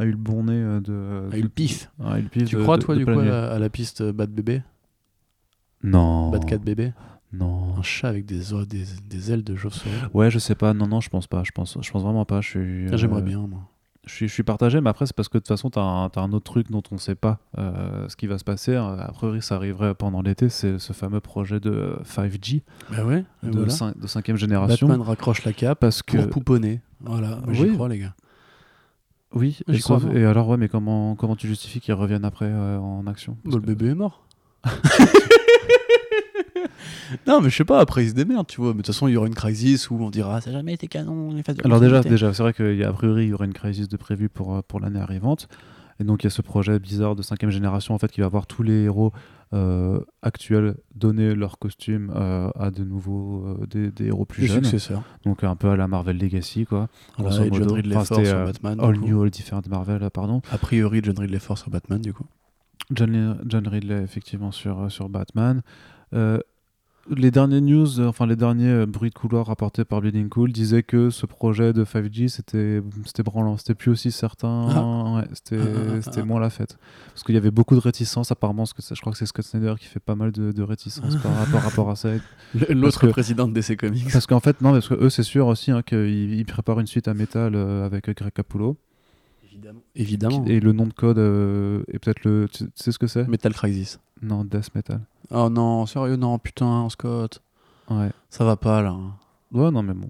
a eu le bon nez euh, de. A eu le pif. Tu de- crois, de- toi, de du coup, à la, à la piste Bad Bébé? Non. Bad Cat Bébé? Non. Un chat avec des, o- des, des ailes de chauve-souris. Ouais, je sais pas. Non, non, je pense pas. Je pense, je pense vraiment pas. Suis. Ah, J'aimerais euh, bien, moi. Je suis, je suis partagé, mais après, c'est parce que de toute façon, tu as, un autre truc dont on ne sait pas euh, ce qui va se passer. Euh, A priori, ça arriverait pendant l'été. C'est ce fameux projet de euh, 5G, Bah ouais, de, voilà. cin- de cinquième génération. Batman raccroche la cape parce que. pour pouponner. Voilà, moi, j'y Oui. crois, les gars. Oui, J'y crois et alors, ouais, mais comment, comment tu justifies qu'ils reviennent après euh, en action? Parce Bah, le bébé est mort. Non, mais je sais pas, après ils se démerdent, tu vois. Mais de toute façon, il y aura une crisis où on dira ah, ça n'a jamais été canon. les phases de Alors déjà, déjà c'est vrai qu'a priori, il y aura une crisis de prévu pour, euh, pour l'année arrivante. Et donc, il y a ce projet bizarre de cinquième génération, en fait, qui va voir tous les héros euh, actuels donner leur costume euh, à de nouveaux, euh, des, des héros plus Les jeunes. successeurs. Donc, un peu à la Marvel Legacy, quoi. Grosso et John. Ridley Enfin, Ford sur Batman. All. New, All Different Marvel, pardon. A priori, John Ridley Ford sur Batman, du coup. John, John Ridley, effectivement, sur, sur Batman. Les derniers news, euh, enfin les derniers euh, bruits de couloir rapportés par Bleeding Cool disaient que ce projet de 5G c'était c'était branlant, c'était plus aussi certain, Ah. ouais, c'était Ah, ah, c'était ah. moins la fête. Parce qu'il y avait beaucoup de réticences apparemment, parce que je crois que c'est Scott Snyder qui fait pas mal de, de réticences par, rapport, par rapport à ça. L'autre président de DC Comics. Parce qu'en fait, non, parce que eux c'est sûr aussi hein, qu'ils ils préparent une suite à Metal euh, avec Greg Capullo. Évidemment. Évidemment. Et le nom de code euh, est peut-être le. Tu tu sais ce que c'est? Metal Crisis. Non, Death Metal. Oh non, sérieux, non, putain, Scott. Ouais. Ça va pas là. Ouais, non, mais bon.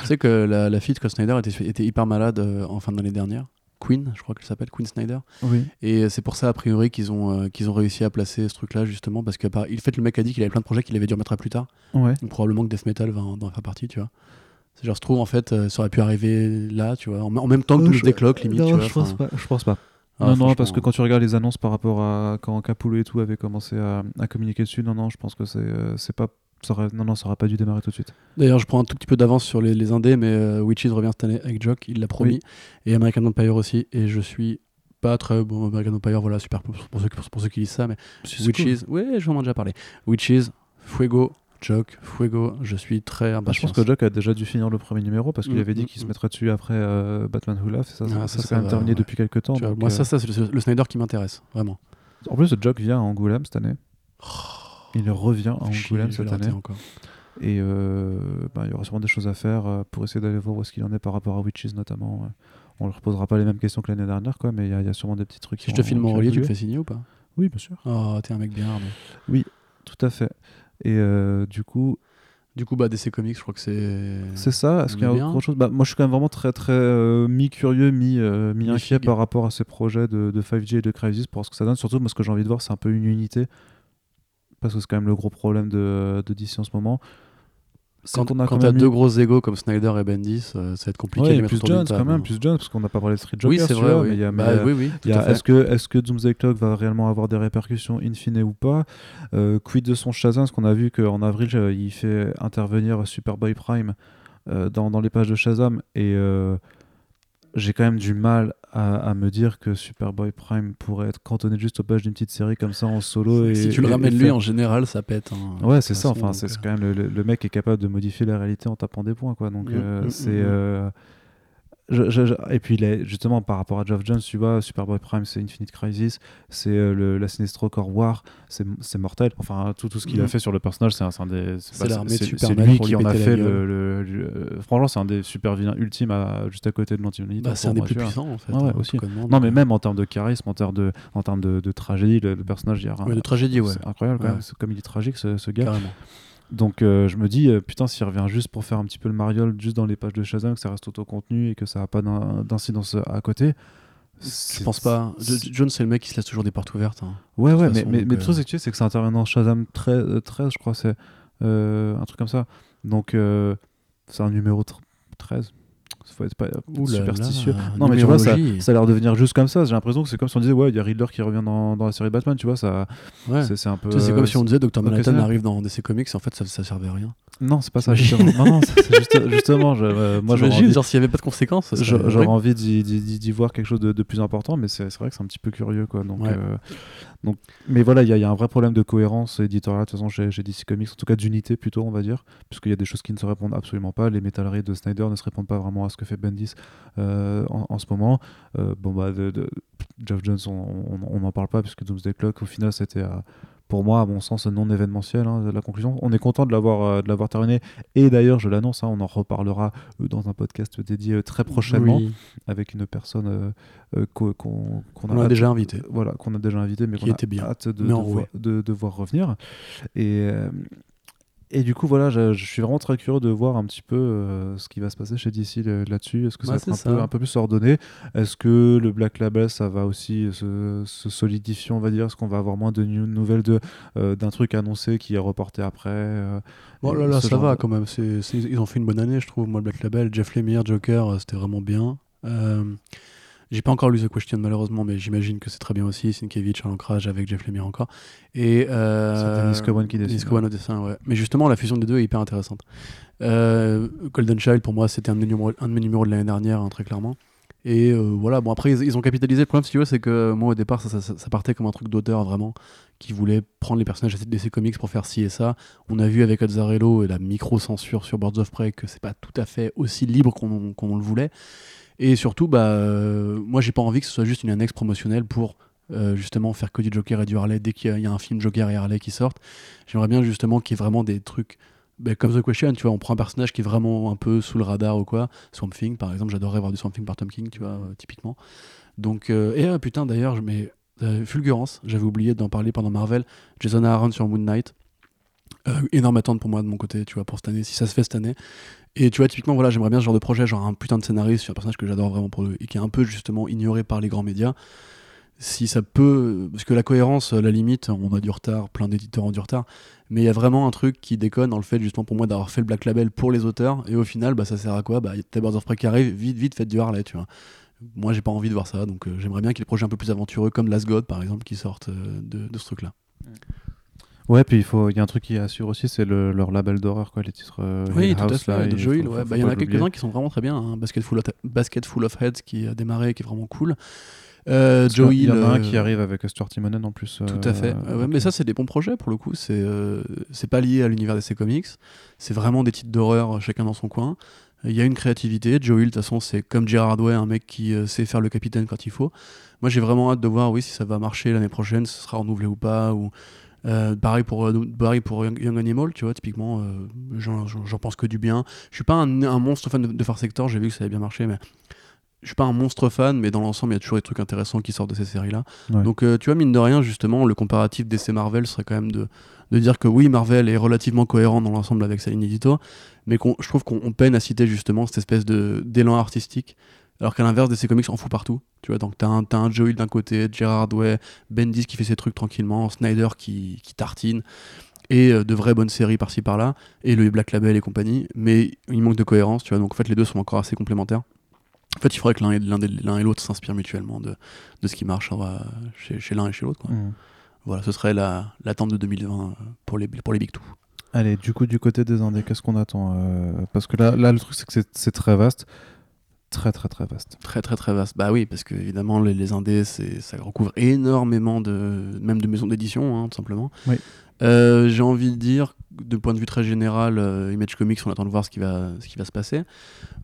tu sais que la, la fille de Scott Snyder était, était hyper malade euh, en fin d'année dernière. Queen, je crois qu'elle s'appelle, Queen Snyder. Oui. Et c'est pour ça, a priori, qu'ils ont, euh, qu'ils ont réussi à placer ce truc-là, justement, parce que par- il fait le mec a dit qu'il avait plein de projets qu'il avait dû remettre à plus tard. Ouais. Donc probablement que Death Metal va en, va en faire partie, tu vois. C'est genre, se trouve, en fait, euh, ça aurait pu arriver là, tu vois, en, en même temps que Euh, Doomsday je- Clock, limite, non, tu vois. je pense enfin, pas. Je pense pas. Ah, non, non, parce que quand tu regardes les annonces par rapport à quand Capullo et tout avaient commencé à, à communiquer dessus, non, non, je pense que c'est euh, c'est pas. Ça aurait, non, non, ça aurait pas dû démarrer tout de suite. D'ailleurs, je prends un tout petit peu d'avance sur les, les indés, mais euh, Witches revient cette année avec Jock, il l'a promis, Oui. et American Empire aussi, et je suis pas très bon American Empire, voilà, super pour, pour ceux, pour, pour ceux qui lisent ça, mais Witches, ouais, je vous en ai déjà parlé. Witches, Fuego, Jock, Fuego, je suis très je impatient. pense que Jack a déjà dû finir le premier numéro parce qu'il Mm, avait dit mm, qu'il se mm. mettrait dessus après euh, Batman Who Laughs. Ça, Ah, ça, ça, c'est quand même va, terminé ouais. depuis quelques temps. Vois, moi, euh, ça, ça c'est le, le Snyder qui m'intéresse, vraiment. En plus, Jock vient à Angoulême cette année. Il revient à Angoulême je cette année. encore. Et euh, bah, il y aura sûrement des choses à faire euh, pour essayer d'aller voir où est-ce qu'il en est par rapport à Witches notamment. ouais. On ne leur posera pas les mêmes questions que l'année dernière, quoi, mais il y, a- il y a sûrement des petits trucs qui Si je te filme vont relier, tu bouger. fais signer ou pas? Oui, bien sûr. Oh, t'es un mec bien. Arnaud. Tout à fait. Et euh, du coup, Du coup, bah, DC Comics, je crois que c'est. c'est ça. Est-ce qu'il y a autre chose? Bah, Moi, je suis quand même vraiment très, très euh, mi-curieux, mi, euh, mi-inquiet par rapport à ces projets de, de 5G et de Crisis pour ce que ça donne. Surtout, moi, ce que j'ai envie de voir, c'est un peu une unité. Parce que c'est quand même le gros problème de, de DC en ce moment. Quand, qu'on a quand t'as deux eu- gros égos comme Snyder et Bendis, euh, ça va être compliqué Ouais, de plus Jones quand même, plus Jones, parce qu'on n'a pas parlé de Street Joker, Oui, c'est vrai. oui. Bah, oui, oui. Est-ce que, est que Doomsday Clock va réellement avoir des répercussions in fine ou pas Euh, Quid de son Shazam Parce qu'on a vu qu'en avril, euh, il fait intervenir Superboy Prime euh, dans, dans les pages de Shazam. Et euh, j'ai quand même du mal à, à me dire que Superboy Prime pourrait être cantonné juste aux pages d'une petite série comme ça en solo. Et, si tu le et- et ramènes lui, en général, ça pète. hein, Ouais, c'est ça. façon, Enfin, c'est euh, quand même le, le- mec est capable de modifier la réalité en tapant des points, quoi. Donc Mm, euh, mm, c'est. mm, mm. euh, je- je- je- et puis justement par rapport à Geoff Jones, tu vois, Superboy Prime, c'est Infinite Crisis, c'est euh, la Sinestro Corps War, c'est mortel. Enfin, tout, tout ce qu'il a Mhm. fait sur le personnage, c'est un, des. C'est lui qui en a fait le. le- le- euh, franchement, c'est un des super vilains ultimes à- juste à côté de l'anti-humanité. bah, c'est un des plus puissants, en fait. Ouais, hein, aussi. Non, mais donc, même en termes de charisme, en termes de, en termes de, de tragédie, le, personnage, il y a euh, ouais, de tragédie, ouais. c'est incroyable quand même. Comme il est tragique ce, ce gars. Carrément. Donc euh, je me dis, euh, putain, s'il revient juste pour faire un petit peu le mariole, juste dans les pages de Shazam, que ça reste autocontenu et que ça n'a pas d'in- d'incidence à côté. Je pense pas. c'est- Jo- Jones, c'est le mec qui se laisse toujours des portes ouvertes. hein. Ouais, ouais, mais, mais, mais le truc, euh, c'est que, tu sais, c'est que ça intervient dans Shazam 13, euh, 13 je crois, c'est euh, un truc comme ça. Donc euh, c'est un numéro tr- 13. Faut être pas superstitieux. là, non, mais tu vois, ça, ça a l'air de venir juste comme ça. J'ai l'impression que c'est comme si on disait, ouais, il y a Riddler qui revient dans, dans la série Batman, tu vois, ça, Ouais. c'est un peu. C'est comme si on disait Dr Manhattan arrive dans DC Comics, en fait, ça, ça servait à rien. Non, c'est pas ça, justement. non, non, juste- justement, je- euh, moi, j'aurais envie- genre s'il n'y avait pas de conséquences. J'aurais envie d'y- voir quelque chose de, de plus important, mais c'est vrai que c'est un petit peu curieux. Quoi. Donc, Ouais. euh, donc, mais voilà, il y, a- il y a un vrai problème de cohérence éditoriale, de toute façon, chez, chez DC Comics, en tout cas d'unité plutôt, on va dire, puisqu'il y a des choses qui ne se répondent absolument pas. Les métalleries de Snyder ne se répondent pas vraiment à ce que fait Bendis euh, en, en ce moment. Euh, bon, bah, de, de- Geoff Jones, on n'en parle pas, puisque Doomsday Clock, au final, c'était. euh, pour moi, à mon sens, non événementiel, hein, la conclusion. On est content de l'avoir euh, de l'avoir terminé. Et d'ailleurs, je l'annonce, hein, on en reparlera euh, dans un podcast dédié euh, très prochainement Oui. avec une personne qu'o- qu'on hâte- déjà invité. Voilà, qu'on a déjà invité, mais qu'on a était bien, hâte de, de de, de voir revenir. Et, Et du coup, voilà, je, je suis vraiment très curieux de voir un petit peu euh, ce qui va se passer chez DC là-dessus. Est-ce que ça va être c'est un peu, un peu plus ordonné? Est-ce que le Black Label, ça va aussi se, se solidifier, on va dire? Est-ce qu'on va avoir moins de nou- nouvelles de, euh, d'un truc annoncé qui est reporté après euh, Bon là là, ça va de- quand même. Ils ont fait une bonne année, je trouve. Moi, le Black Label, Jeff Lemire, Joker, c'était vraiment bien. Euh, j'ai pas encore lu The Question malheureusement, mais j'imagine que c'est très bien aussi. Sienkiewicz à l'ancrage avec Jeff Lemire encore. Et euh, C'est qui dessine, Cowan au dessin, ouais. Mais justement, la fusion des deux est hyper intéressante. Euh, Golden Child, pour moi, c'était un, de mes numéros- un de mes numéros de l'année dernière, hein, très clairement. Et euh, voilà, bon après ils, ils ont capitalisé. Le problème, si tu veux, c'est que moi au départ, ça, ça- ça- ça partait comme un truc d'auteur vraiment, qui voulait prendre les personnages de DC Comics pour faire ci et ça. On a vu avec Azzarello et la micro-censure sur Birds of Prey que c'est pas tout à fait aussi libre qu'on qu'on le voulait. Et surtout, bah, euh, moi j'ai pas envie que ce soit juste une annexe promotionnelle pour euh, justement faire que du Joker et du Harley dès qu'il y, a- un film Joker et Harley qui sortent. J'aimerais bien justement qu'il y ait vraiment des trucs bah, comme The Question, tu vois, on prend un personnage qui est vraiment un peu sous le radar ou quoi. Swamp Thing, par exemple, j'adorerais voir du Swamp Thing par Tom King, tu vois, euh, typiquement. Donc, euh, et ah, putain, d'ailleurs, euh, Fulgurance, j'avais oublié d'en parler pendant Marvel. Jason Aaron sur Moon Knight. Énorme attente pour moi de mon côté, tu vois, pour cette année, si ça se fait cette année. Et tu vois, typiquement, voilà, j'aimerais bien ce genre de projet, genre un putain de scénariste sur un personnage que j'adore vraiment et qui est un peu justement ignoré par les grands médias. Si ça peut. Parce que la cohérence, la limite, on a du retard, plein d'éditeurs ont du retard. Mais il y a vraiment un truc qui déconne dans le fait, justement, pour moi, d'avoir fait le Black Label pour les auteurs. Et au final, bah, ça sert à quoi? Bah, a Birds of Prey vite, vite, faites du Harley, tu vois. Moi, j'ai pas envie de voir ça, donc euh, j'aimerais bien qu'il y ait des projets un peu plus aventureux, comme Last God, par exemple, qui sortent euh, de, de ce truc-là. Ouais, puis il faut, il y a un truc qui assure aussi, c'est le- leur label d'horreur, quoi, les titres. euh, Oui, tout à fait. là, de il Joel, ouais. Bah, il y en a quelques-uns qui sont vraiment très bien. hein. Basket, Full of, Basket Full of Heads qui a démarré, qui est vraiment cool. Euh, Il y en a un euh, qui arrive avec Stuart Timonen en plus. Tout à fait. euh, ouais. Mais ça, c'est des bons projets pour le coup. C'est c'est pas lié à l'univers DC Comics. C'est vraiment des titres d'horreur, chacun dans son coin. Il y a une créativité. Joel, de toute façon, c'est comme Gerard Way, un mec qui sait faire le capitaine quand il faut. Moi, j'ai vraiment hâte de voir, oui, si ça va marcher l'année prochaine, si ce sera renouvelé ou pas. Ou euh, pareil pour euh, pareil pour Young, Animal, tu vois, typiquement, euh, j'en pense que du bien. Je suis pas un, un monstre fan de, de Far Sector. J'ai vu que ça avait bien marché, mais je suis pas un monstre fan, mais dans l'ensemble, il y a toujours des trucs intéressants qui sortent de ces séries-là. Ouais. Donc, euh, tu vois, mine de rien, justement, le comparatif DC Marvel serait quand même de, de dire que oui, Marvel est relativement cohérent dans l'ensemble avec sa ligne édito, mais je trouve qu'on on peine à citer justement cette espèce d'élan artistique. Alors qu'à l'inverse, DC Comics en fout partout. Tu vois, donc t'as un, t'as un Joel d'un côté, Gerard Way, Bendis qui fait ses trucs tranquillement, Snyder qui, qui tartine, et euh, de vraies bonnes séries par-ci par-là, et le Black Label et compagnie. Mais il manque de cohérence, tu vois. Donc en fait, les deux sont encore assez complémentaires. En fait, il faudrait que l'un et, des- l'autre s'inspirent mutuellement de, de ce qui marche euh, chez, chez l'un et chez l'autre. quoi. Mm. Voilà, ce serait la- l'attente de 2020 euh, pour les, pour les Big Two. Allez, du coup, du côté des indés, qu'est-ce qu'on attend euh, Parce que là, là, le truc, c'est que c'est très vaste. Très, très, très vaste. Très très très vaste. Bah oui, parce que évidemment les, les indés, ça recouvre énormément de même de maisons d'édition, hein, tout simplement. Oui. Euh, j'ai envie de dire, de point de vue très général, euh, Image Comics, on attend de voir ce qui va, ce qui va se passer.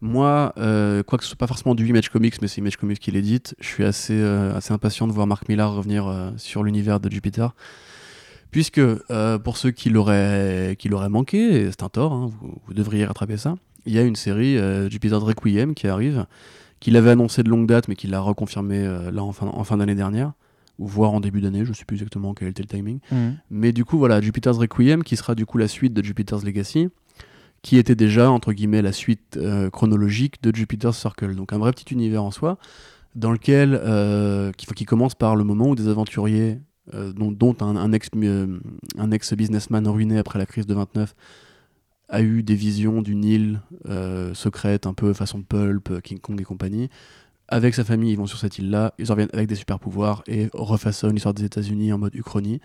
Moi, euh, quoi que ce soit pas forcément du Image Comics, mais c'est Image Comics qui l'édite, je suis assez, euh, assez impatient de voir Mark Millar revenir sur l'univers de Jupiter. Puisque, pour ceux qui l'auraient, manqué, c'est un tort, hein, vous, vous devriez rattraper ça, il y a une série, euh, Jupiter Requiem, qui arrive, qu'il avait annoncé de longue date, mais qu'il a reconfirmé euh, là en fin, en fin d'année dernière, ou voire en début d'année, je sais plus exactement quel était le timing. Mais du coup, voilà, Jupiter's Requiem, qui sera du coup la suite de Jupiter's Legacy, qui était déjà, entre guillemets, la suite euh, chronologique de Jupiter's Circle. Donc un vrai petit univers en soi, dans lequel, euh, qui, qui commence par le moment où des aventuriers, euh, dont, dont un, un ex, euh, un ex-businessman ruiné après la crise de 29, a eu des visions d'une île euh, secrète, un peu façon Pulp, King Kong et compagnie. Avec sa famille, ils vont sur cette île-là, ils en reviennent avec des super pouvoirs et refaçonnent l'histoire des États-Unis en mode Uchronie.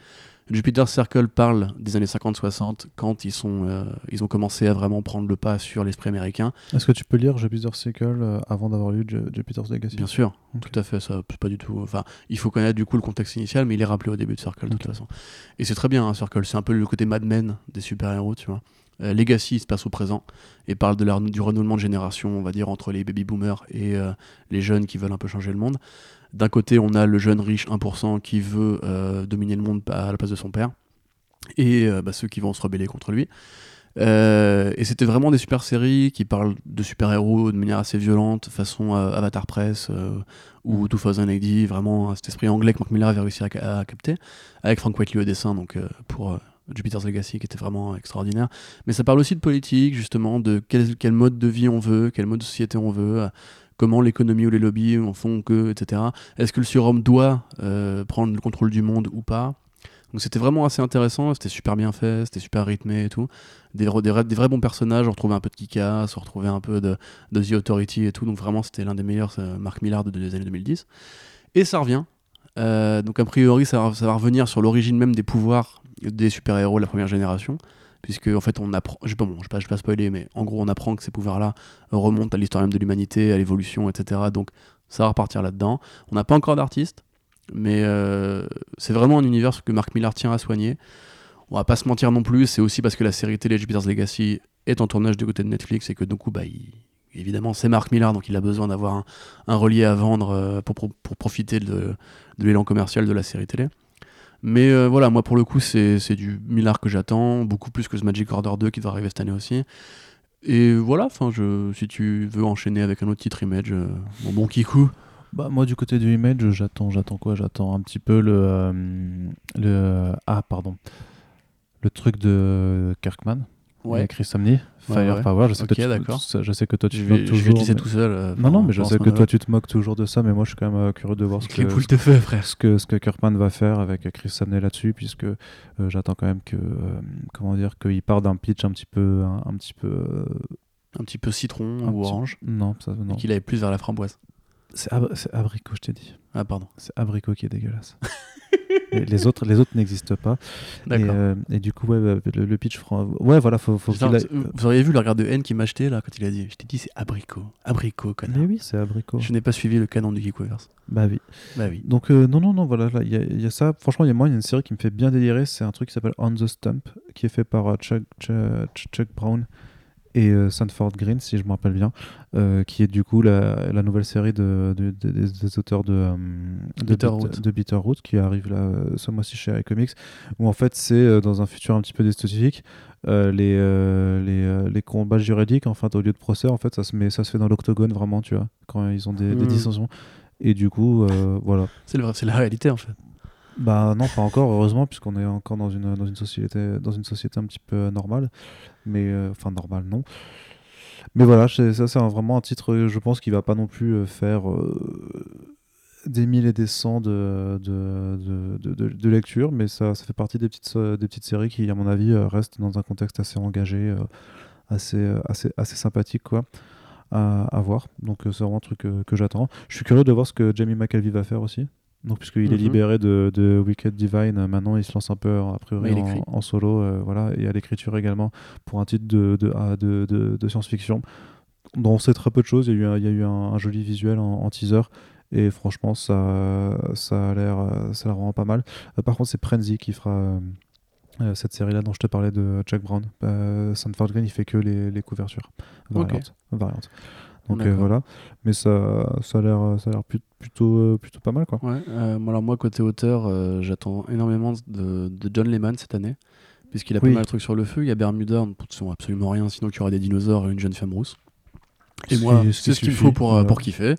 Jupiter Circle parle des années 50-60 quand ils, sont, euh, ils ont commencé à vraiment prendre le pas sur l'esprit américain. Est-ce que tu peux lire Jupiter euh, avant d'avoir lu Ju- Jupiter's Legacy? Bien sûr, tout à fait, ça pas du tout. Enfin, il faut connaître du coup le contexte initial, mais il est rappelé au début de Circle de toute façon. Et c'est très bien, hein, Circle, c'est un peu le côté Mad Men des super-héros, tu vois. Euh, Legacy se passe au présent et parle du renouvellement de génération, on va dire, entre les baby boomers et euh, les jeunes qui veulent un peu changer le monde. D'un côté, on a le jeune riche 1% qui veut euh, dominer le monde à la place de son père et euh, bah, ceux qui vont se rebeller contre lui. Et c'était vraiment des super séries qui parlent de super-héros de manière assez violente, façon Avatar Press ou 2000 AD, vraiment cet esprit anglais que Mark Millar avait réussi à, ca- à capter, avec Frank Whiteley au dessin, donc pour, Jupiter's Legacy, qui était vraiment extraordinaire. Mais ça parle aussi de politique, justement, de quel, mode de vie on veut, quel mode de société on veut, euh, comment l'économie ou les lobbies en font que, etc. Est-ce que le surhomme doit euh, prendre le contrôle du monde ou pas? Donc c'était vraiment assez intéressant, c'était super bien fait, c'était super rythmé et tout. Des, vra- des, vrais- bons personnages, on retrouvait un peu de Kikas, on retrouvait un peu de, The Authority et tout. Donc vraiment c'était l'un des meilleurs euh, Mark Millar de- des années 2010. Et ça revient. Donc a priori ça ça va revenir sur l'origine même des pouvoirs des super-héros de la première génération. Puisque en fait on apprend, je bon, vais pas, spoiler, mais en gros on apprend que ces pouvoirs-là remontent à l'histoire même de l'humanité, à l'évolution, etc. Donc ça va repartir là-dedans. On n'a pas encore d'artiste, mais euh, c'est vraiment un univers que Mark Millar tient à soigner. On va pas se mentir non plus, c'est aussi parce que la série télé Jupiter's Legacy est en tournage du côté de Netflix et que du coup, bah, évidemment, c'est Mark Millar, donc il a besoin d'avoir un, un relié à vendre euh, pour, pour, pour profiter de, de l'élan commercial de la série télé. Mais euh, voilà, moi pour le coup, c'est du Millar que j'attends, beaucoup plus que ce Magic Order 2 qui va arriver cette année aussi. Et voilà, si tu veux enchaîner avec un autre titre Image, euh, mon bon kikou. Bah, moi, du côté du Image, j'attends, j'attends quoi? J'attends un petit peu le, euh, le. Ah, pardon. Le truc de Kirkman. Ouais. Chris Samney. Firepower. ouais. Je, sais que tu- je sais que toi, tu Je te moques vais, je toujours. vais te laisser mais- tout seul. euh, Non, non, mais je sais que toi, tu te moques toujours de ça, mais moi, je suis quand même euh, curieux de voir ce que, Les de feu, frère. ce que, ce que Kirkman va faire avec Chris Samney là-dessus, puisque euh, j'attends quand même que, comment dire, qu'il part d'un pitch un petit peu, un, un petit peu, Un petit peu citron ou petit- orange. Non, ça, non. Qu'il aille plus vers la framboise. C'est abricot, je t'ai dit. Ah, pardon. C'est abricot qui est dégueulasse. Et les autres, les autres n'existent pas. Et, euh, et du coup, ouais, bah, le, le pitch, ouais, voilà, faut, faut aille- vous- auriez vu le regard de haine qu'il m'a acheté là quand il a dit Je t'ai dit c'est abricot. Abricot, connard. Mais oui, c'est abricot. Je n'ai pas suivi le canon du Geekweverse. Bah oui. Bah oui. Donc euh, non, non, non, voilà, là, il y, a- il y a ça. Franchement, il y a moi, il y a une série qui me fait bien délirer. C'est un truc qui s'appelle On the Stump, qui est fait par euh, Chuck, Chuck, Chuck Brown et euh, Sanford Green, si je me rappelle bien, euh, qui est du coup la, la nouvelle série de, de- de- des, auteurs de, euh, de, Bitterroot. Bit- de Bitterroot, qui arrive là euh, ce mois-ci chez iComics, où en fait c'est euh, dans un futur un petit peu dystopique. euh, les, euh, les, euh, les combats juridiques, enfin, au lieu de procès, en fait, ça se, met, ça se fait dans l'octogone, vraiment, tu vois, quand ils ont des, des Mm. dissensions. Et du coup, euh, voilà. C'est la réalité en fait. Bah non, pas encore, heureusement, puisqu'on est encore dans une, dans une, société, dans une société un petit peu normale. Mais, euh, enfin, normale, non. Mais voilà, ça, c'est vraiment un titre, euh, je pense, qui va pas non plus euh, faire euh, des mille et des cents de, de, de, lecture, mais ça, ça fait partie des petites, euh, des petites séries qui, à mon avis, euh, restent dans un contexte assez engagé, euh, assez, euh, assez, sympathique, quoi. À, voir. Donc, euh, c'est vraiment un truc euh, que j'attends. Je suis curieux de voir ce que Jamie McAlvey va faire aussi. Donc, puisqu'il est Mhm. libéré de, de Wicked Divine, euh, maintenant il se lance un peu a priori Ouais, en, en solo, euh, voilà, et à l'écriture également pour un titre de, de, ah, de, de- science-fiction dont on sait très peu de choses. Il y a eu un, il y a eu un, un joli visuel en, en teaser et franchement ça, ça a l'air euh, ça a vraiment pas mal. Euh, par contre, c'est Prenzy qui fera euh, euh, cette série-là dont je te parlais de Jack Brown. Euh, Sanford Green, il fait que les, les couvertures variantes. variantes. Donc euh, voilà, mais ça, ça a l'air, ça a l'air plut- plutôt, euh, plutôt pas mal quoi. Ouais, euh, moi, alors moi côté auteur, euh, j'attends énormément de, de John Lehman cette année, puisqu'il a Oui. pas mal de trucs sur le feu. Il y a Bermuda, on ne sont absolument rien, sinon qu'il y aura des dinosaures et une jeune femme rousse. Et moi, c'est ce qu'il faut pour, voilà. pour kiffer.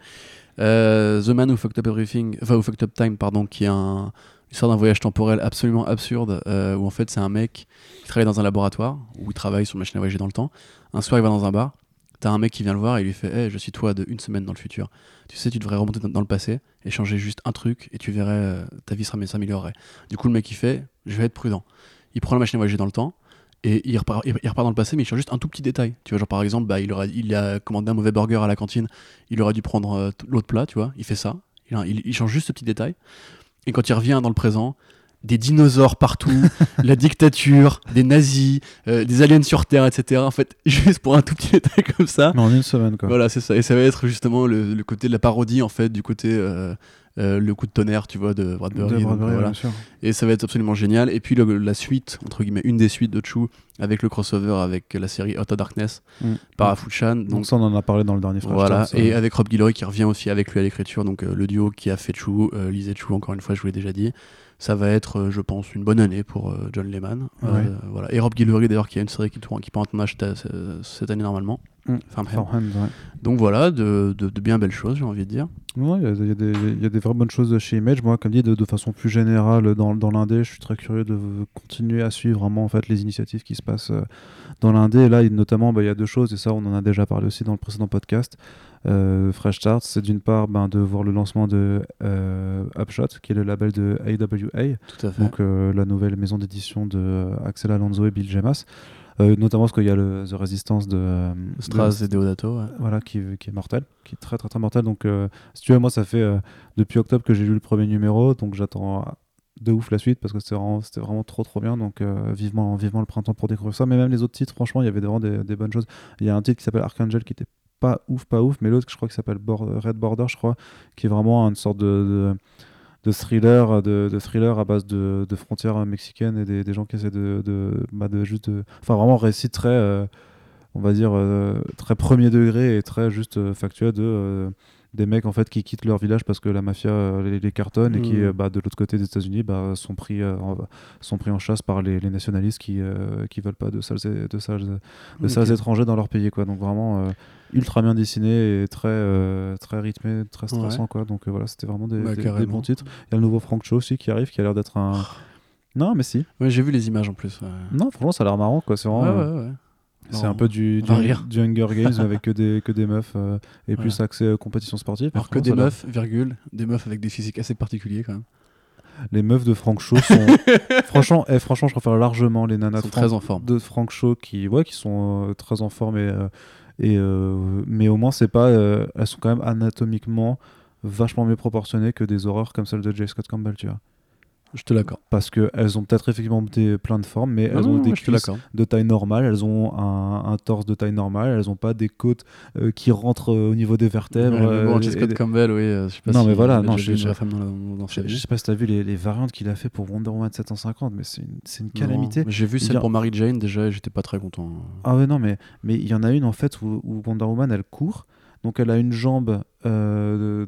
The Man Who Fucked Up Everything, enfin Who Fucked Up Time, pardon, qui est un, l'histoire d'un voyage temporel absolument absurde, euh, où en fait c'est un mec qui travaille dans un laboratoire, où il travaille sur une machine à voyager dans le temps. Un soir, il va dans un bar, t'as un mec qui vient le voir et il lui fait Hey, je suis toi de une semaine dans le futur. Tu sais, tu devrais remonter dans- le passé et changer juste un truc et tu verrais, euh, ta vie s'améliorerait. Du coup, le mec il fait Je vais être prudent. Il prend la machine à voyager dans le temps et il repart, il repart dans le passé, mais il change juste un tout petit détail. Tu vois, genre par exemple, bah, il, aura, il a commandé un mauvais burger à la cantine, il aurait dû prendre euh, l'autre plat, tu vois. Il fait ça, il change juste ce petit détail. Et quand il revient dans le présent, des dinosaures partout, la dictature, des nazis, euh, des aliens sur Terre, etc. En fait, juste pour un tout petit détail comme ça. Mais en une semaine quoi. Voilà, c'est ça. Et ça va être justement le, le côté de la parodie, en fait, du côté euh, euh, le coup de tonnerre, tu vois, de Bradbury. De donc, Bradbury, voilà. bien sûr. Et ça va être absolument génial. Et puis le- la suite, entre guillemets, une des suites de Chu, avec le crossover avec la série Out of Darkness Mm. par Afuchan. Donc, Donc ça, on en a parlé dans le dernier Flash voilà, et avec Rob Guillory qui revient aussi avec lui à l'écriture, donc euh, le duo qui a fait Chu, euh, lisez Chu encore une fois, je vous l'ai déjà dit. Ça va être, euh, je pense, une bonne année pour euh, John Lehman. Euh, Ouais. voilà. Et Rob Guillory d'ailleurs qui a une série qui, tourne, qui prend un tournage cette, année normalement. Mm. Farmhand. Ouais. Donc voilà, de, de- de bien belles choses, j'ai envie de dire. Ouais, il y, a- il y il y a des vraies bonnes choses chez Image. Moi, comme dit, de, de façon plus générale dans, dans l'indé, je suis très curieux de continuer à suivre vraiment en fait les initiatives qui se passent dans l'indé. Et là, il- notamment, bah, il y a deux choses, et ça, on en a déjà parlé aussi dans le précédent podcast. Euh, Fresh Start, c'est d'une part ben, de voir le lancement de euh, Upshot, qui est le label de AWA, Tout à fait. donc euh, la nouvelle maison d'édition de euh, Axel Alonso et Bill Gemas. Euh, notamment parce qu'il y a le The Resistance de, Stras de- et Deodato, ouais. voilà, qui, qui est mortel, qui est très très très mortel. Donc, si tu veux, moi, ça fait depuis octobre que j'ai lu le premier numéro, donc j'attends de ouf la suite parce que c'était vraiment, trop trop bien. Donc, euh, vivement, vivement le printemps pour découvrir ça. Mais même les autres titres, franchement, il y avait vraiment des, des bonnes choses. Il y a un titre qui s'appelle Archangel qui était pas ouf, pas ouf, mais l'autre, je crois, qui s'appelle Red Border, je crois, qui est vraiment une sorte de. de thriller, de, thriller à base de, frontières mexicaines et des, des gens qui essaient de, bah, juste. Enfin, vraiment, récit très. euh, on va dire, euh, très premier degré et très juste euh, factuel de des mecs en fait qui quittent leur village parce que la mafia euh, les, les cartonne et qui Mhm. euh, bah, de l'autre côté des États-Unis bah, sont pris euh, en, sont pris en chasse par les, les nationalistes qui qui veulent pas de sales de sales, de sales étrangers dans leur pays quoi donc vraiment ultra bien dessiné et très euh, très rythmé très stressant quoi donc euh, voilà c'était vraiment des, Bah, des- des carrément. bons titres il y a le nouveau Frank Cho aussi qui arrive qui a l'air d'être un non mais si Ouais, j'ai vu les images en plus. ouais. non franchement ça a l'air marrant quoi c'est Ouais, vraiment euh, ouais, ouais. C'est un peu du, du, Hunger Games avec que des, que des meufs euh, et plus accès euh, compétition sportive. Alors que des meufs, virgule, des meufs avec des physiques assez particuliers quand même. a- Les meufs de Frank Shaw sont. franchement, eh, franchement, je préfère largement les nanas sont de Frank, très en forme. de Frank Shaw qui, ouais, qui sont euh, très en forme. Et, euh, et, mais au moins, c'est pas, elles sont quand même anatomiquement vachement mieux proportionnées que des horreurs comme celle de J. Scott Campbell, tu vois. Je te l'accorde. Parce qu'elles ont peut-être effectivement des, plein de formes, mais elles ont non, des cuisses de taille normale, elles ont un, un torse de taille normale, elles ont pas des côtes euh, qui rentrent euh, au niveau des vertèbres. Ouais, bon, euh, J. et Scott des- Campbell, oui, euh, je sais pas Non, si mais voilà, non, je- sais pas si t'as vu les, les variantes qu'il a fait pour Wonder Woman 750, mais c'est une, calamité. J'ai vu celle a- pour Mary Jane déjà et j'étais pas très content. Ah ouais, non, mais mais il y en a une en fait où, où Wonder Woman elle court, donc elle a une jambe euh,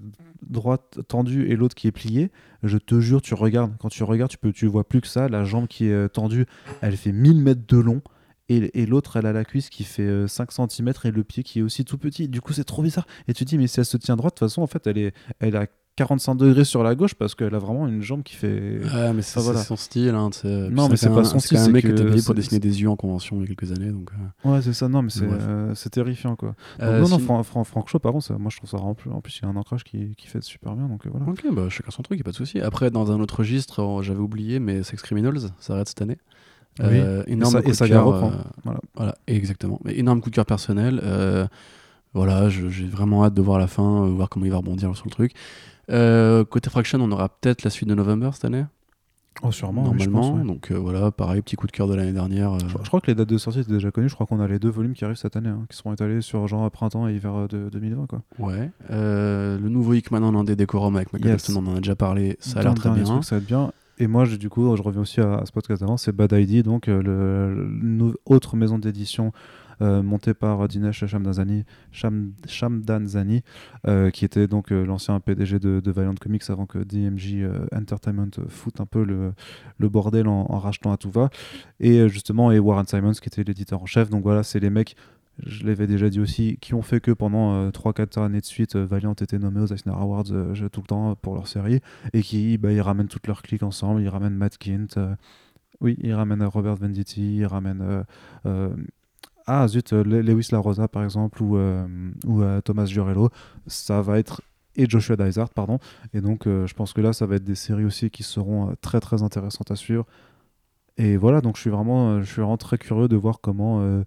droite tendue et l'autre qui est pliée. Je te jure, tu regardes, quand tu regardes, tu peux, tu vois plus que ça. La jambe qui est euh, tendue, elle fait 1000 mètres de long. Et, et l'autre, elle a la cuisse qui fait euh, 5 cm et le pied qui est aussi tout petit. Du coup, c'est trop bizarre. Et tu te dis, mais si elle se tient droite, de toute façon, en fait, elle est, elle a 45 degrés sur la gauche parce qu'elle a vraiment une jambe qui fait. Ah, mais c'est voilà. c'est son style. Hein, Non, mais c'est pas son C'est style, même un c'est mec que payé pour c'est- dessiner des yeux en convention il y a quelques années. Donc, euh. Ouais, c'est ça. Non, mais c'est euh, c'est terrifiant, quoi. Donc, Euh, non, non, Fran- Fran- Frank Shaw, par contre, ça- moi je trouve ça vraiment plus. En plus, il y a un ancrage qui, qui fait super bien, donc euh, voilà. Ok, bah chacun son truc, y a pas de souci. Après, dans un autre registre, j'avais oublié, mais Sex Criminals, ça arrête cette année. Oui. Énorme ça- et cœur, reprend. Voilà. Voilà, exactement. Mais énorme coup de cœur personnel. voilà, j'ai vraiment hâte de voir la fin, voir comment il va rebondir sur le truc. Euh, côté Fraction, on aura peut-être la suite de November cette année, Oh, sûrement, oui, je normalement. pense, ouais. Donc euh, voilà, pareil, petit coup de cœur de l'année dernière. euh, Je, je crois que les dates de sortie étaient déjà connues. Je crois qu'on a les deux volumes qui arrivent cette année, hein, qui seront étalés sur genre printemps et hiver de 2020. Quoi. ouais. Euh, le nouveau Hickman en indé décorum avec Michael Yes. On en a déjà parlé, ça a l'air très bien. ça va être bien. Et moi, je- du coup, je reviens aussi à, à ce podcast d'avant, c'est Bad ID, donc euh, le, le nou- autre maison d'édition euh, montée par Dinesh Shamdanzani, Sham, Shamdanzani, euh, qui était donc euh, l'ancien PDG de, Valiant Comics avant que DMG euh, Entertainment euh, foute un peu le, bordel en, rachetant à tout va. Et euh, justement, et Warren Simons, qui était l'éditeur en chef. Donc voilà, c'est les mecs je l'avais déjà dit aussi, qui ont fait que pendant 3-4 années de suite, euh, Valiant était nommé aux Eisner Awards euh, tout le temps pour leur série, et qui bah, ils ramènent toute leur clique ensemble, ils ramènent Matt Kint, euh, oui, ils ramènent euh, Robert Venditti, ils ramènent euh, euh, ah zut, euh, Le- Lewis La Rosa par exemple, ou, euh, ou euh, Thomas Giorello, ça va être et Joshua Dysart, pardon. Et donc, euh, je pense que là, ça va être des séries aussi qui seront euh, très très intéressantes à suivre. Et voilà, donc je suis vraiment, euh, je suis vraiment très curieux de voir comment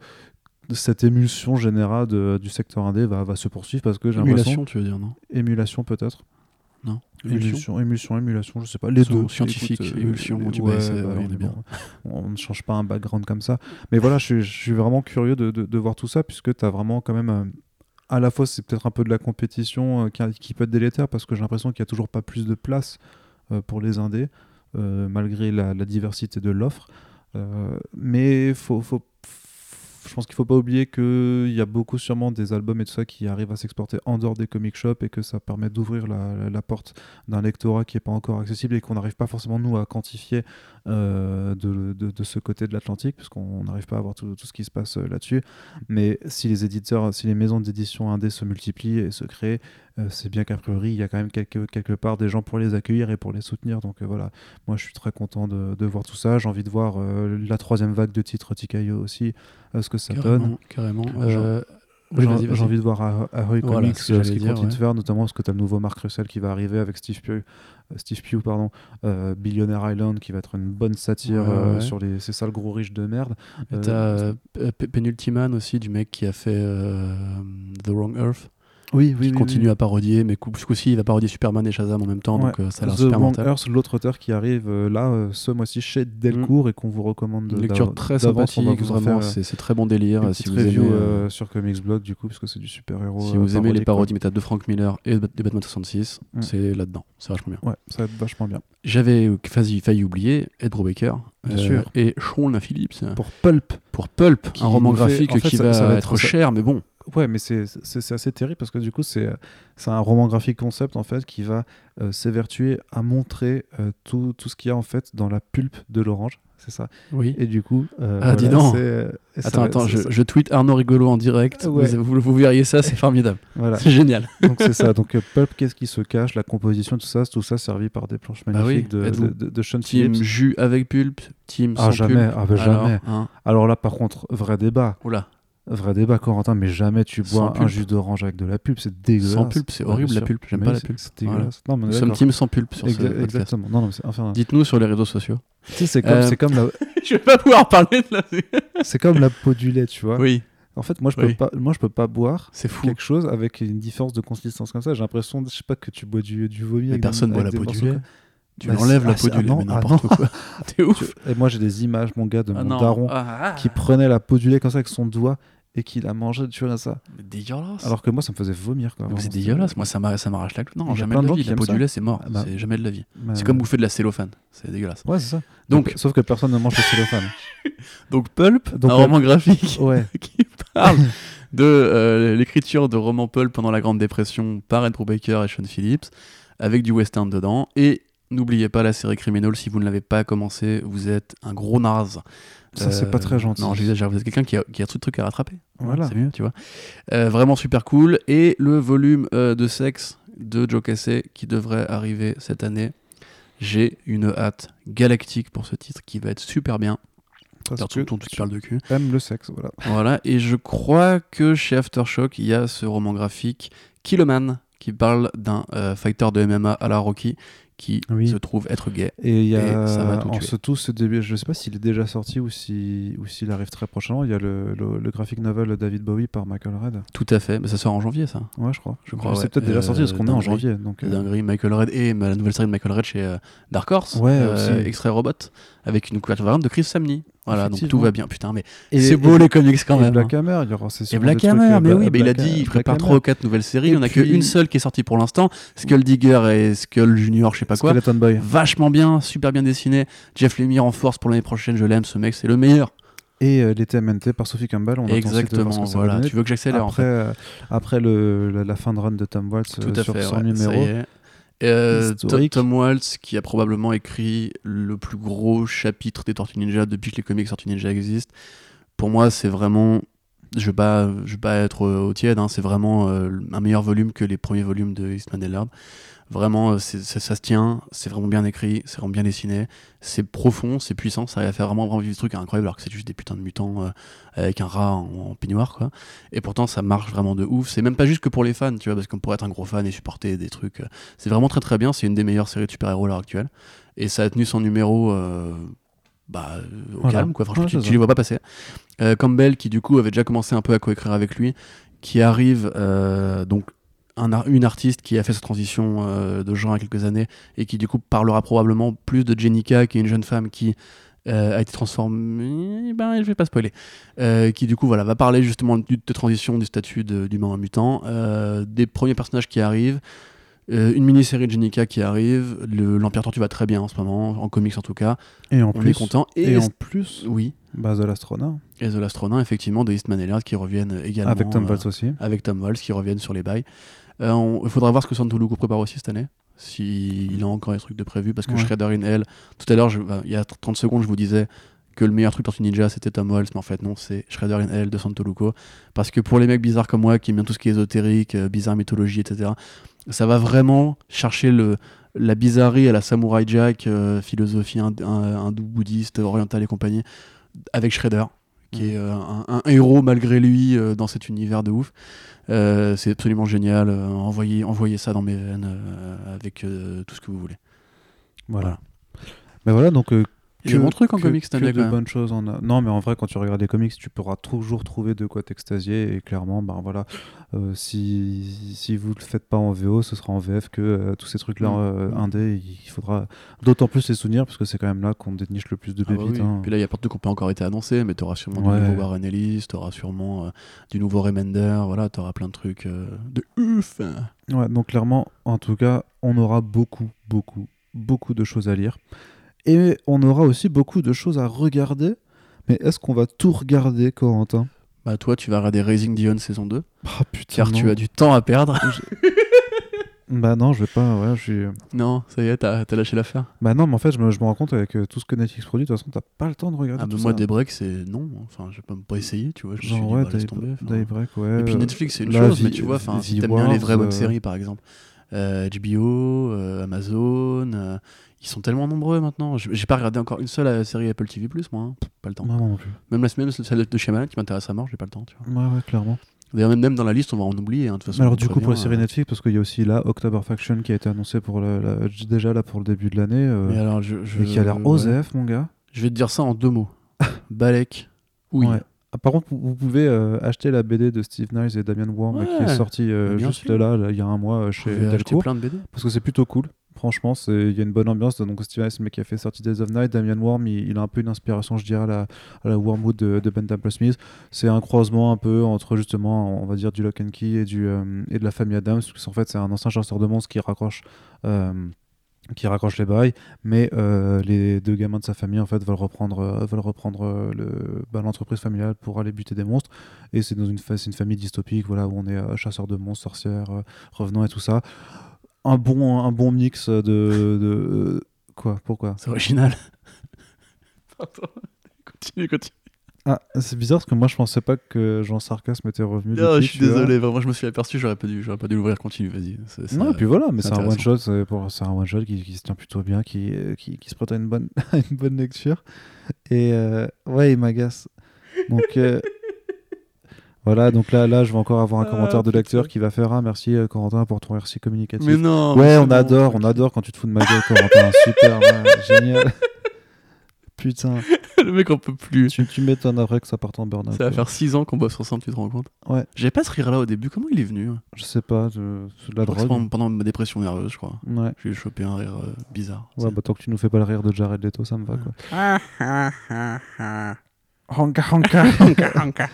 cette émulsion générale de- du secteur indé va, va se poursuivre parce que j'ai l'impression Émulation, tu veux dire, non? Émulation peut-être Non émulsion émulsion émulation je sais pas. Les deux. Écoute, euh, émulsion, euh, ouais, bah on est bien. ne change pas un background comme ça. Mais voilà je suis, je suis vraiment curieux de, de- de voir tout ça puisque tu as vraiment quand même euh, à la fois c'est peut-être un peu de la compétition euh, qui, qui peut être délétère parce que j'ai l'impression qu'il n'y a toujours pas plus de place euh, pour les indés malgré la, la diversité de l'offre. Mais faut, faut je pense qu'il faut pas oublier qu'il y a beaucoup sûrement des albums et tout ça qui arrivent à s'exporter en dehors des comic shops et que ça permet d'ouvrir la, porte d'un lectorat qui est pas encore accessible et qu'on n'arrive pas forcément nous à quantifier euh, de, ce côté de l'Atlantique puisqu'on n'arrive pas à voir tout, ce qui se passe euh, là-dessus. Mais si les éditeurs, si les maisons d'édition indé se multiplient et se créent, c'est bien qu'a priori il y a quand même quelque, quelque part des gens pour les accueillir et pour les soutenir. Donc euh, voilà, moi je suis très content de, de voir tout ça. J'ai envie de voir euh, la troisième vague de titres TKO aussi, euh, ce que ça donne. Carrément. J'ai- Euh, oui, envie de voir à, à Ahoy Voilà, Comics ce euh, ce qu'ils de faire, notamment parce que tu as le nouveau Mark Russell qui va arriver avec Steve Pugh, euh, Steve Pugh pardon, euh, Billionaire Island qui va être une bonne satire Ouais, ouais, euh, ouais. sur les, ces sales gros riches de merde. Euh, T'as euh, P- Penultiman aussi, du mec qui a fait euh, The Wrong Earth, oui, oui, qui oui, continue oui. à parodier, mais ce coup-ci, il va parodier Superman et Shazam en même temps, donc euh, ça a l'air super Wrong mental. Earth, l'autre auteur qui arrive euh, là euh, ce mois-ci chez Delcourt et qu'on vous recommande de Une lecture très sympathique, vraiment, c'est c'est très bon délire. une petite Si vous review aimez, sur Comics Blog du coup parce que c'est du super héros. si vous aimez les parodies méthodes de Frank Miller et de Batman 66, Mm. c'est là-dedans, c'est vachement bien. Ouais, ça va être vachement bien. J'avais failli, oublier Ed Brubaker Bien sûr. et Sean Phillips Pour Pulp, pour Pulp, Qui un roman fait- graphique en fait, qui ça- va, ça va être cher, mais bon. Ouais, mais c'est assez terrible parce que du coup, c'est un roman graphique concept en fait qui va euh, s'évertuer à montrer euh, tout, tout ce qu'il y a en fait dans la pulpe de l'orange. C'est ça? Oui. Et du coup. euh, Ah, dis donc. Attends, attends, je, je tweet Arnaud Rigolo en direct. Ouais. Vous, vous, vous verriez ça, c'est formidable. Voilà. C'est génial. Donc c'est ça. Donc euh, Pulp, qu'est-ce qui se cache? La composition, tout ça, tout ça servi par des planches Bah oui, magnifiques de, de, de, de Sean Team Phillips. jus avec pulpe, team Ah, sans jamais. pulpe. Ah, bah, Alors, jamais. hein. Alors là, par contre, vrai débat. Oula, Vrai débat, Corentin, mais jamais tu bois un jus d'orange avec de la pulpe, c'est dégueulasse. sans pulpe, c'est horrible la pulpe. J'aime pas la pulpe. C'est dégueulasse. Non, mais on est Nous sommes team sans pulpe sur ce Exa- podcast. Exactement. Non, non, enfin, Dites-nous sur les réseaux sociaux. tu sais, c'est comme, Euh, comme la, Je vais pas pouvoir parler de la. c'est comme la peau du lait, tu vois. Oui, En fait, moi, je peux Oui. pas, moi, je peux pas boire fou. quelque chose avec une différence de consistance comme ça. J'ai l'impression, je sais pas, que tu bois du, du vomi. Mais avec personne boit la peau du lait. Tu Bah, enlèves c'est- la ah, peau du ah lait, non, mais ah n'importe quoi. T'es ouf. Et moi, j'ai des images, mon gars, de Ah mon non. daron Ah, qui prenait la peau du lait comme ça avec son doigt et qui la mangeait, tu vois ça. mais dégueulasse. Alors que moi, ça me faisait vomir. Quoi, Mais c'est dégueulasse. Moi, ça m'a- ça m'arrache la. Il y Non, a jamais plein de de la gens vie. qui La peau du ça. lait, c'est mort. Ah bah. C'est jamais de la vie. Mais- C'est comme bouffer de la cellophane. C'est dégueulasse. Ouais, c'est ça. Donc, Donc, sauf que personne ne mange le cellophane. donc Pulp, Donc, un euh, roman graphique Ouais. qui parle de euh, l'écriture de romans pulp pendant la Grande Dépression par Ed Brubaker et Sean Phillips, avec du western dedans. Et n'oubliez pas la série Criminal, si vous ne l'avez pas commencé, vous êtes un gros naze. Ça, c'est pas très gentil. Non, j'exagère, vous êtes quelqu'un qui a, qui a tout de trucs à rattraper. Voilà. C'est mieux, tu vois. Euh, vraiment super cool. Et le volume euh, de sexe de Joe Cassé qui devrait arriver cette année. J'ai une hâte galactique pour ce titre qui va être super bien. Parce que ton tu parles de cul. tu aimes le sexe, voilà. Voilà, et je crois que chez Aftershock, il y a ce roman graphique Kiloman qui parle d'un euh, fighter de MMA à la Rocky qui Oui. se trouve être gay. Et il y a ça va tout en tuer. ce tout ce début, je sais pas s'il est déjà sorti ou si ou s'il arrive très prochainement. Il y a le, le, le graphic novel David Bowie par Michael Red. Tout à fait, mais ça sort en janvier ça. Ouais, je crois. Je crois, C'est ouais. peut-être déjà Euh, sorti parce qu'on est en janvier. Donc, euh, Dinguerie, Michael Red et euh, la nouvelle série de Michael Red chez euh, Dark Horse, Ouais, euh. Extrait Robot, avec une couverture variante de Chris Samney. Voilà, donc tout va bien. Putain, mais c'est beau et- les comics quand et même. Black hein. Hammer, il y aura Et Black Hammer, euh, mais oui, mais il a dit il prépare. 3 ou 4 nouvelles séries. Il n'y en a qu'une seule qui est sortie pour l'instant. Skull Digger et Skull Junior, je sais pas quoi. Boy. Vachement bien, super bien dessiné. Jeff Lemire en force pour l'année prochaine, je l'aime, ce mec, c'est le meilleur. Et euh, les TMNT par Sophie Campbell. On attend ensuite de voir Exactement, voilà. Tu veux que j'accélère en Après, fait. euh, après le, la, la fin de run de Tom Waltz Tout euh, à sur fait, 100 ouais, est. Euh. Tom Waltz qui a probablement écrit le plus gros chapitre des Tortues Ninja depuis que les comics Tortues Ninja existent. Pour moi, c'est vraiment. Je vais pas, je vais pas être euh, au tiède, hein, c'est vraiment euh, un meilleur volume que les premiers volumes de Eastman et Laird. Vraiment, euh, ça se tient, c'est vraiment bien écrit, c'est vraiment bien dessiné, c'est profond, c'est puissant, ça arrive à faire vraiment, vraiment vivre des trucs incroyables alors que c'est juste des putains de mutants euh, avec un rat en, en peignoir, quoi. Et pourtant, ça marche vraiment de ouf. C'est même pas juste que pour les fans, tu vois, parce qu'on pourrait être un gros fan et supporter des trucs. euh, C'est vraiment très très bien, c'est une des meilleures séries de super-héros à l'heure actuelle. Et ça a tenu son numéro. bah, au Voilà. calme quoi franchement Ouais, tu, tu les vois pas passer Euh, Campbell qui du coup avait déjà commencé un peu à coécrire avec lui qui arrive euh, donc un une artiste qui a fait sa transition euh, de genre il y a quelques années et qui du coup parlera probablement plus de Jenica qui est une jeune femme qui euh, a été transformée ben je vais pas spoiler Euh, qui du coup voilà va parler justement du- de transition du statut de- d'humain mutant euh, des premiers personnages qui arrivent une mini-série de Jenica qui arrive. Le- L'Empire Tortue va très bien en ce moment, en comics en tout cas. Et en On plus, est content. Et, Et en plus, oui, bah, The L'Astronaut, et The Last Ronin, effectivement, de Eastman et Laird qui reviennent également. avec Tom Waltz aussi. avec Tom Waltz qui reviennent sur les bails. Euh, on- Il faudra voir ce que Santoluco prépare aussi cette année. S'il a encore des trucs de prévu. Parce que Ouais. Shredder in Hell, tout à l'heure, bah, il y a 30 secondes, je vous disais que le meilleur truc Tortue Ninja c'était Tom Waltz. Mais en fait, non, c'est Shredder in Hell de Santoluco. Parce que pour les mecs bizarres comme moi qui aiment bien tout ce qui est ésotérique, euh, bizarre mythologie, etc., ça va vraiment chercher le, la bizarrerie à la Samurai Jack, euh, philosophie hind- un- hindou, bouddhiste, orientale et compagnie, avec Shredder, qui est euh, un, un héros malgré lui euh, dans cet univers de ouf. Euh, c'est absolument génial. envoyez, envoyez ça dans mes veines avec tout ce que vous voulez. Voilà. Mais voilà, donc. Il y a des bons trucs en que- comics que de bonnes choses en a- Non, mais en vrai, quand tu regardes les comics, tu pourras toujours trouver de quoi t'extasier. Et clairement, ben voilà, euh, si, si vous le faites pas en VO, ce sera en VF que euh, tous ces trucs-là Mm. euh, indés. Il faudra d'autant plus les soutenir parce que c'est quand même là qu'on déniche le plus de Ah bah pépites. oui. hein. Puis là, il y a pas de trucs qui n'ont pas encore été annoncés, mais tu auras sûrement Ouais. du nouveau Warren Ellis, tu auras sûrement euh, du nouveau Remender, voilà, tu auras plein de trucs de ouf. Ouais, donc clairement, en tout cas, on aura beaucoup, beaucoup, beaucoup de choses à lire. Et on aura aussi beaucoup de choses à regarder. Mais est-ce qu'on va tout regarder, Corentin? Bah, toi, tu vas regarder Raising Dion saison 2, Ah putain. car non. tu as du temps à perdre. Bah non, je vais pas. Ouais, je suis. non, ça y est, t'as lâché l'affaire. Bah non, mais en fait, je me, je me rends compte avec euh, tout ce que Netflix produit, de toute façon, t'as pas le temps de regarder Ah, mais tout moi, ça. Daybreak, c'est non. Enfin, je vais pas, pas essayer, tu vois. Je me suis Genre, dit, ouais, bah, laisse tomber. Daybreak, ouais. Et puis euh, Netflix, c'est une là, chose, mais tu vois, enfin, si t'aimes bien les vraies bonnes euh, séries, par exemple, euh, HBO, euh, Amazon, euh, ils sont tellement nombreux maintenant. J'ai pas regardé encore une seule euh, série Apple TV+, moi, hein. Pas le temps. Non, non plus. Même la semaine, celle de Shyamalan qui m'intéresse à mort, j'ai pas le temps, tu vois. Ouais, ouais, clairement. D'ailleurs, même, même dans la liste, on va en oublier, hein, de façon. Alors, du coup, pour la série euh. Netflix, parce qu'il y a aussi là October Faction qui a été annoncé pour la- déjà là pour le début de l'année. euh, Mais alors, je, je- et qui a l'air ouais. OZF, mon gars. Je vais te dire ça en deux mots. Balek, oui. Ouais. Ah, par contre, vous, pouvez euh, acheter la BD de Steve Niles et Damian Worm qui Ouais. est sortie euh, Bah, juste sûr. là, il y a un mois euh, chez Delcourt. plein de BD. Parce que c'est plutôt cool. Franchement, il y a une bonne ambiance. Donc, Steve Niles, le mec qui a fait Sortie Days of Night, Damian Worm, il, il a un peu une inspiration, je dirais, à la, à la Wormwood de, de Ben Temple Smith. C'est un croisement un peu entre justement, on va dire, du Lock and Key et, du, euh, et de la famille Adams. Parce qu'en fait, c'est un ancien chasseur de monstres qui raccroche. Qui raccroche les bails, mais euh, les deux gamins de sa famille en fait veulent reprendre, euh, veulent reprendre euh, bah, l'entreprise familiale pour aller buter des monstres. Et c'est dans une, famille dystopique, voilà, où on est euh, chasseur de monstres, sorcières, euh, revenants et tout ça. Un bon, un bon mix de, de quoi Pourquoi? C'est original. Pardon. Continue, continue. Ah, c'est bizarre parce que moi je pensais pas que Jean Sarcasme était revenu. Non, je suis désolé, vraiment, je me suis aperçu, j'aurais pas dû, j'aurais pas dû l'ouvrir. Continue, vas-y. Non, et puis voilà, mais c'est un one shot, c'est un one shot qui, qui se tient plutôt bien, qui, qui, qui se prête à une bonne, une bonne lecture. Et euh, ouais, il m'agace. Donc euh, voilà, donc là, là, je vais encore avoir un Ah, commentaire de lecteur qui va faire ah merci euh, Corentin pour ton récit communicatif. Mais non. ouais, mais on bon. adore, on adore quand tu te fous de ma gueule, Corentin. Super, ouais, génial. Putain, Le mec, on peut plus. tu, tu m'étonnes après que ça parte en burn-out. Ça va quoi. faire 6 ans qu'on bosse ensemble, tu te rends compte Ouais. J'avais pas ce rire-là au début. Comment il est venu hein Je sais pas, de, de la c'est drogue. pendant, pendant ma dépression nerveuse, je crois. Ouais. J'ai chopé un rire euh, bizarre. Ouais, bah tant que tu nous fais pas le rire de Jared Leto, ça me va quoi. Ah, ah, ah, ah. Honka, honka, honka, honka.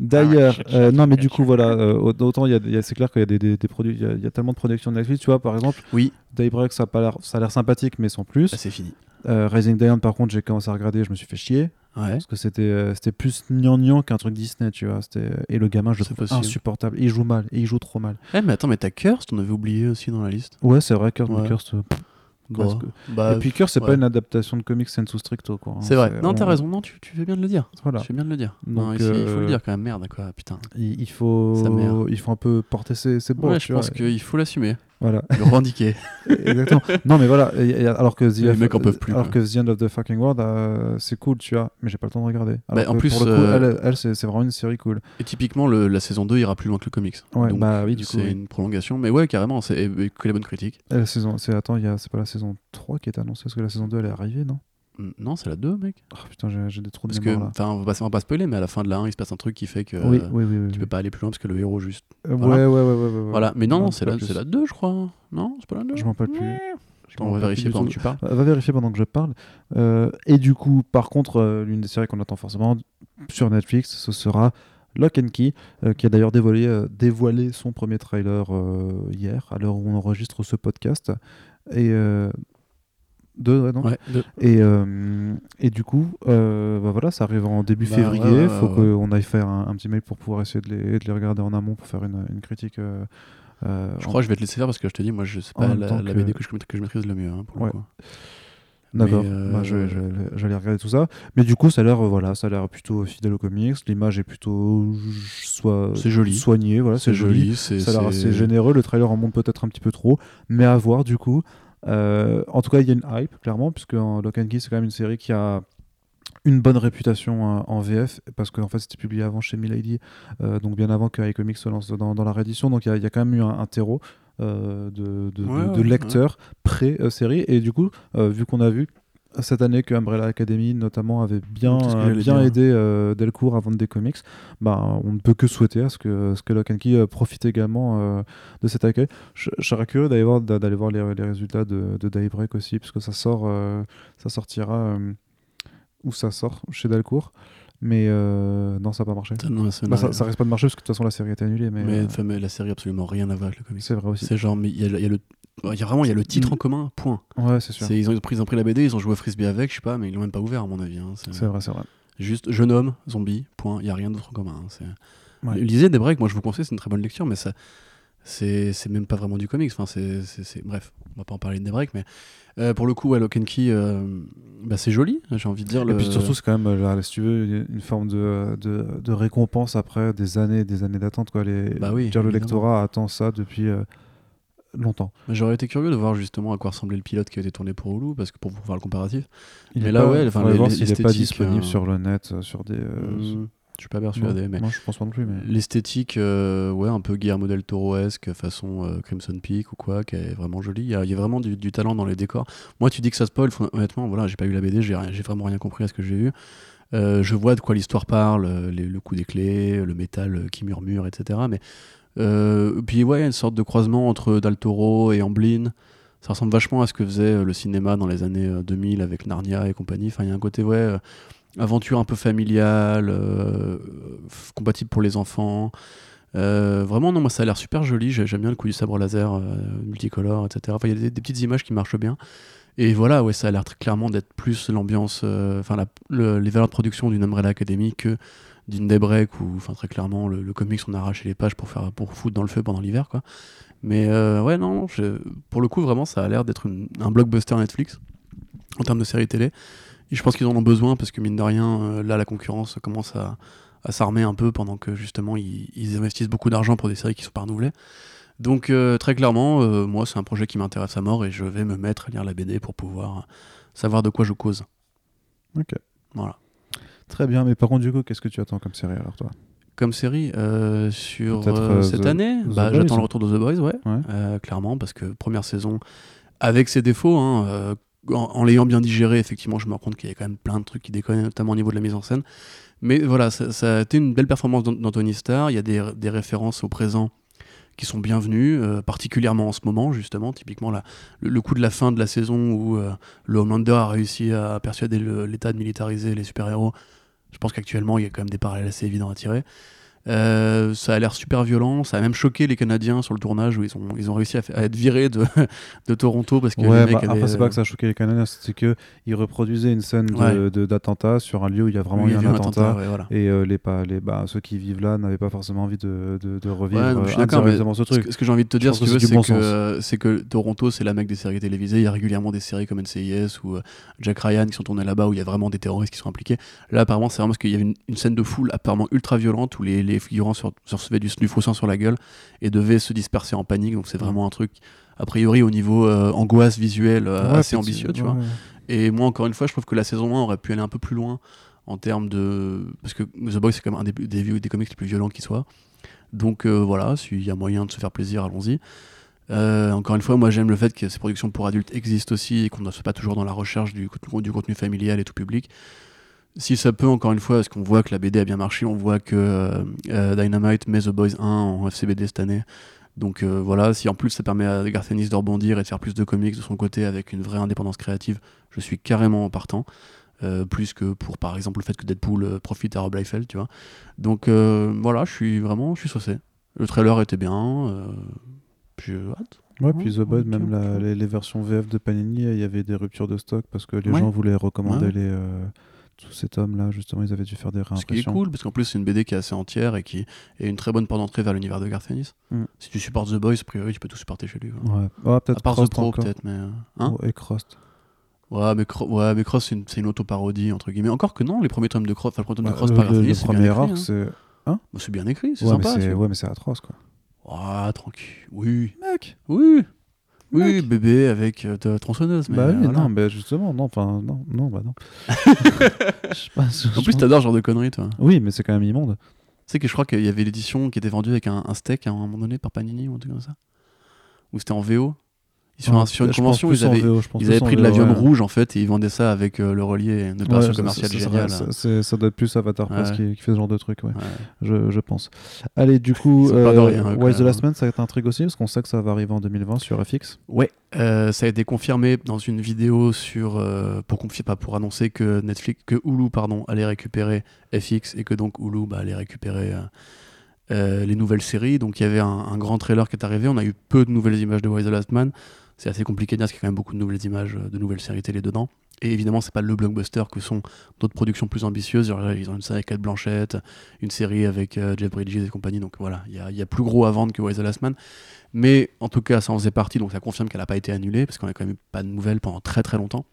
D'ailleurs, Ah, euh, non mais du coup voilà, euh, autant il y a, il y a- c'est clair qu'il y a des, des- des produits, il y y a tellement de productions de Netflix, tu vois par exemple, Oui, Daybreak ça a pas l'air, ça a l'air sympathique mais sans plus. bah, c'est fini. Euh, Rising Dawn par contre j'ai commencé à regarder, je me suis fait chier Ouais. parce que c'était euh, c'était plus gnangnan qu'un truc Disney, tu vois. C'était et le gamin je le trouve possible. insupportable, et il joue mal, et il joue trop mal. Eh, mais attends, mais t'as Curse, t'en avais oublié aussi dans la liste. Ouais c'est vrai, Kurt Ouais. Curse, euh, Bah, que- bah, et puis Curse c'est pas une adaptation de comics sensu stricto quoi. hein. c'est vrai. Non, t'as on- raison. Non, tu, tu fais bien de le dire. Voilà. Tu fais bien de le dire. Donc, non, ici, il faut euh, le dire quand même. Merde, quoi. Putain. Il, faut il faut un peu porter ses, ses bords, ouais, je pense qu'il faut l'assumer. Voilà. Le revendiquer. Exactement. Non, mais voilà. et- et alors que The, Les mecs en peuvent plus, alors que The End of the Fucking World, euh, c'est cool, tu vois. Mais j'ai pas le temps de regarder. Alors Bah, en plus, pour le coup, euh, elle, elle, c'est vraiment une série cool. Et typiquement, le- la saison 2 ira plus loin que le comics. Ouais, Donc, bah oui, du coup. c'est oui. une prolongation. Mais ouais, carrément, c'est que les bonnes critiques. Et la saison, c'est attends, c'est pas la saison 3 qui est annoncée parce que la saison 2 elle est arrivée, non? Non, c'est la 2, mec. Oh putain, j'ai, des trous de Parce que, mémoire enfin, on va pas, spoiler, mais à la fin de la 1, il se passe un truc qui fait que oui, euh, oui, oui, oui. tu peux pas aller plus loin parce que le héros juste. Euh, voilà. Ouais, ouais, ouais, ouais. Voilà. Mais non, non, c'est la, la 2, je crois. Non, c'est pas la 2. Je m'en rappelle plus. Attends, on va vérifier pendant que tu parles. Va va vérifier pendant que je parle. Euh, et du coup, par contre, euh, l'une des séries qu'on attend forcément sur Netflix, ce sera Lock and Key, euh, qui a d'ailleurs dévoilé, euh, dévoilé son premier trailer euh, hier, à l'heure où on enregistre ce podcast. Et. Deux, ouais, non Ouais, de- et, euh, et du coup, euh, bah voilà, ça arrive en début Bah, février. ouais, faut qu'on aille faire un, un petit mail pour pouvoir essayer de les, de les regarder en amont pour faire une, une critique. euh, Je en- crois que je vais te laisser faire parce que je te dis, moi, je sais pas la, la que- BD que je, que je maîtrise le mieux. hein, pour Ouais. le coup. D'accord. Euh, Bah, j'allais regarder tout ça. Mais du coup, ça a l'air, voilà, ça a l'air plutôt fidèle aux comics. L'image est plutôt soit joli. soignée. Voilà, c'est joli. c'est Ça a l'air assez généreux. Le trailer en montre peut-être un petit peu trop, mais à voir du coup. Euh, en tout cas, il y a une hype, clairement, puisque Lock and Key, c'est quand même une série qui a une bonne réputation euh, en VF, parce qu'en fait, c'était publié avant chez Milady, euh, donc bien avant que iComics se lance dans, dans la réédition. Donc il y, a- il y a quand même eu un, un terreau euh, de, de- de- Ouais, de ouais, lecteurs pré-série. Et du coup, euh, vu qu'on a vu cette année que Umbrella Academy notamment avait bien, euh, bien aidé euh, Delcourt à vendre des comics, bah, on ne peut que souhaiter à ce que, ce que Lock and Key euh, profite également euh, de cet accueil. Je, je serais curieux d'aller voir, d'a- d'aller voir les, les résultats de, de Daybreak aussi, parce que ça sort, ça sortira où ça sort chez Delcourt. Mais euh, non, ça n'a pas marché. Ça, non, ça Bah, ça, ça risque pas de marcher parce que de toute façon la série a été annulée. Mais, mais, euh, mais la série a absolument rien à voir avec le comic. c'est vrai aussi. C'est genre, mais il y, a le- y a le. Il y a vraiment il y a le titre Mm. en commun, point. Ouais, c'est sûr. Ils ont, pris, ils ont pris la BD, ils ont joué au frisbee avec, je sais pas, mais ils l'ont même pas ouvert à mon avis. hein. C'est vrai, c'est vrai. juste jeune homme, zombie, point. Il y a rien d'autre en commun. hein. C'est- Ouais. Lisez des breaks, moi je vous conseille, c'est une très bonne lecture, mais ça, c'est même pas vraiment du comics. Enfin, c'est- bref, on va pas en parler de des breaks, mais euh, pour le coup, ouais, Lock and Key, euh, bah, c'est joli. J'ai envie de dire. Et puis surtout, c'est quand même, euh, là, si tu veux, une forme de, de, de récompense après des années et des années d'attente. Quoi. Les, Bah oui, dire, le lectorat attend ça depuis euh, longtemps. J'aurais été curieux de voir justement à quoi ressemblait le pilote qui a été tourné pour Hulu, parce que pour voir le comparatif. Il Mais est là, pas- ouais, enfin, les- s'il n'est pas disponible sur le net, sur des. Hmm, je suis pas non, persuadé, mais Moi, je pense pas non plus. Mais... l'esthétique, euh, ouais, un peu Guillermo del Toro-esque, façon euh, Crimson Peak ou quoi, qui est vraiment jolie. Il y a, il y a vraiment du, du talent dans les décors. Moi, tu dis que ça spoil, faut- honnêtement, voilà, j'ai pas eu la BD, j'ai vraiment rien compris à ce que j'ai vu. Euh, je vois de quoi l'histoire parle, euh, les- le coup des clés, le métal qui murmure, etc. Mais puis ouais, il y a une sorte de croisement entre Del Toro et Amblin. Ça ressemble vachement à ce que faisait le cinéma dans les années euh, 2000 avec Narnia et compagnie. Enfin, il y a un côté ouais, aventure un peu familiale, euh, compatible pour les enfants. Euh, vraiment, non, moi ça a l'air super joli. J'ai- J'aime bien le coup du sabre laser euh, multicolore, etc. Enfin, il y a des, petites images qui marchent bien. Et voilà, ouais, ça a l'air très clairement d'être plus l'ambiance, enfin les valeurs de production d'une Umbrella Academy que d'une Daybreak où, enfin très clairement, le, le comics on a arraché les pages pour faire pour foutre dans le feu pendant l'hiver, quoi. Mais ouais, non, pour le coup, vraiment, ça a l'air d'être un blockbuster Netflix en termes de série télé. Et je pense qu'ils en ont besoin parce que mine de rien, euh, là, la concurrence commence à, à s'armer un peu pendant que justement ils, ils investissent beaucoup d'argent pour des séries qui sont pas renouvelées. Donc euh, très clairement, euh, moi c'est un projet qui m'intéresse à mort et je vais me mettre à lire la BD pour pouvoir savoir de quoi je cause. Ok. Voilà. Très bien, mais par contre, du coup, qu'est-ce que tu attends comme série alors, toi? Comme série euh, sur cette The- année, bah, j'attends le retour de The Boys, ouais, Ouais. Clairement parce que première saison avec ses défauts, hein, en, l'ayant bien digéré, effectivement, je me rends compte qu'il y a quand même plein de trucs qui déconnent, notamment au niveau de la mise en scène. Mais voilà, ça, a été une belle performance d'An- d'Anthony Starr. Il y a des, références au présent qui sont bienvenues, euh, particulièrement en ce moment, justement. Typiquement, le, coup de la fin de la saison où euh, le Homelander a réussi à persuader l'État de militariser les super-héros. Je pense qu'actuellement, il y a quand même des parallèles assez évidents à tirer. Euh, ça a l'air super violent, ça a même choqué les Canadiens sur le tournage où ils ont, ils ont réussi à, être virés de, de Toronto parce que Ouais, les bah, après, c'est pas que ça a choqué les Canadiens, c'est qu'ils reproduisaient une scène Ouais. d'attentat sur un lieu où il y a vraiment Oui, eu un a eu attentat. ouais, voilà. Et euh, les, pas, les, bah, ceux qui vivent là n'avaient pas forcément envie de, de, de revivre non, je suis euh, indirectement ce truc. que, ce que j'ai envie de te dire, si que c'est que, euh, c'est que Toronto, c'est la mec des séries télévisées. Il y a régulièrement des séries comme NCIS ou euh, Jack Ryan qui sont tournées là-bas où il y a vraiment des terroristes qui sont impliqués. Là, apparemment, c'est vraiment parce qu'il y avait une, une scène de foule apparemment ultra violente où les, les figurants se, recevaient du, du faux sang sur la gueule et devaient se disperser en panique. Donc, c'est vraiment un truc, a priori, au niveau euh, angoisse visuelle, euh, Ouais, assez ambitieux, tu vois. ouais. Et moi, encore une fois, je trouve que la saison 1 aurait pu aller un peu plus loin en termes de. Parce que The Boys, c'est quand même un des, des, des comics les plus violents qui soit. Donc euh, voilà, s'il y a moyen de se faire plaisir, allons-y. Euh, encore une fois, moi j'aime le fait que ces productions pour adultes existent aussi et qu'on ne soit pas toujours dans la recherche du, contenu- du contenu familial et tout public. Si ça peut, encore une fois, parce qu'on voit que la BD a bien marché, on voit que euh, euh, Dynamite met The Boys 1 en FCBD cette année. Donc euh, voilà, si en plus ça permet à Garth Ennis de rebondir et de faire plus de comics de son côté avec une vraie indépendance créative, je suis carrément partant. euh, plus que pour par exemple le fait que Deadpool profite à Rob Liefeld, tu vois. Donc voilà, je suis vraiment, je suis saucé. Le trailer était bien, j'ai hâte. Ouais, puis The Ouais, Boy, ok, même la- les, les versions VF de Panini, il y avait des ruptures de stock parce que les Ouais. gens voulaient recommander Ouais. les, tous ces tomes-là. Justement, ils avaient dû faire des Ce qui est réimpressions. cool, parce qu'en plus c'est une BD qui est assez entière et qui est une très bonne porte d'entrée vers l'univers de Garth. Mm. Si tu supportes The Boys, a priori tu peux tout supporter chez lui. quoi. Ouais. Ouais, À peut-être part The Pro peut-être, mais... euh, hein Ouais, et Crossed. Ouais, mais, Cro- ouais, mais Cross, c'est une, c'est une auto-parodie, entre guillemets. Encore que non, les premiers tomes de Cross, enfin, le premier tome de Cross le, par le- le premier écrit, arc, hein. c'est. Bah, c'est bien écrit, c'est Ouais, mais sympa. vois. ouais, mais c'est atroce, quoi. Ah, tranquille. Oui. Mec Oui. Oui, bébé avec euh, ta tronçonneuse. Mais Bah oui, voilà. non, mais justement, non, enfin, non, non, bah non. Pas, En plus, t'adores ce genre de conneries, toi. Oui, mais c'est quand même immonde. Tu sais que je crois qu'il y avait l'édition qui était vendue avec un, un steak à un moment donné par Panini ou un truc comme ça. Ou c'était en VO. Sur, un- sur une convention, ils en avaient, VO, ils avaient en pris de l'avium ouais. rouge en fait et ils vendaient ça avec euh, le relié, une opération Ouais, commerciale ça- ça- géniale. ça- c'est- Ça doit être plus Avatar Press Ouais. qui, qui fait ce genre de truc. Je, je pense. Allez, du coup, euh, rien, Why the Last. Man, ça t'intrigue aussi parce qu'on sait que ça va arriver en 2020 sur FX. Ouais, euh, ça a été confirmé dans une vidéo sur euh, pour confier pas pour annoncer que Netflix que Hulu pardon allait récupérer FX et que donc Hulu bah, allait récupérer euh, les nouvelles séries. Donc il y avait un, un grand trailer qui est arrivé. On a eu peu de nouvelles images de Why the Last Man. C'est assez compliqué de dire parce qu'il y a quand même beaucoup de nouvelles images euh, de nouvelles séries télé dedans. Et évidemment, c'est pas le blockbuster que sont d'autres productions plus ambitieuses. Ils ont une série avec Kate Blanchett, une série avec euh, Jeff Bridges et compagnie. Donc voilà, il y a, il y a plus gros à vendre que Why the Last Man. Mais en tout cas, ça en faisait partie, donc ça confirme qu'elle n'a pas été annulée, parce qu'on a quand même eu pas de nouvelles pendant très très longtemps.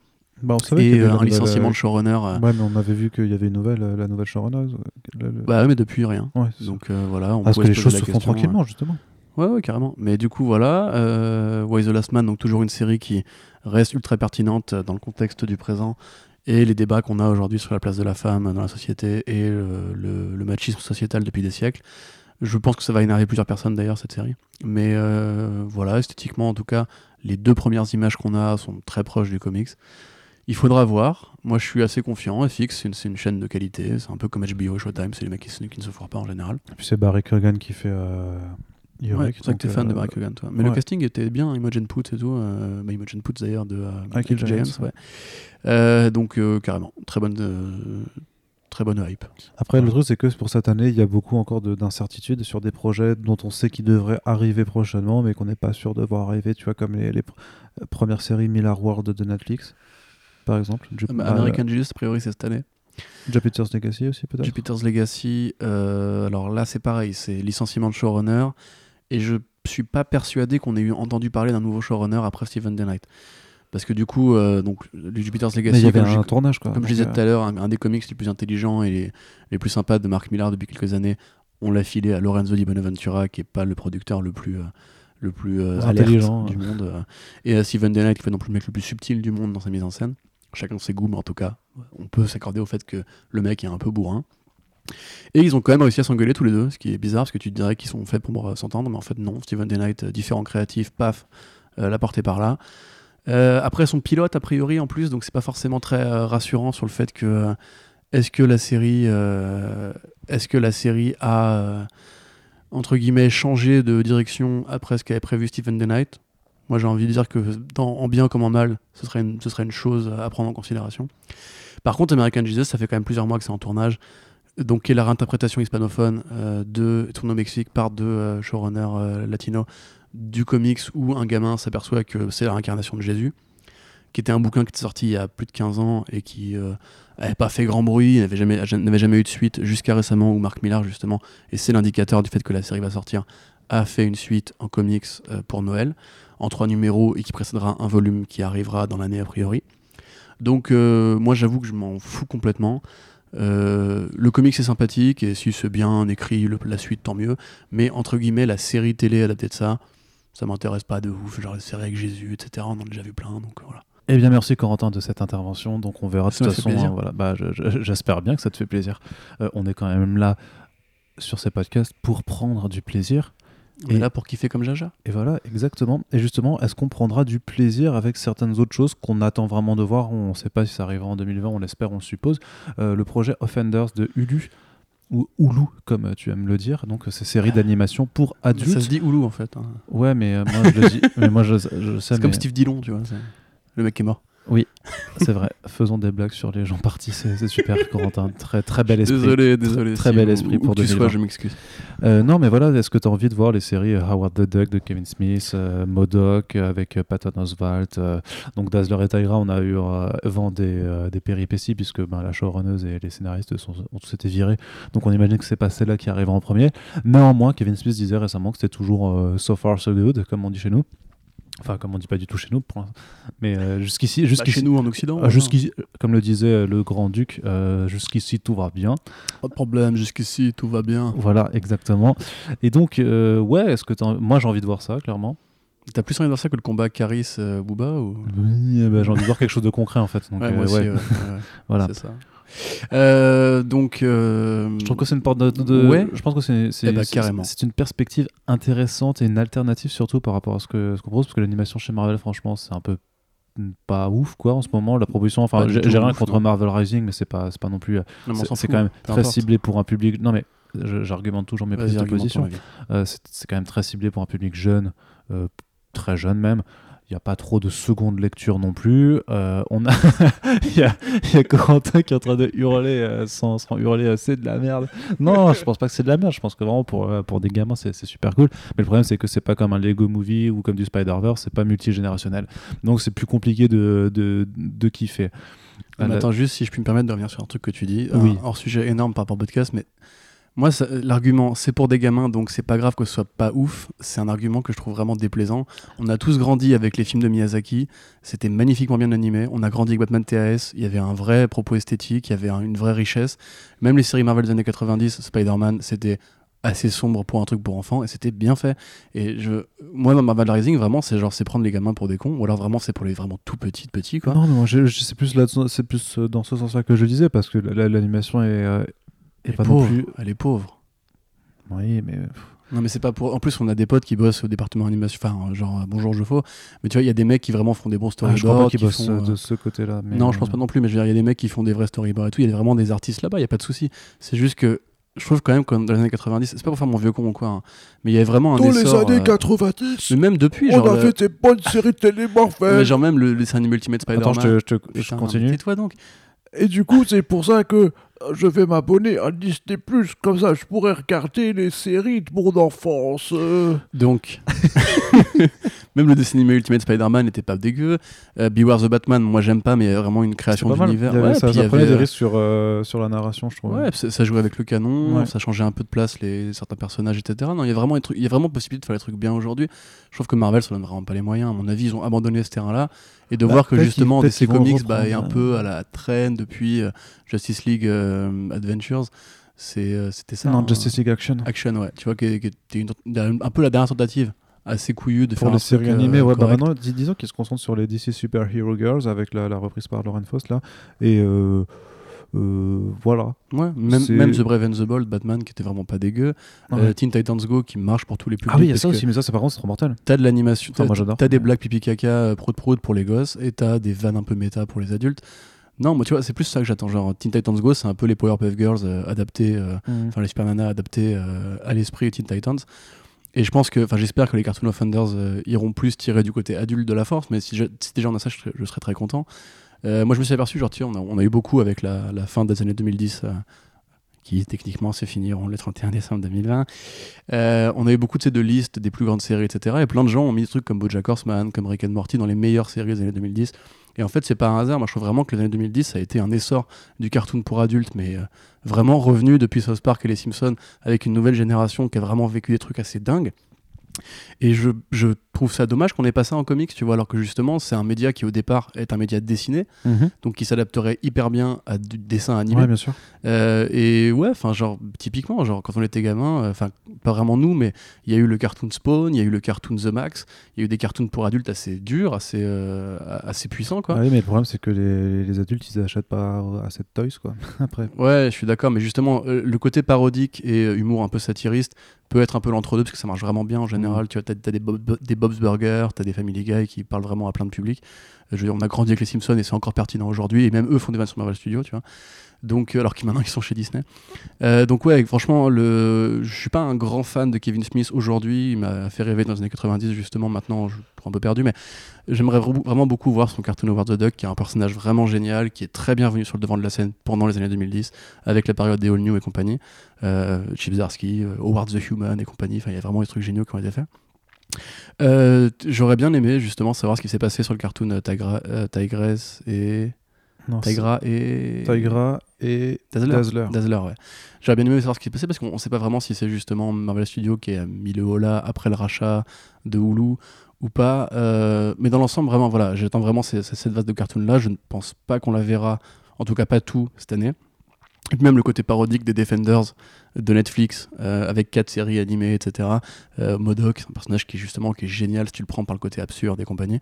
Bah, on savait Et euh, un licenciement euh, de showrunner. euh, Ouais, mais on avait vu qu'il y avait une nouvelle, la nouvelle showrunner. le- Bah ouais, mais depuis rien. ouais. Donc voilà, on Ah, parce que les se choses se font tranquillement, justement. Ouais, ouais, carrément. Mais du coup, voilà, euh, Why the Last Man, donc toujours une série qui reste ultra pertinente dans le contexte du présent et les débats qu'on a aujourd'hui sur la place de la femme dans la société et le, machisme sociétal depuis des siècles. Je pense que ça va énerver plusieurs personnes d'ailleurs, cette série. Mais euh, voilà, esthétiquement en tout cas, les deux premières images qu'on a sont très proches du comics. Il faudra voir. Moi, je suis assez confiant. FX, c'est une, chaîne de qualité. C'est un peu comme HBO Showtime. C'est les mecs qui, qui ne se foirent pas en général. Et puis c'est Barry Keoghan qui fait euh, Yorick, c'est vrai que t'es fan de euh, Barry toi. Mais le casting était bien, Imogen Poots et tout. Euh, bah, Imogen Poots d'ailleurs de euh, Ah, Giants. Euh, donc euh, carrément, très bonne, euh, très bonne hype. Après, le truc, c'est que pour cette année, il y a beaucoup encore de- d'incertitudes sur des projets dont on sait qu'ils devraient arriver prochainement, mais qu'on n'est pas sûr de voir arriver, tu vois, comme les, les pr- euh, premières séries Miller World de Netflix, par exemple. Ju- Euh, ah, American Justice, a priori, c'est cette année. Jupiter's Legacy aussi, peut-être Jupiter's Legacy, euh, alors là, c'est pareil, c'est licenciement de showrunner. Et je suis pas persuadé qu'on ait eu entendu parler d'un nouveau showrunner après Steven Knight. Parce que du coup, euh, donc, Jupiter's Mais Legacy, il y avait comme un tournage, quoi. Comme je disais euh, tout à l'heure, un, un des comics les plus intelligents et les, les plus sympas de Mark Millar depuis quelques années, on l'a filé à Lorenzo Di Bonaventura, qui est pas le producteur le plus, euh, le plus euh, Intelligent, du monde, et à Steven Knight, qui fait non plus le mec le plus subtil du monde dans sa mise en scène. Chacun ses goûts, mais en tout cas, on peut s'accorder au fait que le mec est un peu bourrin. Et ils ont quand même réussi à s'engueuler tous les deux, ce qui est bizarre parce que tu te dirais qu'ils sont faits pour euh, s'entendre, mais en fait non. Steven Knight, euh, différent créatif, paf, euh, l'a porté par là. Euh, après son pilote a priori en plus, donc c'est pas forcément très rassurant sur le fait que est-ce que la série, est-ce que la série a entre guillemets changé de direction après ce qu'avait prévu Stephen The Knight? Moi j'ai envie de dire que dans, en bien comme en mal, ce serait, une, ce serait une chose à prendre en considération. Par contre, American Jesus, ça fait quand même plusieurs mois que c'est en tournage, donc qui est la réinterprétation hispanophone euh, de tourné au Mexique par deux euh, showrunners euh, latinos du comics où un gamin s'aperçoit que c'est la réincarnation de Jésus, qui était un bouquin qui était sorti il y a plus de 15 ans et qui euh, avait pas fait grand bruit, n'avait jamais, n'avait jamais eu de suite jusqu'à récemment où Mark Millar justement, et c'est l'indicateur du fait que la série va sortir, a fait une suite en comics euh, pour Noël, en trois numéros et qui précédera un volume qui arrivera dans l'année a priori. Donc euh, moi j'avoue que je m'en fous complètement. Euh, le comics c'est sympathique et si c'est bien écrit le- la suite tant mieux mais entre guillemets la série télé adaptée de ça ça m'intéresse pas de ouf genre la série avec Jésus etc on en a déjà vu plein donc voilà Eh bien, merci Corentin de cette intervention. Donc, on verra de toute façon. hein, voilà. bah, je- je- J'espère bien que ça te fait plaisir. Euh, on est quand même là sur ces podcasts pour prendre du plaisir. On est Et- là pour kiffer comme Jaja Et voilà, exactement. Et justement, est-ce qu'on prendra du plaisir avec certaines autres choses qu'on attend vraiment de voir? On ne sait pas si ça arrivera en 2020, on l'espère, on le suppose. Euh, le projet Offenders de Hulu, ou Hulu, comme tu aimes le dire. Donc, c'est série d'animation pour ça adultes. se dit Hulu en fait hein. Ouais, mais euh, moi, je le dis. mais moi, je, je sais. c'est comme Steve Dillon tu vois le mec est mort C'est vrai. Faisons des blagues sur les gens partis, c'est super, Corentin. Très, très bel esprit. Désolé, désolé. très si bel esprit où pour que tu 2020. sois, je m'excuse. Euh, non, mais voilà, est-ce que tu as envie de voir les séries euh, Howard the Duck de Kevin Smith, euh, Modoc avec Patton Oswalt, euh, donc Dazzler et Tyra, on a eu vent des, des péripéties puisque ben, la showrunneuse et les scénaristes sont, ont tous été virés, donc on imagine que c'est pas celle-là qui arrivera en premier. Néanmoins, Kevin Smith disait récemment que c'était toujours so far so good, comme on dit chez nous. Enfin, comme on dit pas du tout chez nous, mais euh, jusqu'ici, Bah, jusqu'ici, chez nous en Occident. euh, jusqu'ici, comme le disait euh, le grand duc, euh, jusqu'ici tout va bien. Pas de problème, jusqu'ici tout va bien. Voilà, exactement. Et donc, euh, ouais, est-ce que moi j'ai envie de voir ça, clairement. T'as plus envie de voir ça que le combat Caris-Booba ou... Oui, ben, j'ai envie de voir quelque chose de concret en fait. Donc, Ouais, moi aussi, ouais, ouais, ouais, voilà. c'est ça. Euh, donc, euh, Je trouve que c'est une porte de. de- Ouais. Je pense que c'est c'est- Eh ben, c'est- carrément. c'est une perspective intéressante et une alternative surtout par rapport à ce que ce qu'on propose parce que l'animation chez Marvel, franchement, c'est un peu pas ouf quoi en ce moment la proposition enfin j'ai rien ouf, contre non. Marvel Rising mais c'est pas c'est pas non plus euh, c'est quand même très importe. ciblé pour un public non mais j'argumente toujours mes prises de position c'est quand même très ciblé pour un public jeune, très jeune même. Il n'y a pas trop de seconde lecture non plus. Euh, on a il y, a, y a Corentin qui est en train de hurler euh, sans, sans hurler euh, c'est de la merde. Non, je pense pas que c'est de la merde. Je pense que vraiment pour, euh, pour des gamins c'est super cool. Mais le problème c'est que c'est pas comme un Lego Movie ou comme du Spider-Verse, c'est pas multigénérationnel. Donc c'est plus compliqué de, de, de kiffer. Euh, attends, juste si je puis me permettre de revenir sur un truc que tu dis, Oui. hors sujet énorme par rapport au podcast, mais moi, l'argument c'est pour des gamins, donc c'est pas grave que ce soit pas ouf, c'est un argument que je trouve vraiment déplaisant. On a tous grandi avec les films de Miyazaki, c'était magnifiquement bien animé, on a grandi avec Batman TAS, il y avait un vrai propos esthétique, il y avait un- une vraie richesse. Même les séries Marvel des années 90, Spider-Man, c'était assez sombre pour un truc pour enfants et c'était bien fait. Et je moi dans Marvel Rising vraiment c'est genre c'est prendre les gamins pour des cons ou alors vraiment c'est pour les vraiment tout petits petits quoi. Non, non, c'est plus là, c'est plus euh, dans ce sens-là que je disais parce que la- la- l'animation est, euh, est elle est pas non pauvre plus. elle est pauvre Oui, mais Non, mais c'est pas pour. En plus, on a des potes qui bossent au département animation. Enfin, genre, euh, bonjour, je faux. Mais tu vois, il y a des mecs qui vraiment font des bons Ah, storyboards. je crois pas qu'ils qui bossent font, euh, euh, de ce côté-là. mais, Non, je pense euh, pas non plus, mais je veux dire, il y a des mecs qui font des vrais storyboards et tout. Il y a vraiment des artistes là-bas, il y a pas de souci. C'est juste que je trouve quand même, comme dans les années 90, c'est pas pour faire mon vieux con ou quoi, hein, mais il y a vraiment un Dans les années euh, 90, mais même depuis, on genre. a le- fait des bonnes séries télé mais Marvel. genre même le, le dessin animé Ultimate Spider-Man. Attends, je, te- je, te- je Putain, continue. Tais-toi donc. Et du coup, c'est pour ça que euh, je vais m'abonner à Disney+. Comme ça, je pourrais regarder les séries de mon enfance. euh. Donc, même le dessin animé Ultimate Spider-Man n'était pas dégueu. Euh, Beware the Batman, moi j'aime pas, mais vraiment une C'est création pas mal. d'univers. Il y Ouais, ça il ça y prenait avait, des euh, risques sur, euh, sur la narration, je trouve. Ouais, ça, jouait avec le canon, Ouais. ça changeait un peu de place les certains personnages, etc. Non, il y a vraiment il y a vraiment possibilité de faire les trucs bien aujourd'hui. Je trouve que Marvel, ça donne vraiment pas les moyens. À mon avis, ils ont abandonné ce terrain-là et de Bah, voir que justement DC Comics bah, est un reprendre, peu à la traîne depuis euh, Justice League euh, Adventures. Euh, c'était ça. non, hein. Justice League Action. Action, ouais. Tu vois, qui, était une- un peu la dernière tentative assez couillue de Pour faire les un séries truc, euh, animées, ouais, bah maintenant, dis- disons qu'ils se concentrent sur les DC Super Hero Girls avec la, la reprise par Lauren Faust là. Et euh, euh, voilà. Ouais, même, même The Brave and the Bold, Batman, qui était vraiment pas dégueu. Ouais. Euh, Teen Titans Go, qui marche pour tous les publics. ah oui, il y a ça aussi, mais ça, c'est par contre, c'est trop mortel. T'as de l'animation, Enfin, t'as moi, j'adore. t'as des blagues pipi caca, prout prout pour les gosses, et t'as des vannes un peu méta pour les adultes. Non, moi tu vois, c'est plus ça que j'attends. Genre Teen Titans Go, c'est un peu les Powerpuff Girls euh, adaptés, euh, enfin les Super Nanas adaptés euh, à l'esprit Teen Titans. Et je pense que, enfin j'espère que les Cartoon Offenders euh, iront plus tirer du côté adulte de la force, mais si, je- déjà on a ça, je serais, très content. Euh, moi je me suis aperçu, genre, tu on a, eu beaucoup avec la, la fin des années 2010. euh, qui techniquement se finiront le 31 décembre 2020. Euh, on a eu beaucoup de ces deux listes des plus grandes séries, etc. Et plein de gens ont mis des trucs comme BoJack Horseman, comme Rick and Morty dans les meilleures séries des années 2010. Et en fait, c'est pas un hasard. Moi, je trouve vraiment que les années 2010, ça a été un essor du cartoon pour adultes, mais euh, vraiment revenu depuis South Park et les Simpsons, avec une nouvelle génération qui a vraiment vécu des trucs assez dingues. Et je, je trouve ça dommage qu'on ait pas ça en comics, tu vois, alors que justement, c'est un média qui au départ est un média dessiné, Mhm. donc qui s'adapterait hyper bien à du dessin animé. Ouais, bien sûr. Euh, et ouais, enfin, genre, typiquement, genre, quand on était gamin, euh, enfin, pas vraiment nous, mais il y a eu le cartoon Spawn, il y a eu le cartoon The Max, il y a eu des cartoons pour adultes assez durs, assez, euh, assez puissants, quoi. Oui, mais le problème, c'est que les, les adultes, ils achètent pas assez de toys, quoi. Après. Ouais, je suis d'accord, mais justement, le côté parodique et humour un peu satiriste peut être un peu l'entre-deux, parce que ça marche vraiment bien en général. Tu vois, t'as, t'as des, Bob- des Bob's Burgers, t'as des Family Guy qui parlent vraiment à plein de publics. Euh, Je veux dire, on a grandi avec les Simpsons et c'est encore pertinent aujourd'hui, et même eux font des vannes sur Marvel Studios, tu vois. Donc, alors qu'ils maintenant ils sont chez Disney. Euh, donc ouais, franchement, le... je suis pas un grand fan de Kevin Smith aujourd'hui. Il m'a fait rêver dans les années 90 justement. Maintenant, je suis un peu perdu, mais j'aimerais vra- vraiment beaucoup voir son cartoon Howard the Duck, qui est un personnage vraiment génial, qui est très bien venu sur le devant de la scène pendant les années 2010, avec la période des All New et compagnie, euh, Chip euh, Howard the Human et compagnie. Enfin, il y a vraiment des trucs géniaux qui ont été faits. Euh, J'aurais bien aimé justement savoir ce qui s'est passé sur le cartoon euh, euh, Tigress et Non, Tigra et Tigra et Dazzler. Dazzler. Dazzler, ouais. J'aurais bien aimé savoir ce qui s'est passé parce qu'on ne sait pas vraiment si c'est justement Marvel Studios qui a mis le haut là après le rachat de Hulu ou pas. Euh, mais dans l'ensemble, vraiment, voilà, j'attends vraiment ces- ces- cette vase de cartoon là. Je ne pense pas qu'on la verra, en tout cas pas tout cette année. Et puis même le côté parodique des Defenders de Netflix, euh, avec quatre séries animées, etc. Euh, Modoc, un personnage qui est justement qui est génial si tu le prends par le côté absurde et compagnie.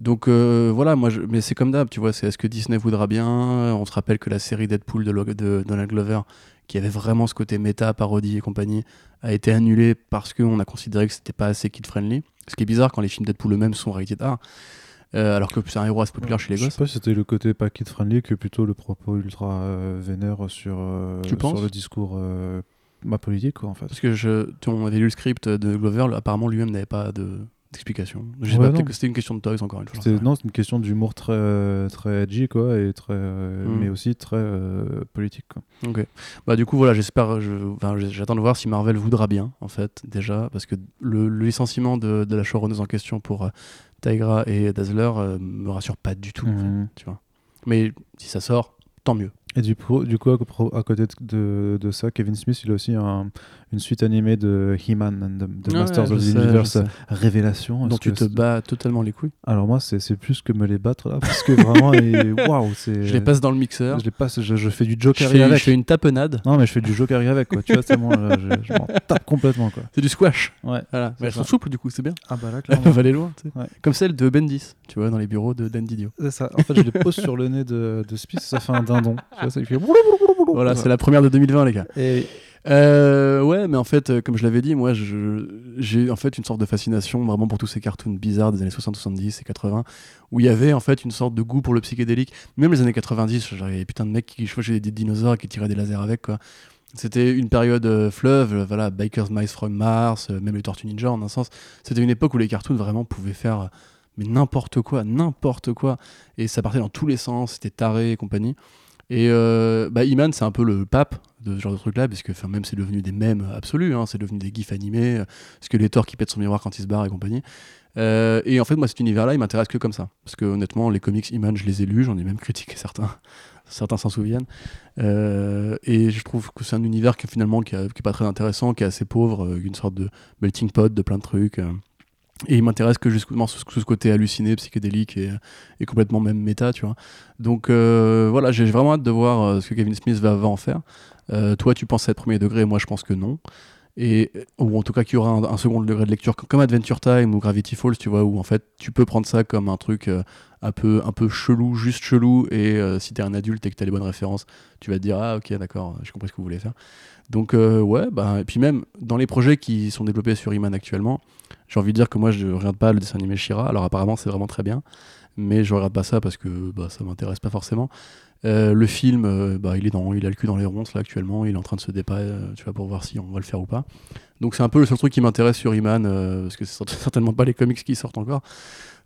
Donc euh, voilà, moi, je- mais c'est comme d'hab, tu vois, c'est est-ce que Disney voudra bien? On se rappelle que la série Deadpool de, Donald Glover, qui avait vraiment ce côté méta, parodie et compagnie, a été annulée parce qu'on a considéré que c'était pas assez kid-friendly. Ce qui est bizarre quand les films Deadpool eux-mêmes sont rated R, euh, alors que c'est un héros assez populaire chez les Je sais gosses. pas si c'était le côté pas kid friendly que plutôt le propos ultra euh, vénère sur, euh, sur le discours euh, ma politique quoi en fait. Parce que je, tu- on avait lu le script de Glover, apparemment lui-même n'avait pas de- d'explication. Je sais Ouais, pas, peut-être que c'était une question de toys encore une fois. Non, c'est une question d'humour très, euh, très edgy quoi, et très, euh, Mm. mais aussi très euh, politique quoi. Ok. Bah du coup voilà, j'espère, je, enfin, j'- j'attends de voir si Marvel voudra bien en fait déjà, parce que le, le licenciement de, de la showrunneuse en question pour euh, Tigra et Dazzler euh, me rassure pas du tout, en fait, Mhm. tu vois. Mais si ça sort, tant mieux. Et du coup, du coup à, pro- à côté de, de ça, Kevin Smith, il a aussi un- une suite animée de He-Man and the, the Ouais, Masters of the sais, Universe. Révélation. Donc tu te bats totalement les couilles? Alors moi, c'est c'est plus que me les battre là, parce que vraiment, et- waouh, c'est. Je les passe dans le mixeur, Je les passe, je, je fais du je Joker fais, avec. je fais une tapenade, Non, mais je fais du Joker avec quoi. Tu vois, c'est bon, là, je, je m'en tape complètement quoi. c'est du squash. Ouais. Voilà. Mais elles ça. sont souples du coup, c'est bien. Ah bah là, Elles clairement. peuvent aller loin, tu sais. Ouais. Comme celle de Bendis, tu vois, dans les bureaux de Dan Didio. C'est ça. En fait, je les pose sur le nez de, de Smith, ça fait un dindon. Tu vois, ça il fait. Voilà, c'est la première de 2020 les gars. Et Euh, ouais, mais en fait, euh, comme je l'avais dit, moi, j'ai en fait une sorte de fascination vraiment pour tous ces cartoons bizarres des années 60, 70 et 80, où il y avait en fait une sorte de goût pour le psychédélique. Même les années 90, genre, il y avait putain de mecs qui chevauchaient des dinosaures qui tiraient des lasers avec, quoi. C'était une période euh, fleuve, euh, voilà, Bikers Mice from Mars, euh, même les Tortues Ninja en un sens. C'était une époque où les cartoons vraiment pouvaient faire mais n'importe quoi, n'importe quoi. Et ça partait dans tous les sens, c'était taré et compagnie. Et euh, bah, Iman, c'est un peu le pape de ce genre de truc-là, parce que même c'est devenu des mèmes absolus, hein, c'est devenu des gifs animés, euh, Skeletor qui pète son miroir quand il se barre et compagnie. Euh, et en fait, moi, cet univers-là, il m'intéresse que comme ça. Parce que honnêtement, les comics Iman, je les ai lus, j'en ai même critiqué certains. Certains s'en souviennent. Et je trouve que c'est un univers qui finalement qui, a- qui est pas très intéressant, qui est assez pauvre, une sorte de melting pot de plein de trucs. Et il m'intéresse que justement ce, ce côté halluciné, psychédélique et, complètement même méta, tu vois. Donc euh, voilà, j'ai vraiment hâte de voir euh, ce que Kevin Smith va, en faire. Euh, toi, tu penses être premier degré, moi je pense que non. Et, ou en tout cas qu'il y aura un, second degré de lecture, comme Adventure Time ou Gravity Falls, tu vois, où en fait tu peux prendre ça comme un truc un, peu, un peu chelou, juste chelou, et si t'es un adulte et que t'as les bonnes références, tu vas te dire Ah, ok, d'accord, j'ai compris ce que vous voulez faire. Donc, euh, ouais, bah, et puis même dans les projets qui sont développés sur Iman actuellement, j'ai envie de dire que moi je regarde pas le dessin animé Shira, alors apparemment c'est vraiment très bien, mais je regarde pas ça parce que bah, ça m'intéresse pas forcément. Euh, le film, euh, bah, il est dans, il a le cul dans les ronces là actuellement, il est en train de se euh, tu vois, pour voir si on va le faire ou pas. Donc c'est un peu le seul truc qui m'intéresse sur Iman, parce que c'est certainement pas les comics qui sortent encore.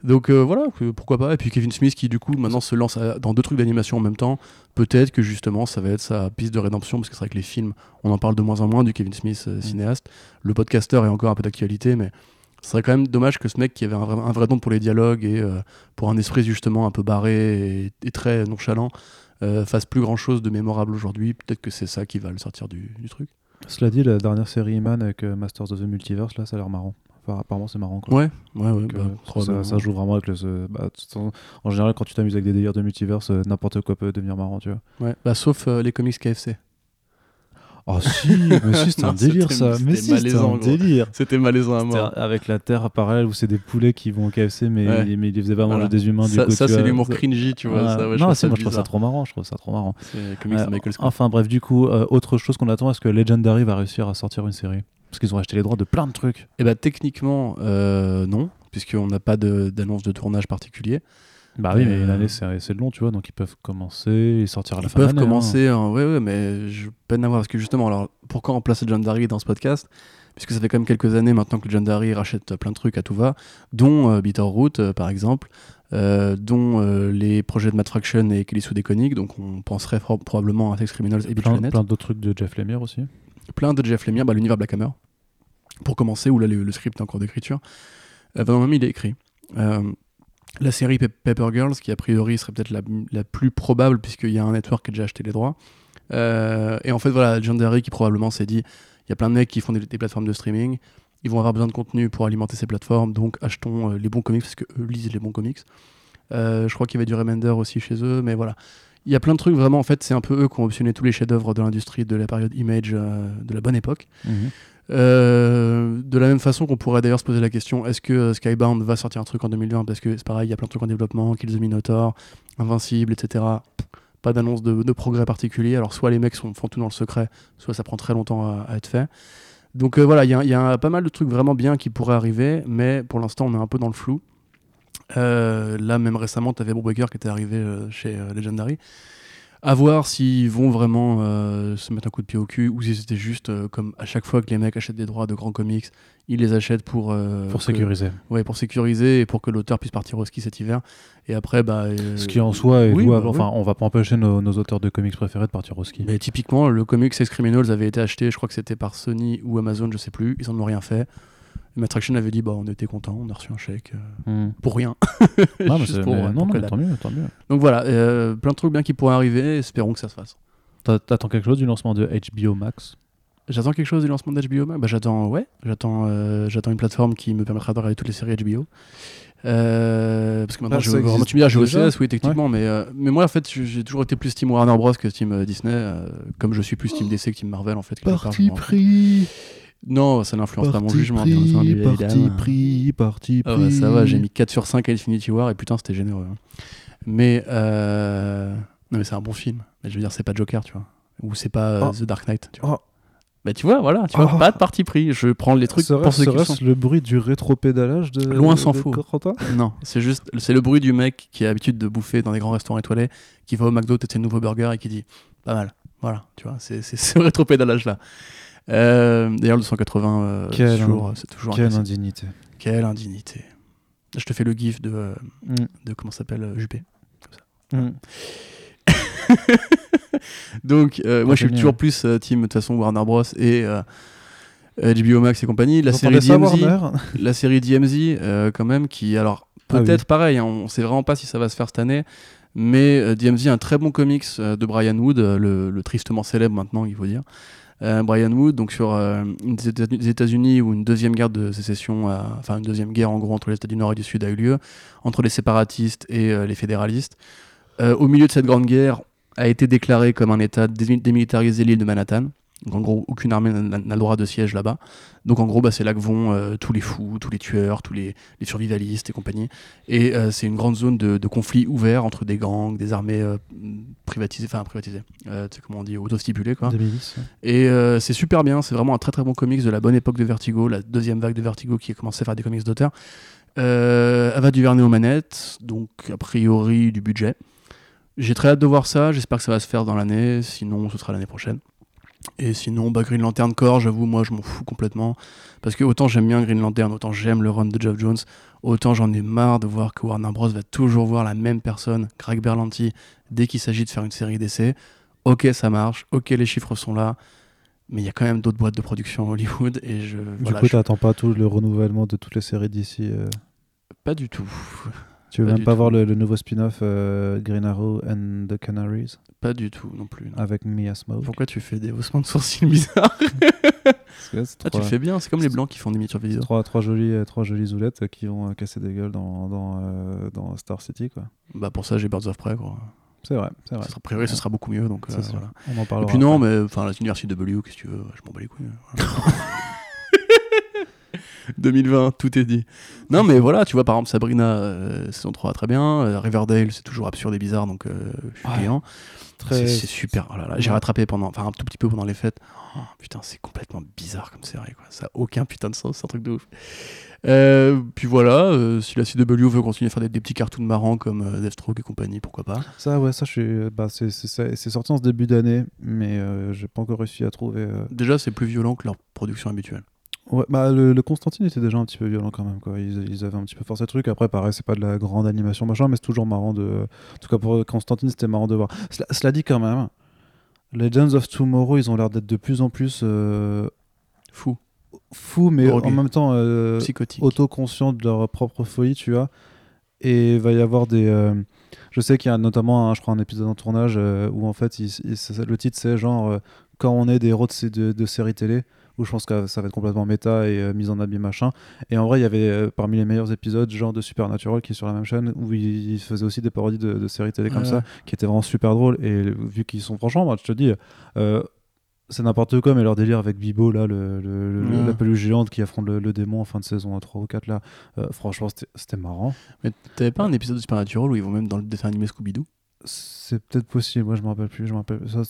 Donc euh, voilà, que- pourquoi pas. Et puis Kevin Smith qui du coup maintenant se lance à- dans deux trucs d'animation en même temps. Peut-être que justement ça va être sa piste de rédemption, parce que c'est vrai que les films, on en parle de moins en moins du Kevin Smith euh, cinéaste. Le podcasteur est encore un peu d'actualité, mais ce serait quand même dommage que ce mec qui avait un vrai, un vrai don pour les dialogues et euh, pour un esprit justement un peu barré et, et très nonchalant euh, fasse plus grand chose de mémorable aujourd'hui. Peut-être que c'est ça qui va le sortir du, du truc. Cela dit, la dernière série Iman avec euh, Masters of the Multiverse, là, ça a l'air marrant. Apparemment, c'est marrant. Quoi. Ouais, ouais, ouais. Donc, bah, euh, ça, joue vraiment avec le. ce- bah, en général, quand tu t'amuses avec des délires de multiverse, euh, n'importe quoi peut devenir marrant, tu vois. Ouais, bah, sauf euh, les comics KFC. Oh si, mais si, c'est un délire c'était- ça. Mais c'était si, c'est malaisant, un délire. C'était malaisant à C'était mort. Avec la Terre parallèle où c'est des poulets qui vont au KFC, mais, Ouais. mais ils les faisaient pas manger Voilà. des humains. du Ça, coup, ça, c'est l'humour cringy, tu vois. Ouais. Ça, ouais, non, ça moi je trouve ça trop marrant. Je trouve ça trop marrant. C'est Euh, Michael Scott. enfin bref, du coup, euh, autre chose qu'on attend, est-ce que Legendary va réussir à sortir une série? Parce qu'ils ont acheté les droits de plein de trucs. Eh ben techniquement, euh, non, puisqu'on n'a pas d'annonce de, tournage particulier. Bah oui, mais une Euh, année, c'est long, tu vois, donc ils peuvent commencer et sortir à la Ils fin de peuvent l'année, hein. commencer, hein, ouais, ouais, mais je peine à voir parce que justement, alors pourquoi on place Legendary dans ce podcast? Puisque ça fait quand même quelques années maintenant que Legendary rachète plein de trucs à tout va, dont euh, Bitterroot euh, par exemple, euh, dont les projets de Matt Fraction et Kelly Sue DeConnick, donc on penserait pro- probablement à Sex Criminals et Beach Plein, Planet. plein d'autres trucs de Jeff Lemire aussi. Plein de Jeff Lemire, bah, l'univers Black Hammer, pour commencer, où là le, script est encore d'écriture. Euh, il est écrit. Euh, la série Pe- Paper Girls, qui a priori serait peut-être la, la plus probable, puisqu'il y a un network qui a déjà acheté les droits. Euh, et en fait, voilà, Legendary qui probablement s'est dit il y a plein de mecs qui font des, plateformes de streaming, ils vont avoir besoin de contenu pour alimenter ces plateformes, donc achetons euh, les bons comics, parce qu'eux lisent les bons comics. Je crois qu'il y avait du Remender aussi chez eux, mais voilà. Il y a plein de trucs, vraiment, en fait, c'est un peu eux qui ont optionné tous les chefs-d'œuvre de l'industrie de la période Image euh, de la bonne époque. Euh, de la même façon qu'on pourrait d'ailleurs se poser la question est-ce que euh, Skybound va sortir un truc en 2020 Parce que c'est pareil, il y a plein de trucs en développement, Kill the Minotaur, Invincible, etc. Pas d'annonce de, de progrès particulier. Alors, soit les mecs sont, font tout dans le secret, soit ça prend très longtemps à, à être fait. Donc, euh, voilà, il y y a pas mal de trucs vraiment bien qui pourraient arriver, mais pour l'instant, on est un peu dans le flou. Euh, là, même récemment, tu avais Brubaker qui était arrivé euh, chez euh, Legendary. À voir s'ils vont vraiment euh, se mettre un coup de pied au cul ou si c'était juste comme à chaque fois que les mecs achètent des droits de grands comics, ils les achètent pour, Pour que- sécuriser. ouais, pour sécuriser et pour que l'auteur puisse partir au ski cet hiver. Et après, bah, Ce qui en soi est oui, bah, Enfin, on va pas empêcher nos, nos auteurs de comics préférés de partir au ski. Mais typiquement, le comic Sex Criminals avait été acheté, je crois que c'était par Sony ou Amazon, je sais plus. Ils en ont rien fait. Matt Action avait dit bah on était content, on a reçu un chèque euh, Hmm. pour rien. Non, mais Juste pour, non, tant mieux, tant mieux. Donc voilà, euh, plein de trucs bien qui pourraient arriver. Espérons que ça se fasse. T'a- T'attends quelque chose du lancement de HBO Max? J'attends quelque chose du lancement d'HBO Max? Bah, j'attends, ouais, j'attends, euh, j'attends une plateforme qui me permettra de regarder toutes les séries HBO. Euh, parce que maintenant, Ah, je, vraiment, tu me dis, j'ai déjà? OCS, oui, techniquement, mais, euh, mais moi, en fait, je- j'ai toujours été plus Team Warner Bros que Team Disney, euh, comme je suis plus Team DC que Team Marvel, en fait. quelque part, je m'en rends compte. pris Non, ça n'influence pas mon jugement, bien pris, entendu, parti pris, parti pris. ouais, ça va, j'ai mis 4 sur 5 à Infinity War et putain, c'était généreux. hein. Mais, euh... non, mais c'est un bon film. Mais je veux dire, c'est pas Joker, tu vois. Ou c'est pas euh, Oh. The Dark Knight, tu vois. Oh. Bah, tu vois, voilà, tu vois, Oh. pas de parti pris. Je prends les trucs pour Serait-ce ce qu'ils sont. le bruit du rétro-pédalage de Loin s'en faut. Non, c'est juste, c'est le bruit du mec qui a l'habitude de bouffer dans des grands restaurants étoilés, qui va au McDo tester de nouveaux burgers et qui dit pas mal. Voilà, tu vois, c'est c'est ce rétropédalage là. Euh, D'ailleurs, le 180, euh, c'est toujours, c'est toujours Quelle indignité. Quelle indignité. Je te fais le gif de, euh, Mm. de comment s'appelle Juppé. Mm. Donc, euh, moi, je suis toujours plus euh, team de toute façon Warner Bros et euh, HBO Max et compagnie. La série DMZ, la série DMZ, euh, quand même, qui alors Ah oui. peut-être pareil, hein, on sait vraiment pas si ça va se faire cette année. Mais DMZ, un très bon comics de Brian Wood, le, le tristement célèbre maintenant, il faut dire. Euh, Brian Wood, donc sur euh, Éta- des États-Unis où une deuxième guerre de sécession, enfin une deuxième guerre en gros entre les États du Nord et du Sud a eu lieu, entre les séparatistes et euh, les fédéralistes. Euh, au milieu de cette grande guerre, a été déclaré comme un État dé- démilitarisé l'île de Manhattan. Donc en gros, aucune armée n'a le droit de siège là-bas. Donc en gros, bah, c'est là que vont euh, tous les fous, tous les tueurs, tous les, les survivalistes et compagnie. Et euh, c'est une grande zone de, de conflit ouvert entre des gangs, des armées euh, privatisées, enfin privatisées, tu sais comment on dit, autostipulées quoi. Et c'est super bien, c'est vraiment un très très bon comics de la bonne époque de Vertigo, la deuxième vague de Vertigo qui a commencé à faire des comics d'auteur. Ava Duvernay aux manettes, donc a priori du budget. J'ai très hâte de voir ça, j'espère que ça va se faire dans l'année, sinon ce sera l'année prochaine. Et sinon, bah, Green Lantern Corps, j'avoue, moi je m'en fous complètement. Parce que autant j'aime bien Green Lantern, autant j'aime le run de Geoff Jones, autant j'en ai marre de voir que Warner Bros. va toujours voir la même personne, Greg Berlanti, dès qu'il s'agit de faire une série d'essais. Ok, ça marche, ok, les chiffres sont là, mais il y a quand même d'autres boîtes de production à Hollywood et je. Du voilà, coup, je- t'attends pas tout le renouvellement de toutes les séries d'ici. euh, Pas du tout. Tu veux Pas même pas tout. voir le, le nouveau spin-off euh, Green Arrow and the Canaries? Pas du tout non plus. non. avec Mia Smoke Pourquoi tu fais des haussements de sourcils bizarres? Parce que c'est Ah, tu trois, le fais bien, c'est comme les blancs qui font des miniatures vidéo. trois, trois jolies, euh, trois jolies zoulettes euh, qui vont euh, casser des gueules dans, dans, euh, dans Star City. quoi. Bah pour ça, j'ai Birds of Prey. Quoi. C'est vrai, c'est vrai. Ça sera, a priori, ce sera beaucoup mieux. Donc, C'est sûr. voilà. On en Et parlera. puis non, mais enfin, l'université W, qu'est-ce que tu veux Je m'en bats les couilles. Voilà. 2020, tout est dit. Non, mais voilà, tu vois, par exemple, Sabrina, euh, saison 3, très bien. Euh, Riverdale, c'est toujours absurde et bizarre, donc euh, je suis Ouais. client. Très- C'est super. Oh là là, J'ai rattrapé pendant, enfin, un tout petit peu pendant les fêtes. Oh, putain, c'est complètement bizarre comme série, quoi. Ça a aucun putain de sens, c'est un truc de ouf. Euh, puis voilà, euh, si la CW veut continuer à faire des, des petits cartoons marrants comme euh, Deathstroke et compagnie, pourquoi pas. Ça, ouais, ça, je. Bah, c'est sorti en ce début d'année, mais j'ai pas encore réussi à trouver. Déjà, c'est plus violent que leur production habituelle. Ouais, bah le, le Constantine était déjà un petit peu violent quand même, quoi. Ils, ils avaient un petit peu forcé le truc. Après, pareil, c'est pas de la grande animation, machin, mais c'est toujours marrant de. En tout cas, pour Constantine, c'était marrant de voir. Cela, cela dit, quand même, Legends of Tomorrow, ils ont l'air d'être de plus en plus euh, Fou, fous, mais en même temps euh, psychotique. autoconscients de leur propre folie, tu vois. Et il va y avoir des. euh, je sais qu'il y a notamment, un, je crois, un épisode en tournage euh, où en fait, il- il- c'est- le titre c'est genre euh, quand on est des héros de, sé- de, de séries télé, où je pense que ça va être complètement méta et euh, mise en habit machin. Et en vrai, il y avait euh, parmi les meilleurs épisodes, genre de Supernatural qui est sur la même chaîne, où il, il faisait aussi des parodies de, de séries télé comme Ouais, ça, qui étaient vraiment super drôles. Et vu qu'ils sont, franchement, moi, je te dis. euh, c'est n'importe quoi, mais leur délire avec Bibo, là, le, le- le- Ouais. la peluche géante qui affronte le, le démon en fin de saison 3 ou 4, là, euh, franchement, c'était- c'était marrant. Mais t'avais pas un épisode de Supernatural où ils vont même dans le dessin animé Scooby-Doo? C'est peut-être possible, moi je me rappelle plus. Je rappelle, ça,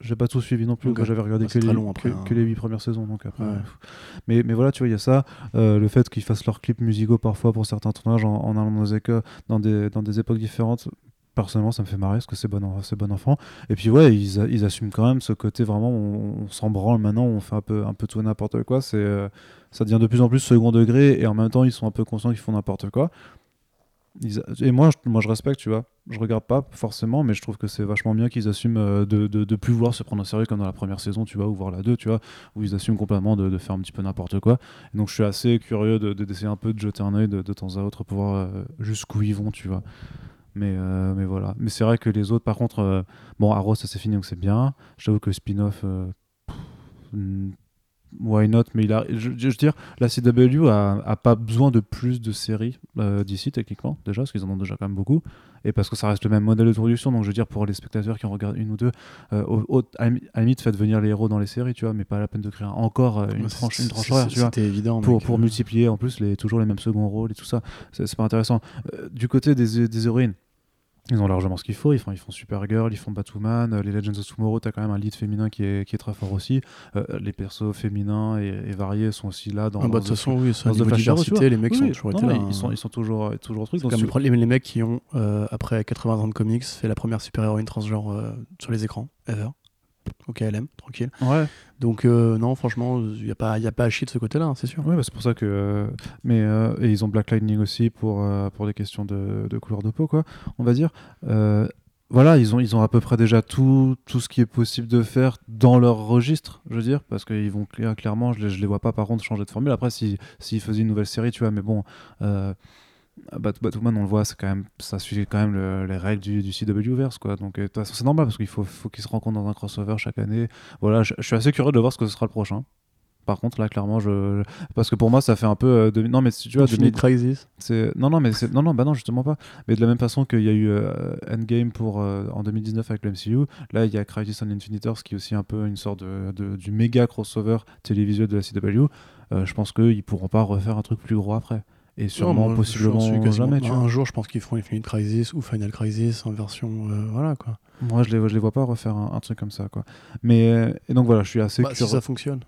j'ai pas tout suivi non plus. J'avais regardé que, les, long après, que, hein. que les 8 premières saisons. Donc après, Ouais. pff. mais, mais voilà, tu vois, il y a ça. euh, le fait qu'ils fassent leurs clips musicaux parfois pour certains tournages en, en allant dans des, dans, des, époques différentes. Personnellement, ça me fait marrer parce que c'est bon, bon enfant. Et puis, ouais, ils, a- ils assument quand même ce côté vraiment, on, on s'en branle maintenant, on fait un peu, un peu tout et n'importe quoi. C'est, euh, ça devient de plus en plus second degré et en même temps, ils sont un peu conscients qu'ils font n'importe quoi. Et moi je, moi, je respecte, tu vois. Je regarde pas forcément, mais je trouve que c'est vachement bien qu'ils assument euh, de, de, de plus vouloir se prendre au sérieux comme dans la première saison, tu vois, ou voir la 2, tu vois, où ils assument complètement de, de faire un petit peu n'importe quoi. Donc je suis assez curieux de- de- d'essayer un peu de jeter un œil de, temps à autre pour voir euh, jusqu'où ils vont, tu vois. Mais, euh, mais voilà. Mais c'est vrai que les autres, par contre, bon, Arrow, ça c'est fini, donc c'est bien. J'avoue que le spin-off, why not? Mais il a, je, je veux dire, la CW a, a pas besoin de plus de séries euh, d'ici, techniquement, déjà, parce qu'ils en ont déjà quand même beaucoup. Et parce que ça reste le même modèle de production, donc je veux dire, pour les spectateurs qui en regardent une ou deux, euh, au, au- à la limite, faites venir les héros dans les séries, tu vois, mais pas la peine de créer encore euh, une tranche, une tranche horaire, tu vois C'était évident. pour, pour euh, multiplier en plus les, toujours les mêmes seconds rôles et tout ça. C'est pas intéressant. Du côté des, des héroïnes, ils ont largement ce qu'il faut. Ils font, ils font Supergirl, ils font Batwoman. euh, les Legends of Tomorrow, t'as quand même un lead féminin qui est, qui est très fort aussi. Euh, les persos féminins et, et variés sont aussi là dans. Ah bah, de toute façon, oui, ça, niveau diversité, les mecs Oui, sont oui. toujours Non, été là. Ils hein. sont, ils sont toujours, toujours au truc. Les, les mecs qui ont, euh, après 80 ans de comics, fait la première super-héroïne transgenre euh, sur les écrans, ever. Au KLM, tranquille. Ouais, Donc, euh, non, franchement, il n'y a, pas- y a pas à chier de ce côté-là, hein, c'est sûr. Ouais, bah, c'est pour ça que. euh, mais euh, et ils ont Black Lightning aussi pour pour des questions de, de couleur de peau, quoi. On va dire. Voilà, ils ont ils ont à peu près déjà tout tout ce qui est possible de faire dans leur registre, je veux dire, parce qu'ils vont cla- clairement, je les, je les vois pas par contre changer de formule. Après, si s'ils faisaient une nouvelle série, tu vois, mais bon. Bat- Batwoman, on le voit, c'est quand même, ça suit quand même le- les règles du, du CW verse, quoi. Donc, euh, c'est normal parce qu'il faut, faut qu'ils se rencontrent dans un crossover chaque année. Voilà, je, je suis assez curieux de voir ce que ce sera le prochain. Par contre, là, clairement, je, parce que pour moi, ça fait un peu. euh, Non, mais tu vois, Infinite 2000 Crisis. c'est non, non, mais non, non, bah non, justement pas. Mais de la même façon qu'il y a eu euh, Endgame pour euh, en 2019 avec le MCU, là, il y a Crisis on Infinite Earths qui est aussi un peu une sorte de, de- du méga crossover télévisuel de la CW. Je pense qu'ils pourront pas refaire un truc plus gros après. Et sûrement, Non, moi, possiblement suis jamais. Tu vois. Un jour, je pense qu'ils feront Infinite Crisis ou Final Crisis en version. euh, voilà, quoi. Moi, je les, je les vois pas refaire un, un truc comme ça, quoi. Mais euh, et donc voilà, je suis assez Bah, si ça fonctionne.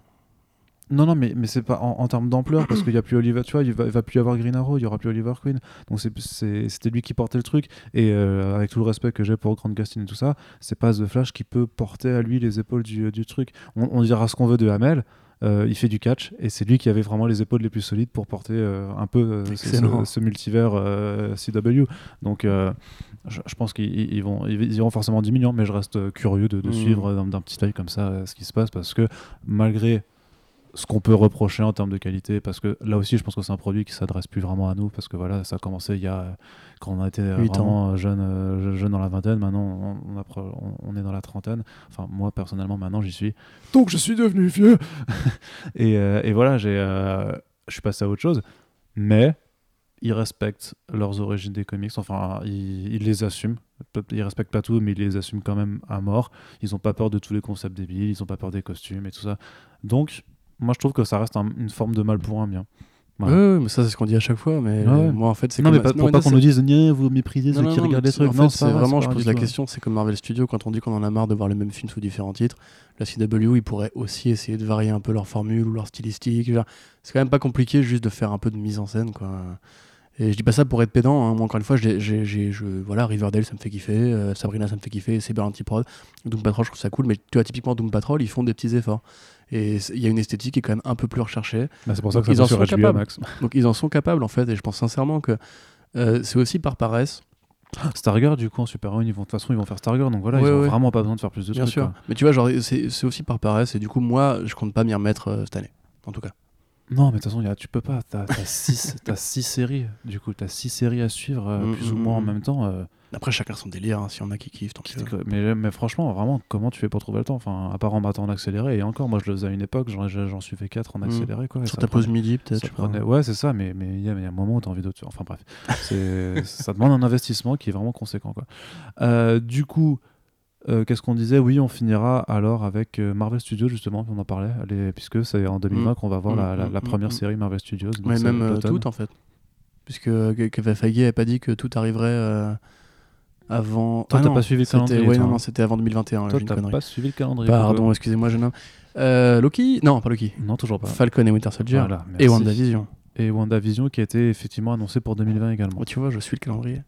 Non, non, mais, mais c'est pas en, en termes d'ampleur, parce qu'il y a plus Oliver, tu vois, il va, il va plus y avoir Green Arrow, il y aura plus Oliver Queen. Donc c'était lui qui portait le truc. Et euh, avec tout le respect que j'ai pour Grant Gustin et tout ça, c'est pas The Flash qui peut porter à lui les épaules du, du truc. On, on dira ce qu'on veut de Hamel. Euh, il fait du catch et c'est lui qui avait vraiment les épaules les plus solides pour porter euh, un peu euh, ce, ce- ce multivers CW. Donc je, je pense qu'ils ils vont, ils iront forcément 10 millions, mais je reste curieux de, de Mhm. suivre d'un petit œil comme ça ce qui se passe parce que malgré ce qu'on peut reprocher en termes de qualité parce que là aussi je pense que c'est un produit qui s'adresse plus vraiment à nous parce que voilà ça a commencé il y a quand on a été vraiment jeune euh, jeune dans la vingtaine maintenant on, est dans la trentaine. Enfin moi personnellement maintenant j'y suis. Donc je suis devenu vieux. Et, euh, et voilà j'ai euh, je suis passé à autre chose. Mais ils respectent leurs origines des comics. Enfin ils, ils les assument. Ils respectent pas tout mais ils les assument quand même à mort. Ils ont pas peur de tous les concepts débiles. Ils ont pas peur des costumes et tout ça. Donc moi je trouve que ça reste un- une forme de mal pour un bien Ouais. Ouais, ouais, mais ça, c'est ce qu'on dit à chaque fois. Mais Ouais. moi, en fait, c'est Non, comme- mais pas, non, pour pas mais qu'on c'est- nous dise, Nia, vous méprisez Non, ceux non, qui non, regardent les trucs. En non, fait, c'est pas c'est vrai, vraiment, je pas pose la question, c'est comme Marvel Studios, quand on dit qu'on en a marre de voir le même film sous différents titres, la CW, ils pourraient aussi essayer de varier un peu leur formule ou leur stylistique. C'est quand même pas compliqué juste de faire un peu de mise en scène, quoi. Et je dis pas ça pour être pédant, hein. moi encore une fois, j'ai, j'ai- j'ai- je, voilà, Riverdale ça me fait kiffer, euh, Sabrina ça me fait kiffer, Cyber Antiprod, Doom Patrol je trouve ça cool, mais tu vois, typiquement Doom Patrol, ils font des petits efforts. Et c'est- il y a une esthétique qui est quand même un peu plus recherchée. Bah, c'est pour ça que Donc, ça ils en sur sont HBO capables. Max. Donc ils en sont capables en fait, et je pense sincèrement que euh, c'est aussi par paresse. Stargirl, du coup, en super-héros, ils vont, de toute façon, ils vont faire Stargirl, donc voilà, Ouais, ils ont ouais. vraiment pas besoin de faire plus de Bien trucs. sûr. quoi. Mais tu vois, genre, c'est c'est aussi par paresse, et du coup, moi, je compte pas m'y remettre euh, cette année, en tout cas. Non, mais de toute façon, y a- tu peux pas. T'as as six, t'as six séries. Du coup, t'as six séries à suivre, euh, Mm, plus ou mm, moins en mm. même temps. euh, Après, chacun son délire, hein, s'il y en a qui kiffent, tant pis. que- mais, mais franchement, vraiment, comment tu fais pour trouver le temps? Enfin, à part en battant en accéléré, et encore, moi je le faisais à une époque, j'en suivais 4 en accéléré. Quoi, Sur ta pause midi, peut-être. prenait- Ouais, c'est ça, mais il y, a mais il y a un moment où t'as envie d'autre. Enfin bref, ça demande un investissement qui est vraiment conséquent. Quoi. Euh, du coup, euh, qu'est-ce qu'on disait Oui, on finira alors avec euh, Marvel Studios, justement, on en parlait, les- puisque c'est en 2020 qu'on va voir Mm, la, la- mm, la mm, première mm. série Marvel Studios. Mais même euh, toutes, en fait. Puisque Kevin Feige n'avait pas dit que tout arriverait euh, avant. Toi, Ah t'as non, pas suivi le calendrier, Ouais, non, hein. non, c'était avant 2021. là, Toi, t'as pas suivi le calendrier. Pardon, excusez-moi, jeune homme. Loki? Non, pas Loki. Non, toujours pas. Falcon et Winter Soldier. Voilà, et. WandaVision. Et WandaVision qui a été effectivement annoncé pour 2020 également. Oh, tu vois, je suis le calendrier.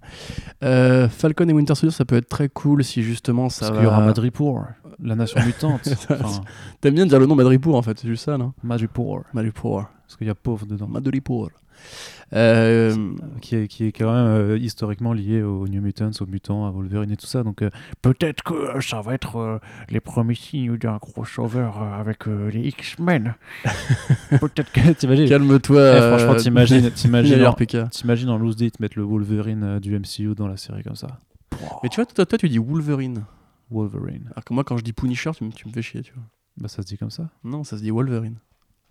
Euh, Falcon et Winter Soldier, ça peut être très cool si justement ça Parce va. qu'il y aura Madripoor, la nation mutante. enfin, T'aimes bien dire le nom Madripoor en fait, c'est juste ça, non? Madripoor, Madripoor. Parce qu'il y a pauvre dedans. Madripoor. Euh, qui est, qui est quand même euh, historiquement lié aux New Mutants, aux mutants, à Wolverine et tout ça. Donc euh, peut-être que ça va être euh, les premiers signes d'un crossover avec les X-Men. peut-être que t'imagines. Calme-toi. Eh, franchement, t'imagines, t'imagines, t'imagines en loose date mettre le Wolverine du MCU dans la série comme ça. Mais tu vois, toi, toi, tu dis Wolverine. Wolverine. Alors que moi, quand je dis Punisher, tu me, tu me fais chier, tu vois. Bah ça se dit comme ça. Non, ça se dit Wolverine.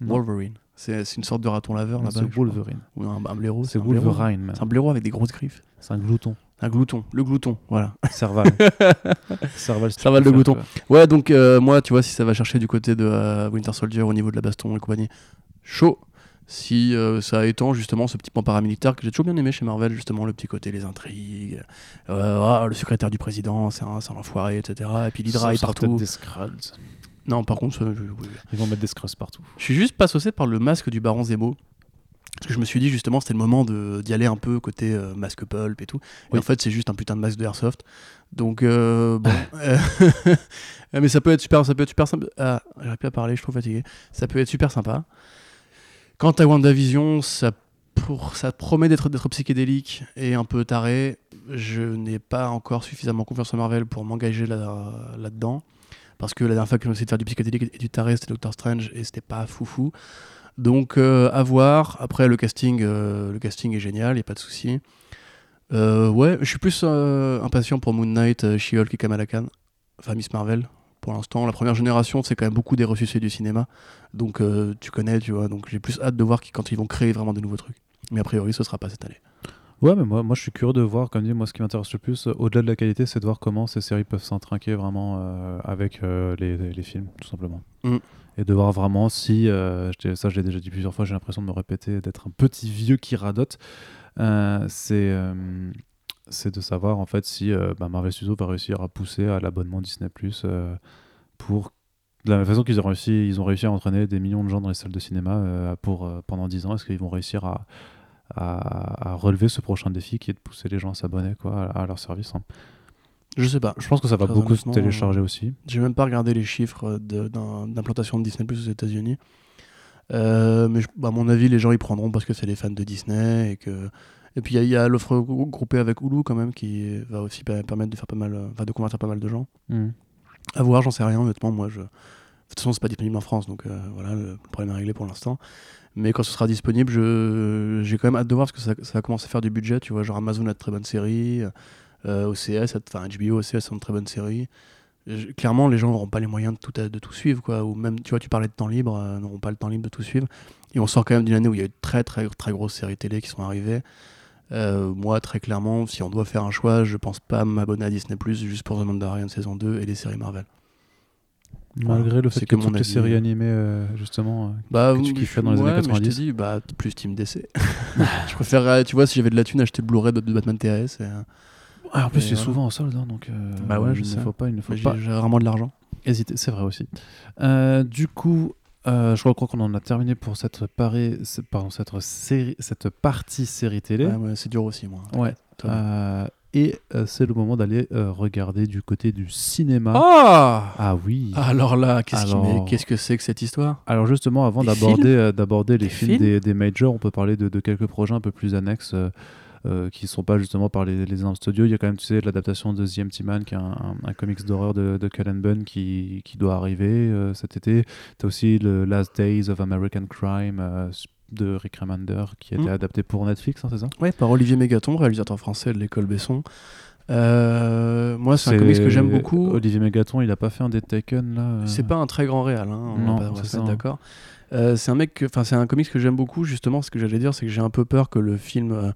Wolverine. C'est une sorte de raton laveur là-bas. C'est. Wolverine. Ou un, un blaireau. C'est. Wolverine. C'est un blaireau avec des grosses griffes. C'est un glouton. Un glouton. Le glouton, voilà. Serval. Serval, Serval de stupéfiant, glouton. Ouais, donc euh, moi, tu vois, si ça va chercher du côté de euh, Winter Soldier au niveau de la baston et compagnie, chaud. Si euh, ça étend justement ce petit pan paramilitaire que j'ai toujours bien aimé chez Marvel, justement le petit côté, les intrigues, ah, le secrétaire du président, c'est un, un enfoiré, etc. Et puis l'Hydra est partout. des Skrulls. Non, par contre, euh, je, oui. Ils vont mettre des Skrulls partout. je suis juste pas saucé par le masque du Baron Zemo. Parce que je me suis dit justement c'était le moment de- d'y aller un peu côté euh, masque pulp et tout. Et Oui. en fait c'est juste un putain de masque de airsoft. Donc euh, bon. euh, mais ça peut être super, ça peut être super sympa. Ah, j'arrive plus à parler, je suis trop fatigué. Ça peut être super sympa. Quant à WandaVision, ça, pour, ça promet d'être d'être psychédélique et un peu taré. Je n'ai pas encore suffisamment confiance en Marvel pour m'engager là- là-dedans. Parce que la dernière fois que j'ai essayé de faire du psychédélique et du taré, c'était Doctor Strange et c'était pas foufou. Donc euh, à voir. Après le casting, euh, le casting est génial, y a pas de souci. Euh, ouais, je suis plus impatient pour Moon Knight, She-Hulk et Kamala Khan, enfin Miss Marvel. Pour l'instant, la première génération, c'est quand même beaucoup des ressuscités du cinéma. Donc tu connais, tu vois. Donc j'ai plus hâte de voir quand ils vont créer vraiment de nouveaux trucs. Mais a priori, ce sera pas cette année. Ouais, mais moi, moi je suis curieux de voir, comme dit, moi ce qui m'intéresse le plus, euh, au-delà de la qualité, c'est de voir comment ces séries peuvent s'intrinquer vraiment euh, avec euh, les, films, tout simplement. Mm. Et de voir vraiment si, euh, ça je l'ai déjà dit plusieurs fois, j'ai l'impression de me répéter, d'être un petit vieux qui radote, c'est c'est de savoir en fait si bah, Marvel Studios va réussir à pousser à l'abonnement Disney Plus pour de la même façon qu'ils ont réussi, ils ont réussi à entraîner des millions de gens dans les salles de cinéma pour, pendant 10 ans. Est-ce qu'ils vont réussir à, à, à relever ce prochain défi qui est de pousser les gens à s'abonner quoi, à, à leur service hein. Je sais pas. Je pense que ça va Très beaucoup se télécharger aussi. J'ai même pas regardé les chiffres d'un- d'implantation de Disney Plus aux États-Unis. Euh, mais je- bah, à mon avis, les gens y prendront parce que c'est les fans de Disney et que. Et puis il y a- l'offre grou- groupée avec Hulu quand même qui va aussi per- permettre de faire pas mal, euh, de convertir pas mal de gens. Mm. À voir, j'en sais rien. Honnêtement, moi, je. De toute façon, c'est pas disponible en France, donc euh, voilà, le problème est réglé pour l'instant. Mais quand ce sera disponible, je j'ai quand même hâte de voir parce que ça, ça va commencer à faire du budget. Tu vois, genre Amazon a de très bonnes séries, euh, OCS, a- enfin HBO, OCS ont de très bonnes séries. Clairement, les gens n'auront pas les moyens de tout, de tout suivre, quoi. Ou même, tu vois, tu parlais de temps libre, euh, n'auront pas le temps libre de tout suivre. Et on sort quand même d'une année où il y a eu de très, très, très grosses séries télé qui sont arrivées. Euh, moi, très clairement, si on doit faire un choix, je pense pas m'abonner à Disney Plus juste pour The Mandalorian saison 2 et les séries Marvel. Malgré le fait que que toutes mon les séries animées, euh, justement. euh, Bah, que tu kiffais dans les ouais, années mais 90. je dis, bah, plus Team DC. je préférerais, tu vois, si j'avais de la thune, acheter le Blu-ray de Batman TAS. Et, euh, Ah, en plus, c'est voilà. souvent en solde, hein, donc. euh, Bah ouais, je il sais. ne faut pas, il ne faut pas j'ai rarement de l'argent. hésiter. C'est vrai aussi. Euh, du coup, euh, je crois qu'on en a terminé pour cette, parée, pardon, cette, série, cette partie série télé. Ouais, ouais, c'est dur aussi, moi. Ouais. Euh, et euh, c'est le moment d'aller euh, regarder du côté du cinéma. Ah ah oui. Alors là, qu'est-ce qui qu'est-ce que c'est que cette histoire? Alors justement, avant Des d'aborder euh, d'aborder les Des films, films? des, des majors, on peut parler de, de quelques projets un peu plus annexes euh, euh, qui ne sont pas justement par les, les énormes studios. Il y a quand même, tu sais, l'adaptation de The Empty Man, qui est un, un- un comics d'horreur de, de Cullen Bunn qui, qui doit arriver euh, cet été. Tu as aussi le Last Days of American Crime euh, de Rick Remender qui a été Mm. adapté pour Netflix, hein, c'est ça? Ouais, par Olivier Mégaton, réalisateur français de l'école Besson. Euh, moi, c'est un comics que j'aime beaucoup. Olivier Mégaton, il a pas fait un Dead Taken là euh, C'est pas un très grand réal, hein, on Non, va, pas- va hein. d'accord. Euh, c'est un mec, enfin c'est un comics que j'aime beaucoup justement. Ce que j'allais dire, c'est que j'ai un peu peur que le film euh,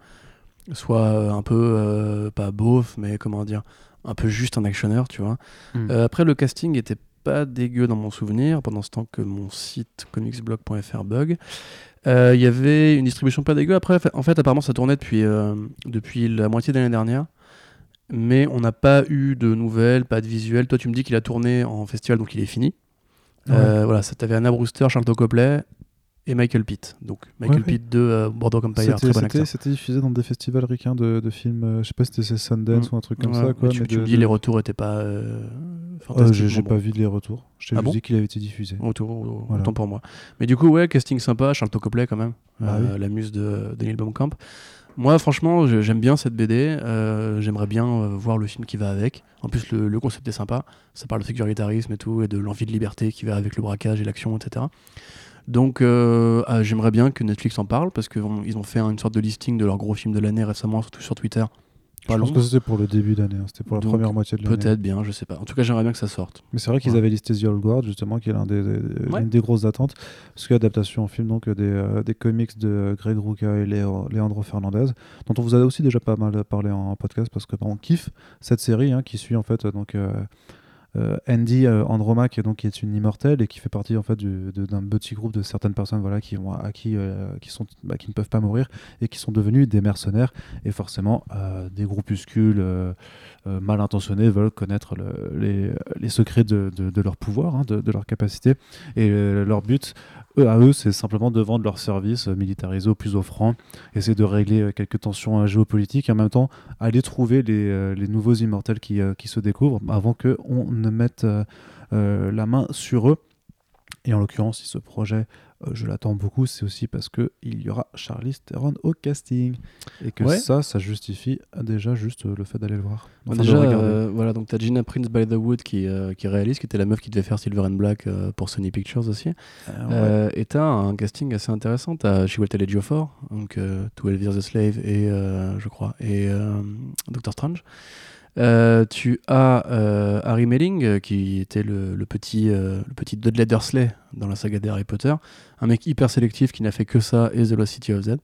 soit un peu pas beauf, mais comment dire, un peu juste un actionneur, tu vois. Mm. Après, le casting était pas dégueu dans mon souvenir, pendant ce temps que mon site comicsblog.fr bug. Euh, Il y avait une distribution pas dégueu. Après, en fait, apparemment, ça tournait depuis, euh, depuis la moitié de l'année dernière. Mais on n'a pas eu de nouvelles, pas de visuels. Toi, tu me dis qu'il a tourné en festival, donc il est fini. Euh, voilà, ça t'avait Anna Brewster, Charles Copley et Michael Pitt. Donc Michael Ouais. Pitt de euh, Bordeaux Empire, C'était- très bon C'était acteur. c'était diffusé dans des festivals ricains de, de films, euh, je sais pas si c'était Sundance Mm. ou un truc comme Ouais, ça. Quoi, mais tu, mais tu de- me dis de- les retours étaient pas euh, Euh, j'ai Bon, pas vu les retours. Je t'ai Ah juste bon dit qu'il avait été diffusé. Voilà. autant pour moi. Mais du coup, ouais, casting sympa, Charles Copley quand même, Ah euh, la muse de Daniel Baumkamp. Moi, franchement, j'aime bien cette BD. euh, J'aimerais bien euh, voir le film qui va avec. En plus, le, le concept est sympa. Ça parle de sécuritarisme et tout, et de l'envie de liberté qui va avec le braquage et l'action, etc. Donc, euh, ah, j'aimerais bien que Netflix en parle parce qu'ils ont fait une sorte de listing de leurs gros films de l'année récemment, surtout sur Twitter. Pas je pense que c'était pour le début d'année, hein, c'était pour la Donc, première moitié de l'année. peut-être bien, je sais pas. En tout cas, j'aimerais bien que ça sorte. Mais c'est vrai qu'ils Ouais. avaient listé The Old Guard, justement, qui est l'un des, des- Ouais. l'une des grosses attentes. Parce que l'adaptation en film donc, des, euh, des comics de Greg Rucka et Léo- Leandro Fernandez, dont on vous a aussi déjà pas mal parlé en podcast, parce que bah, on kiffe cette série hein, qui suit en fait donc, euh, euh, Andy euh, Andromaque, donc, qui est une immortelle et qui fait partie en fait de- d'un petit groupe de certaines personnes voilà, qui, qui, euh, qui, sont, bah, qui ne peuvent pas mourir et qui sont devenus des mercenaires. Et forcément, des groupuscules mal intentionnés veulent connaître le- les, les secrets de, de- leur pouvoir, hein, de, de leur capacité. Et leur but, eux, à eux, c'est simplement de vendre leurs services militarisés au plus offrant, essayer de régler euh, quelques tensions euh, géopolitiques et en même temps aller trouver les, euh, nouveaux immortels qui, qui se découvrent avant qu'on ne mette la main sur eux. Et en l'occurrence, si ce projet, je l'attends beaucoup, c'est aussi parce qu'il y aura Charlize Theron au casting. Et que Ouais. ça, ça justifie euh, déjà juste euh, le fait d'aller le voir. Bah, Enfin, déjà, euh, voilà, donc t'as Gina Prince by the Wood qui, euh, qui réalise, qui était la meuf qui devait faire Silver and Black euh, pour Sony Pictures aussi. Euh, ouais. Euh, et t'as un casting assez intéressant. T'as Chiwetel Ejiofor, donc euh, 12 Years a Slave et euh, je crois et euh, Doctor Strange. Euh, tu as euh, Harry Melling euh, qui était le, petit le petit Dudley Dursley dans la saga des Harry Potter, un mec hyper sélectif qui n'a fait que ça et The Lost City of Z.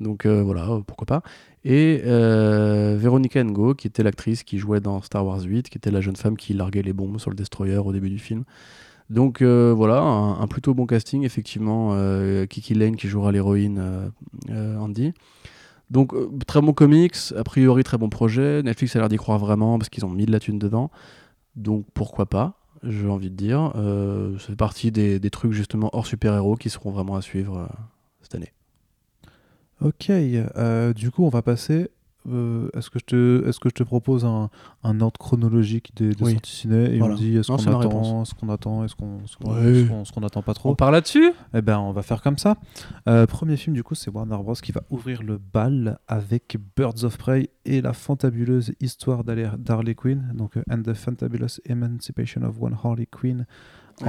Donc voilà, pourquoi pas. Et Veronica Ngo, qui était l'actrice qui jouait dans Star Wars 8, qui était la jeune femme qui larguait les bombes sur le destroyer au début du film. Donc voilà, un, plutôt bon casting, effectivement. Kiki Lane qui jouera l'héroïne Andy. Donc euh, très bon comics, a priori très bon projet. Netflix a l'air d'y croire vraiment parce qu'ils ont mis de la thune dedans. Donc pourquoi pas, j'ai envie de dire. Euh, ça fait partie des, trucs justement hors super-héros qui seront vraiment à suivre euh, cette année. Ok, du coup, on va passer. Euh, est-ce que je te, est-ce que je te propose un, un ordre chronologique des, des Oui. sorties ciné et Voilà. on dit est-ce qu'on c'est ma attend, ce qu'on attend, est-ce qu'on, ce qu'on, attend pas trop? Parle là-dessus? Eh ben, on va faire comme ça. Euh, premier film, du coup, c'est Warner Bros. qui va ouvrir le bal avec Birds of Prey et la fantabuleuse histoire d'Harley d'Harley Quinn, donc euh, And the Fantabulous Emancipation of One Harley Quinn.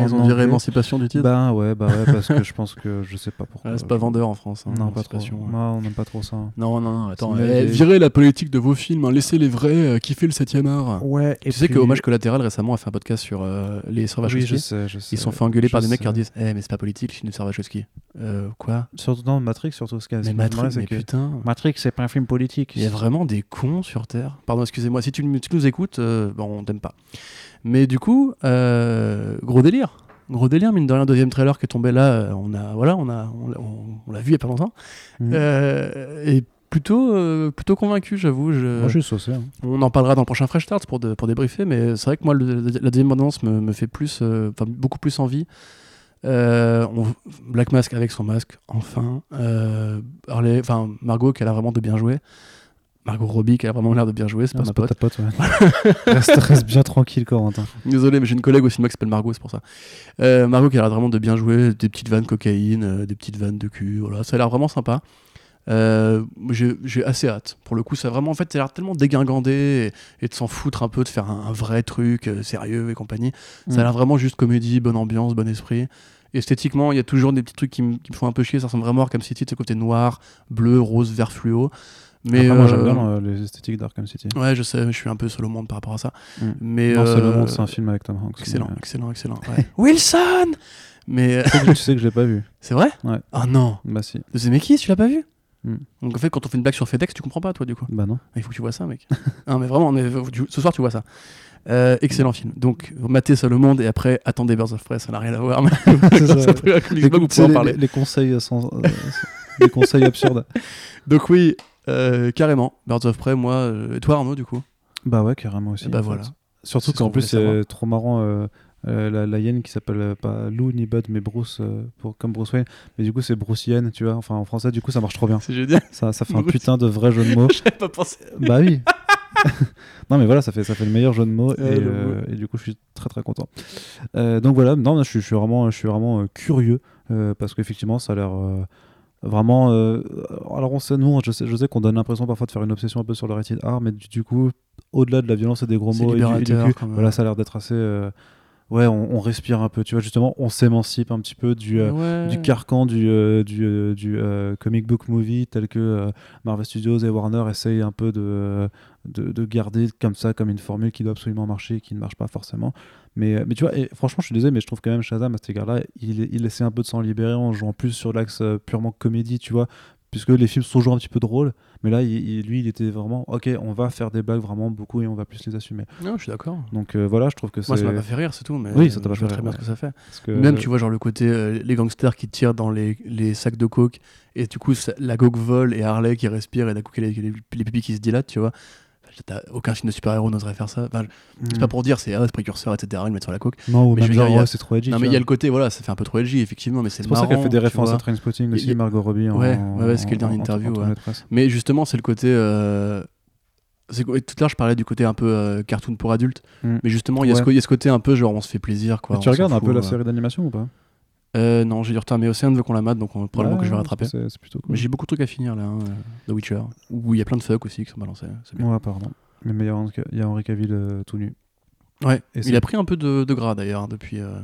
Ils ont viré émancipation du titre Ben ouais, bah ouais, parce que je pense que je sais pas pourquoi. Ouais, C'est pas vendeur en France. hein, Non, pas trop. ouais. Non, on n'aime pas trop ça. Non, non, non, attends. Eh, mal- virez la politique de vos films, hein, laissez les vrais euh, kiffer le 7ème art. Ouais, tu sais que Hommage Collatéral récemment a fait un podcast sur euh, les Sauvages Oui, je sais, je sais. Ils sont fait engueuler par des mecs qui leur disent Eh, mais c'est pas politique, le film de Husky. Euh, quoi? Surtout dans Matrix, surtout ce ce Mais Matrix, c'est mais que putain. Matrix, c'est pas un film politique. Il y a vraiment des cons sur Terre. Pardon, excusez-moi, si tu, tu nous écoutes, euh, bon, on t'aime pas. Mais du coup, euh, gros délire. Gros délire, mine de rien, deuxième trailer qui est tombé là, euh, on a, voilà, on a, on, l'a- on- on l'a vu il y a pas longtemps. Mhm. Euh, et plutôt, euh, plutôt convaincu, j'avoue. Je... Moi, je suis saucé. hein. On en parlera dans le prochain Fresh Start pour, de- pour débriefer, mais c'est vrai que moi, le- la deuxième annonce me, me fait plus, enfin, beaucoup plus envie. Euh, on- Black Mask avec son masque, enfin. Euh, Harley- Margot qui a l'air vraiment de bien jouer. Margot Robbie qui a vraiment l'air de bien jouer, c'est Ah, pas ma pas pote. ta pote, ouais. reste, reste bien tranquille, Corentin. Désolé, mais j'ai une collègue au cinéma qui s'appelle Margot, c'est pour ça. Euh, Margot qui a l'air vraiment de bien jouer, des petites vannes cocaïne, euh, des petites vannes de cul, voilà, ça a l'air vraiment sympa. Euh, j'ai assez hâte. Pour le coup, ça a vraiment, en fait, ça a l'air tellement dégingandé et, et de s'en foutre un peu, de faire un, un vrai truc sérieux et compagnie. Ça Mm. a l'air vraiment juste comédie, bonne ambiance, bon esprit. Esthétiquement, il y a toujours des petits trucs qui, me- qui me font un peu chier. Ça ressemble vraiment à Arkham City, de ce côté noir, bleu, rose, vert fluo. Mais Après, moi, j'aime euh, bien euh, les esthétiques d'Arkham City. Ouais, je sais, je suis un peu seul au monde par rapport à ça. Mm. Mais non, euh, monde, c'est un film avec Tom Hanks. Excellent, mais, excellent, excellent. ouais. Wilson Mais tu sais que- je l'ai pas vu. c'est vrai? Ouais. Ah non Bah si. The Zemeckis, tu l'as pas vu? Hmm. Donc en fait, quand on fait une blague sur FedEx, tu comprends pas, toi, du coup. Bah non. Il faut que tu vois ça, mec. non, mais vraiment, mais, tu- ce soir, tu vois ça. Euh, excellent film. Donc, matez ça le monde et après, attendez Birds of Prey, ça n'a rien à voir. Mais C'est ça. ça Les, en les- parler. les- les conseils sans, euh, les conseils absurdes. Donc, oui, euh, carrément. Birds of Prey, moi. euh, et toi, Arnaud, du coup Bah ouais, carrément aussi. Et bah en fait. voilà. Surtout C'est ce qu'en qu'on plus, voulait savoir. c'est trop marrant. euh, euh, la, la hyène qui s'appelle euh, pas Lou ni Bud, mais Bruce, euh, pour, comme Bruce Wayne. Mais du coup, c'est Bruce Hyène, tu vois. Enfin, en français, du coup, ça marche trop bien. C'est génial. Ça, ça fait un Bruce. putain de vrai jeu de mots. J'avais pas pensé. bah oui. non, mais voilà, ça fait, ça fait le meilleur jeu de mots. Ouais, et, le euh, mot. et du coup, je suis très très content. Euh, donc voilà, non, je suis, je suis vraiment, je suis vraiment euh, curieux. euh, parce qu'effectivement, ça a l'air. euh, Vraiment, euh, alors on sait, nous, je sais, je sais qu'on donne l'impression parfois de faire une obsession un peu sur le rated R, mais du, du coup, au-delà de la violence et des gros mots et du- et du cul, voilà, ça a l'air d'être assez. euh, ouais, on, on respire un peu, tu vois, justement, on s'émancipe un petit peu du, euh, Ouais. du carcan du, euh, du, euh, du comic book movie tel que Marvel Studios et Warner essayent un peu de, de, de garder comme ça, comme une formule qui doit absolument marcher et qui ne marche pas forcément. Mais, euh, mais tu vois, et franchement, je suis désolé, mais je trouve quand même Shazam à cet égard-là, il, il essaie un peu de s'en libérer en jouant plus sur l'axe euh, purement comédie, tu vois, puisque les films sont toujours un petit peu drôles. Mais là, il- il- lui, il était vraiment, ok, on va faire des blagues vraiment beaucoup et on va plus les assumer. Non, je suis d'accord. Donc euh, voilà, je trouve que c'est. Moi, ça m'a pas fait rire, c'est tout. Mais Oui, ça t'a pas fait très bien ce que ça fait. que- Même, tu vois, genre le côté euh, les gangsters qui tirent dans les, les sacs de coke et du coup, ça- la coke vole et Harley qui respire et d'un coup, les, les, les pupilles qui se dilatent, tu vois. Aucun film de super-héros n'oserait faire ça. Enfin, C'est pas pour dire c'est ah, c'est précurseur, etc. Ils mettent sur la coke. Non, ou mais même genre, c'est trop edgy. non, mais il y a le côté, voilà, ça fait un peu trop LG, effectivement, mais c'est C'est pour ça qu'elle fait des références à Trainspotting aussi, Margot Robbie. Ouais, ouais, ouais, ce qu'elle en- interview. Mais justement, c'est le côté. euh, c'est tout à l'heure, je parlais du côté un peu euh, cartoon pour adultes. Mm. Mais justement, il y, a ce Ouais. co- il y a ce côté un peu genre on se fait plaisir. Quoi, tu regardes un peu la euh. série d'animation ou pas? Euh, Non, j'ai du retard, mais Océane veut qu'on la mate, donc on- probablement que je vais rattraper. C'est plutôt cool. Mais j'ai beaucoup de trucs à finir là, hein, euh, The Witcher, où il y a plein de fuck aussi qui sont balancés. Bien. Ouais, pardon. Mais il y a Henry Cavill euh, tout nu. Ouais, Et il a pris un peu de, de gras d'ailleurs depuis. euh,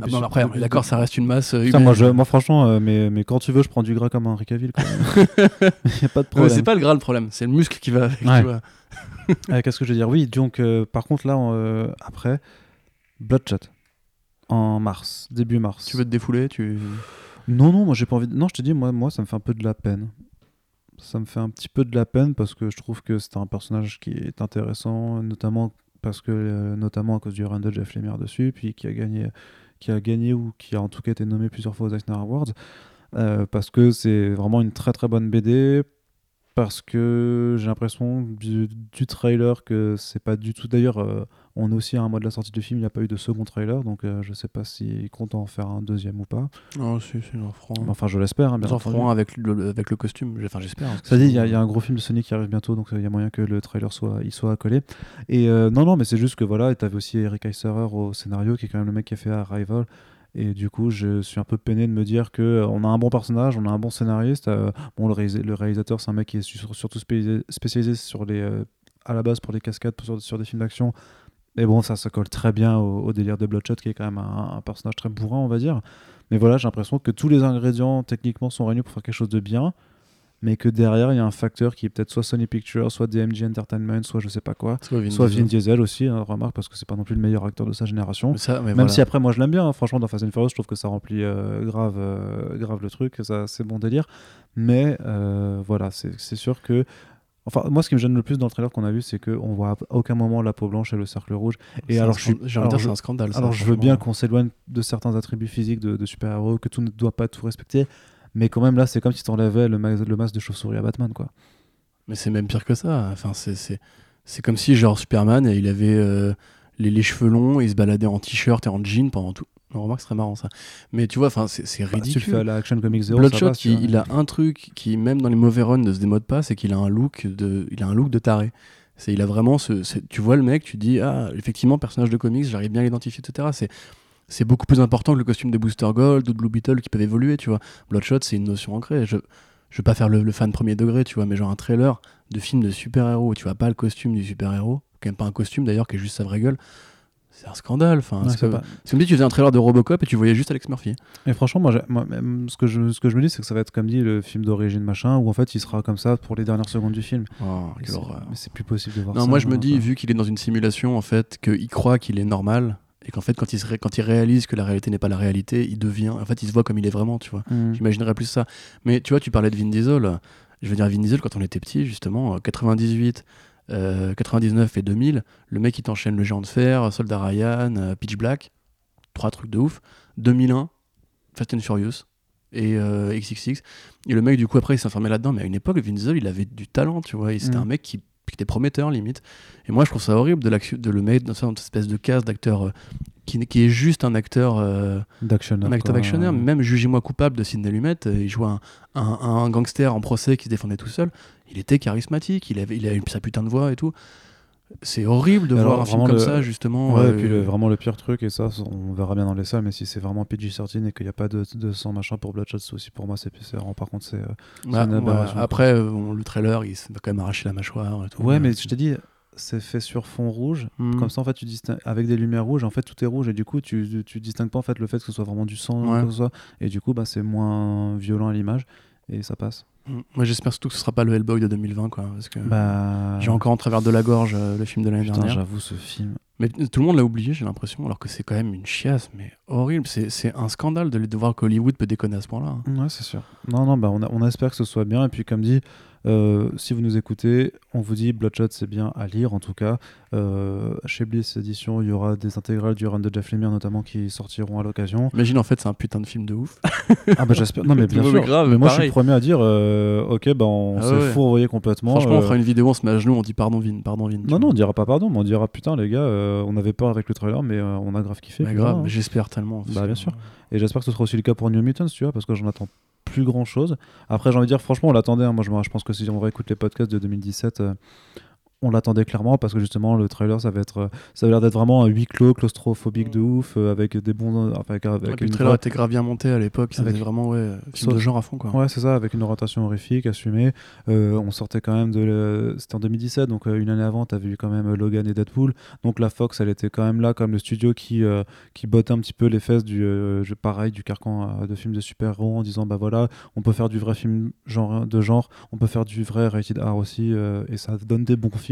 Ah bon, après, d'accord, ça reste une masse. euh, Putain, moi, je- moi, franchement, euh, mais, mais quand tu veux, je prends du gras comme Henry Cavill. quoi. Il n'y a pas de problème. c'est pas le gras le problème, c'est le muscle qui va avec. Ouais. Euh, Qu'est-ce que je veux dire? Oui, donc, par contre, là, après, Bloodshot. En mars, début mars. Tu veux te défouler, tu. Non, non, moi j'ai pas envie. de- Non, je te dis, moi, moi, ça me fait un peu de la peine. Ça me fait un petit peu de la peine parce que je trouve que c'est un personnage qui est intéressant, notamment parce que, euh, notamment à cause du run de Jeff Lemire dessus, puis qui a gagné, qui a gagné ou qui a en tout cas été nommé plusieurs fois aux Eisner Awards, euh, parce que c'est vraiment une très très bonne BD. Parce que j'ai l'impression du, du trailer que c'est pas du tout. D'ailleurs, euh, on est aussi à un mois de la sortie du film, il n'y a pas eu de second trailer, donc euh, je sais pas s'ils comptent en faire un deuxième ou pas. Non, si, si, en franc. Enfin, je l'espère. hein, bien Ils en feront un avec le, le- avec le costume, enfin j'espère. que Ça dit, il y, a- y un gros film de Sonic qui arrive bientôt, donc euh, il y a moyen que le trailer soit, il soit accolé. Et euh, non, non, mais c'est juste que voilà, tu avais aussi Eric Eiserer au scénario, qui est quand même le mec qui a fait Arrival. Et du coup, je suis un peu peiné de me dire que euh, on a un bon personnage, on a un bon scénariste. euh, bon, le, réalisa- le réalisateur, c'est un mec qui est su- surtout spécialisé, sur les, euh, à la base pour les cascades, sur, sur des films d'action. Mais bon, ça, ça colle très bien au, au délire de Bloodshot, qui est quand même un, un personnage très bourrin, on va dire. Mais voilà, j'ai l'impression que tous les ingrédients techniquement sont réunis pour faire quelque chose de bien, mais que derrière, il y a un facteur qui est peut-être soit Sony Pictures, soit DMG Entertainment, soit je sais pas quoi. Soit Vin soit Diesel. Vin Diesel aussi, hein, remarque, parce que c'est pas non plus le meilleur acteur de sa génération. Mais ça, mais Même voilà. si après, moi je l'aime bien, hein. franchement, dans Fast and Furious, je trouve que ça remplit euh, grave, euh, grave le truc, ça, c'est bon délire. Mais euh, voilà, c'est c'est sûr que Enfin, moi, ce qui me gêne le plus dans le trailer qu'on a vu, c'est qu'on voit à aucun moment la peau blanche et le cercle rouge. Et C'est alors, je suis- j'ai dire, c'est un scandale. ça, Alors, je veux bien qu'on s'éloigne de certains attributs physiques de, de super-héros, que tout ne doit pas tout respecter. Mais quand même, là, c'est comme si t'enlevais le, ma- le masque de chauve-souris à Batman, quoi. Mais c'est même pire que ça. Enfin, c'est, comme si, genre, Superman, il avait euh, les, les cheveux longs, il se baladait en t-shirt et en jean pendant tout. Non, remarque, ce serait marrant ça. Mais tu vois, enfin, c'est, c'est Bah, si tu le ridicule. fais à la Action Comics 0, Bloodshot, ça tu il, a un truc qui, même dans les mauvais runs, ne se démode pas, c'est qu'il a un look de, il a un look de taré. C'est, il a vraiment ce, tu vois le mec, tu dis, ah, effectivement, personnage de comics, j'arrive bien à l'identifier, etc. C'est, c'est beaucoup plus important que le costume de Booster Gold ou de Blue Beetle qui peuvent évoluer, tu vois. Bloodshot, c'est une notion ancrée. Je, je veux pas faire le, le fan premier degré, tu vois, mais genre un trailer de film de super-héros, tu vois pas le costume du super-héros, quand même pas un costume d'ailleurs qui est juste sa vraie gueule. C'est un scandale. Enfin, Ouais, c'est comme, si tu faisais un trailer de Robocop et tu voyais juste Alex Murphy. Et franchement, moi, ce, que je, ce que je me dis, c'est que ça va être comme dit le film d'origine machin, où en fait il sera comme ça pour les dernières secondes du film. Oh, c'est- plus possible de voir Non, ça. moi je me dis, quoi. vu qu'il est dans une simulation, en fait, qu'il croit qu'il est normal, et qu'en fait, quand il, se ré- quand il réalise que la réalité n'est pas la réalité, il devient. En fait, il se voit comme il est vraiment, tu vois. Mm. J'imaginerais plus ça. Mais tu vois, tu parlais de Vin Diesel. Je veux dire, Vin Diesel, quand on était petit, justement, euh, 98, euh, 99 et 2000, le mec, il t'enchaîne le géant de fer, Soldat Ryan, euh, Pitch Black, trois trucs de ouf. 2001, Fast and Furious et euh, XXX. Et le mec, du coup, après, il s'enfermait là-dedans. Mais à une époque, Vin Diesel, il avait du talent, tu vois. C'était Mm. un mec qui, qui était prometteur, limite. Et moi, je trouve ça horrible de, de le mettre dans cette espèce de case d'acteur euh, qui, qui est juste un acteur. euh, d'actionneur. un acteur quoi. d'actionnaire, même Jugez-moi coupable de Sidney Lumet, euh, il jouait un, un- un gangster en procès qui se défendait tout seul. Il était charismatique, il avait, il avait sa putain de voix et tout. C'est horrible de voir un film comme le- ça, justement. Ouais, euh, et puis le- vraiment le pire truc, et ça, on verra bien dans les salles, mais si c'est vraiment PG-13 et qu'il n'y a pas de, de sang machin pour Bloodshot, c'est aussi pour moi, c'est vraiment, par contre, c'est. euh, bah, ouais, quoi. après, euh, bon, le trailer, il s'est quand même arraché la mâchoire et tout. Ouais, Euh, mais je t'ai dit, c'est fait sur fond rouge. hmm. Comme ça, en fait, tu distingues avec des lumières rouges. En fait, tout est rouge et du coup, tu, tu, tu distingues pas en fait le fait que ce soit vraiment du sang, Ouais. ou quoi que ce soit. Et du coup, bah, c'est moins violent à l'image et ça passe. Moi, j'espère surtout que ce sera pas le Hellboy de 2020, quoi. Parce que Bah, j'ai encore en travers de la gorge euh, le film de l'année dernière. j'avoue, ce film. Mais tout le monde l'a oublié, j'ai l'impression, alors que c'est quand même une chiasse, mais horrible. C'est c'est un scandale de, de voir qu'Hollywood peut déconner à ce point-là. hein. Ouais, c'est sûr. Non, non, bah, on, a- on espère que ce soit bien. Et puis, comme dit, euh, si vous nous écoutez, on vous dit Bloodshot, c'est bien à lire en tout cas. Euh, chez Bliss Édition, il y aura des intégrales du run de Jeff Lemire notamment qui sortiront à l'occasion. Imagine, en fait, c'est un putain de film de ouf. Ah bah j'espère. Non mais bien sûr. mais grave, mais moi je suis le premier à dire, euh, ok, bah on Ah s'est ouais. fourvoyé complètement. Franchement, on euh, fera une vidéo, on se met à genoux, on dit pardon, Vin, pardon, Vin. Non, non, on dira pas pardon, mais on dira putain les gars, on avait peur avec le trailer, mais on a grave kiffé. Bah, grave, hein. j'espère tellement. Bah, bien sûr. Et j'espère que ce sera aussi le cas pour New Mutants, tu vois, parce que j'en attends plus grand chose. Après, j'ai envie de dire, franchement, on l'attendait. hein. Moi, je, je pense que si on réécoute les podcasts de 2017, euh, on l'attendait clairement parce que justement, le trailer, ça va être, euh, ça a l'air d'être vraiment un huis clos, claustrophobique de ouf, euh, avec des bons, enfin, avec, Ouais, avec une le trailer était grave bien monté à l'époque, faisait vraiment, ouais, film Sauf- de genre à fond, quoi. Ouais, c'est ça, avec une orientation horrifique assumée. Euh, on sortait quand même de. le- C'était en 2017, donc euh, une année avant, t'avais eu quand même euh, Logan et Deadpool. Donc la Fox, elle était quand même là, comme le studio qui, euh, qui bottait un petit peu les fesses du. euh, pareil, du carcan euh, de films de super-héros en disant bah voilà, on peut faire du vrai film genre, de genre, on peut faire du vrai rated R aussi, euh, et ça donne des bons films.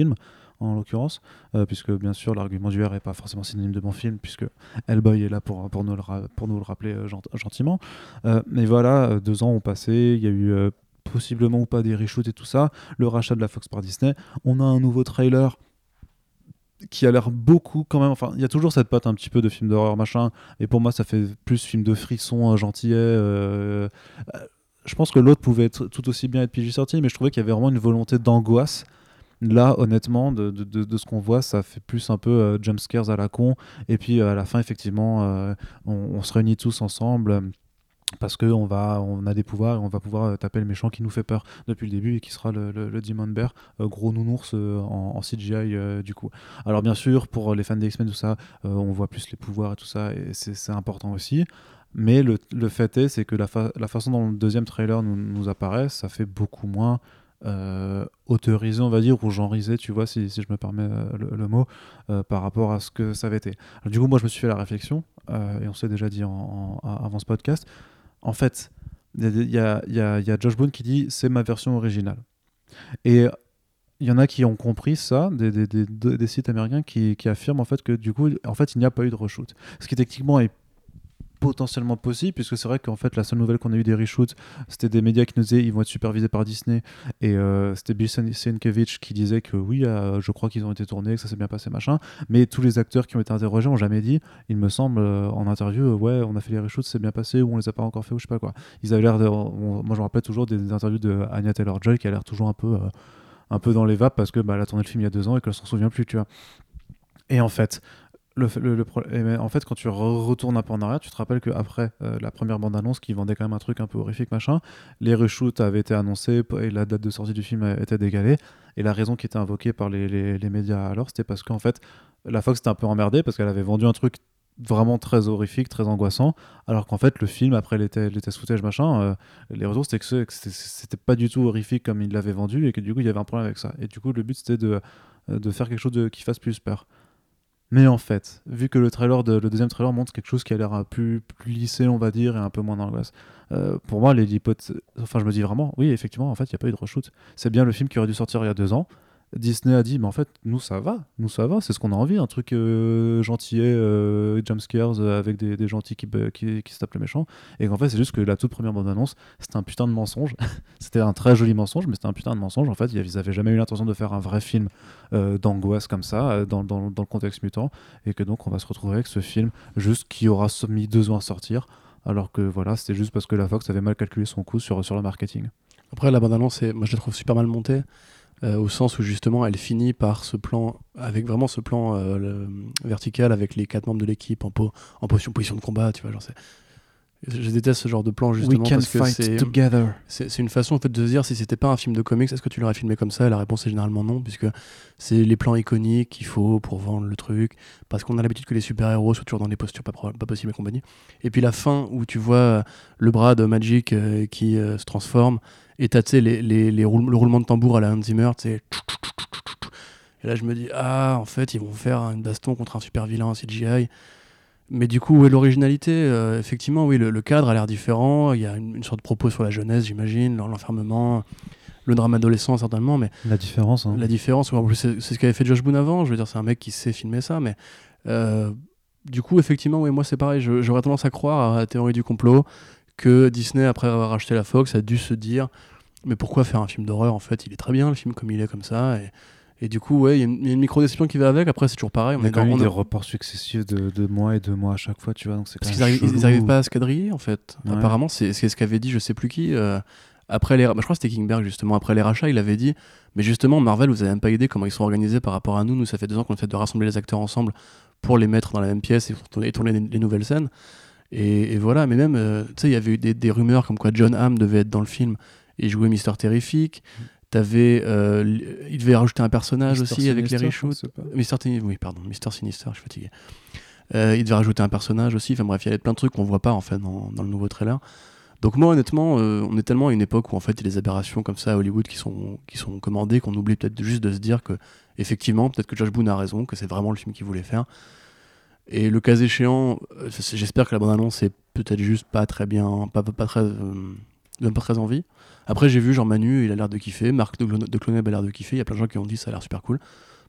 En l'occurrence, euh, puisque bien sûr l'argument du R est pas forcément synonyme de bon film, puisque Hellboy est là pour, pour, nous, le pour nous le rappeler euh, gent- gentiment. Euh, mais voilà, deux ans ont passé, il y a eu possiblement ou pas des reshoots et tout ça, le rachat de la Fox par Disney. On a un nouveau trailer qui a l'air beaucoup quand même. Enfin, il y a toujours cette patte un petit peu de film d'horreur machin, et pour moi, ça fait plus film de frisson, gentillet. je pense que l'autre pouvait tout aussi bien être PG-13, mais je trouvais qu'il y avait vraiment une volonté d'angoisse. Là, honnêtement, de, de- de- ce qu'on voit, ça fait plus un peu euh, jump scares à la con. Et puis à la fin, effectivement, euh, on, on se réunit tous ensemble. euh, Parce qu'on va, on a des pouvoirs et on va pouvoir euh, taper le méchant qui nous fait peur depuis le début et qui sera le, le- Demon Bear, euh, gros nounours euh, en, CGI euh, du coup. Alors bien sûr, pour les fans des X-Men, tout ça, euh, on voit plus les pouvoirs et tout ça, et c'est important aussi. Mais le, le fait est, c'est que la, fa- la façon dont le deuxième trailer nous, nous apparaît, ça fait beaucoup moins euh, autorisé, on va dire, ou genrisé, tu vois, si, je me permets euh, le, mot, euh, par rapport à ce que ça avait été. Du coup, moi, je me suis fait la réflexion, et on s'est déjà dit avant ce podcast. En fait, il y a Josh Boone qui dit c'est ma version originale. Et il y en a qui ont compris ça, des sites américains qui, qui affirment en fait que du coup, en fait, il n'y a pas eu de reshoot. Ce qui techniquement est potentiellement possible, puisque c'est vrai qu'en fait, la seule nouvelle qu'on a eu des reshoots, c'était des médias qui nous disaient ils vont être supervisés par Disney, et euh, c'était Bill Sienkiewicz qui disait que oui, euh, je crois qu'ils ont été tournés, que ça s'est bien passé, machin, mais tous les acteurs qui ont été interrogés ont jamais dit, il me semble, euh, en interview, ouais, on a fait les reshoots, c'est bien passé, ou on les a pas encore fait, ou je sais pas quoi. Ils avaient l'air moi, je me rappelle toujours des interviews de Anya Taylor-Joy qui a l'air toujours un peu. un peu dans les vapes parce que bah, elle a tourné le film il y a deux ans et qu'elle s'en souvient plus, tu vois. Et en fait, le, et ben, en fait, quand tu re- retournes un peu en arrière, tu te rappelles qu'après la première bande-annonce qui vendait quand même un truc un peu horrifique, machin, les reshoots avaient été annoncés et la date de sortie du film était décalée. Et la raison qui était invoquée par les, les- les médias alors, c'était parce qu'en fait, la Fox était un peu emmerdée parce qu'elle avait vendu un truc vraiment très horrifique, très angoissant, alors qu'en fait, le film, après les, les test footage, machin, euh, les retours, c'était que c'était- pas du tout horrifique comme il l'avait vendu et que du coup, il y avait un problème avec ça. Et du coup, le but, c'était de, euh, de faire quelque chose qui fasse plus peur. Mais en fait, vu que le trailer, de, deuxième trailer montre quelque chose qui a l'air plus, plus lissé, on va dire, et un peu moins d'angoisse. Euh, pour moi, les hypothèses. Enfin, je me dis vraiment, oui, effectivement, en fait, il n'y a pas eu de reshoot. C'est bien le film qui aurait dû sortir il y a deux ans. Disney a dit, mais en fait, nous, ça va. Nous, ça va. C'est ce qu'on a envie. Un truc euh, gentillet, euh, jumpscares, euh, avec des, des gentils qui, be- qui, qui se tapent les méchants. Et qu'en fait, c'est juste que la toute première bande-annonce, c'était un putain de mensonge. c'était un très joli mensonge, mais c'était un putain de mensonge. En fait, ils n'avaient jamais eu l'intention de faire un vrai film euh, d'angoisse comme ça, euh, dans, dans- dans le contexte mutant. Et que donc, on va se retrouver avec ce film, juste qui aura mis deux ans à sortir. Alors que voilà, c'était juste parce que la Fox avait mal calculé son coût sur, sur le marketing. Après, la bande-annonce, moi je la trouve super mal montée, euh, au sens où justement elle finit par ce plan, avec vraiment ce plan euh, le- vertical avec les quatre membres de l'équipe en, po- en position, position de combat, tu vois. Genre je déteste ce genre de plan justement We can parce que fight c'est together. c'est une façon en fait de se dire si c'était pas un film de comics, est-ce que tu l'aurais filmé comme ça? Et la réponse est généralement non, puisque c'est les plans iconiques qu'il faut pour vendre le truc, parce qu'on a l'habitude que les super-héros soient toujours dans des postures pas, pas possibles et compagnie. Et puis la fin où tu vois le bras de Magic euh, qui se transforme, et t'as tu sais, les, les, les roule- le roulement de tambour à la Hans Zimmer, tu sais. Et là je me dis, ah en fait ils vont faire une baston contre un super vilain en CGI. Mais du coup, où est l'originalité Euh, Effectivement, oui, le, le cadre a l'air différent. Il y a une, une sorte de propos sur la jeunesse, j'imagine, l'en- l'enfermement, le drame adolescent, certainement. Mais La différence. hein. la différence, c'est ce qu'avait fait Josh Boone avant. Je veux dire, c'est un mec qui sait filmer ça. Mais euh, du coup, effectivement, oui, moi, c'est pareil. J'aurais tendance à croire à la théorie du complot que Disney, après avoir racheté la Fox, a dû se dire mais pourquoi faire un film d'horreur En fait, il est très bien, le film, comme il est, comme ça. Et, et du coup, ouais, il y a une, il y a une micro-déception qui va avec. Après, c'est toujours pareil. On On a quand même eu des reports successifs de, de mois et de mois à chaque fois, tu vois. Donc Parce qu'ils arrivent, ils chelou. arrivent pas à se quadriller en fait. Ouais. Apparemment, c'est ce qu'avait dit je sais plus qui. euh, après les, bah, je crois que c'était Kingberg justement. Après les rachats, il avait dit Mais justement, Marvel, vous avez même pas idée comment ils sont organisés par rapport à nous. Nous, ça fait deux ans qu'on essaie de rassembler les acteurs ensemble pour les mettre dans la même pièce et tourner, et tourner les, les nouvelles scènes. Et, et voilà, mais même, euh, tu sais, il y avait eu des, des rumeurs comme quoi John Hamm devait être dans le film et jouer Mister Terrifique. T'avais, euh, il devait rajouter un personnage Mister aussi avec les reshoots. Mister Sinister, oui, pardon, Mister Sinister, je suis fatigué. Euh, il devait rajouter un personnage aussi. Enfin bref, il y avait plein de trucs qu'on voit pas en fait dans, dans le nouveau trailer. Donc moi honnêtement, euh, on est tellement à une époque où en fait il y a des aberrations comme ça à Hollywood qui sont qui sont commandées qu'on oublie peut-être juste de se dire que effectivement peut-être que Josh Boone a raison, que c'est vraiment le film qu'il voulait faire. Et le cas échéant, euh, j'espère que la bande annonce est peut-être juste pas très bien, pas, très, euh, donne pas très envie. Après j'ai vu genre Manu, il a l'air de kiffer, Marc de Cloneb a l'air de kiffer. Il y a plein de gens qui ont dit ça a l'air super cool.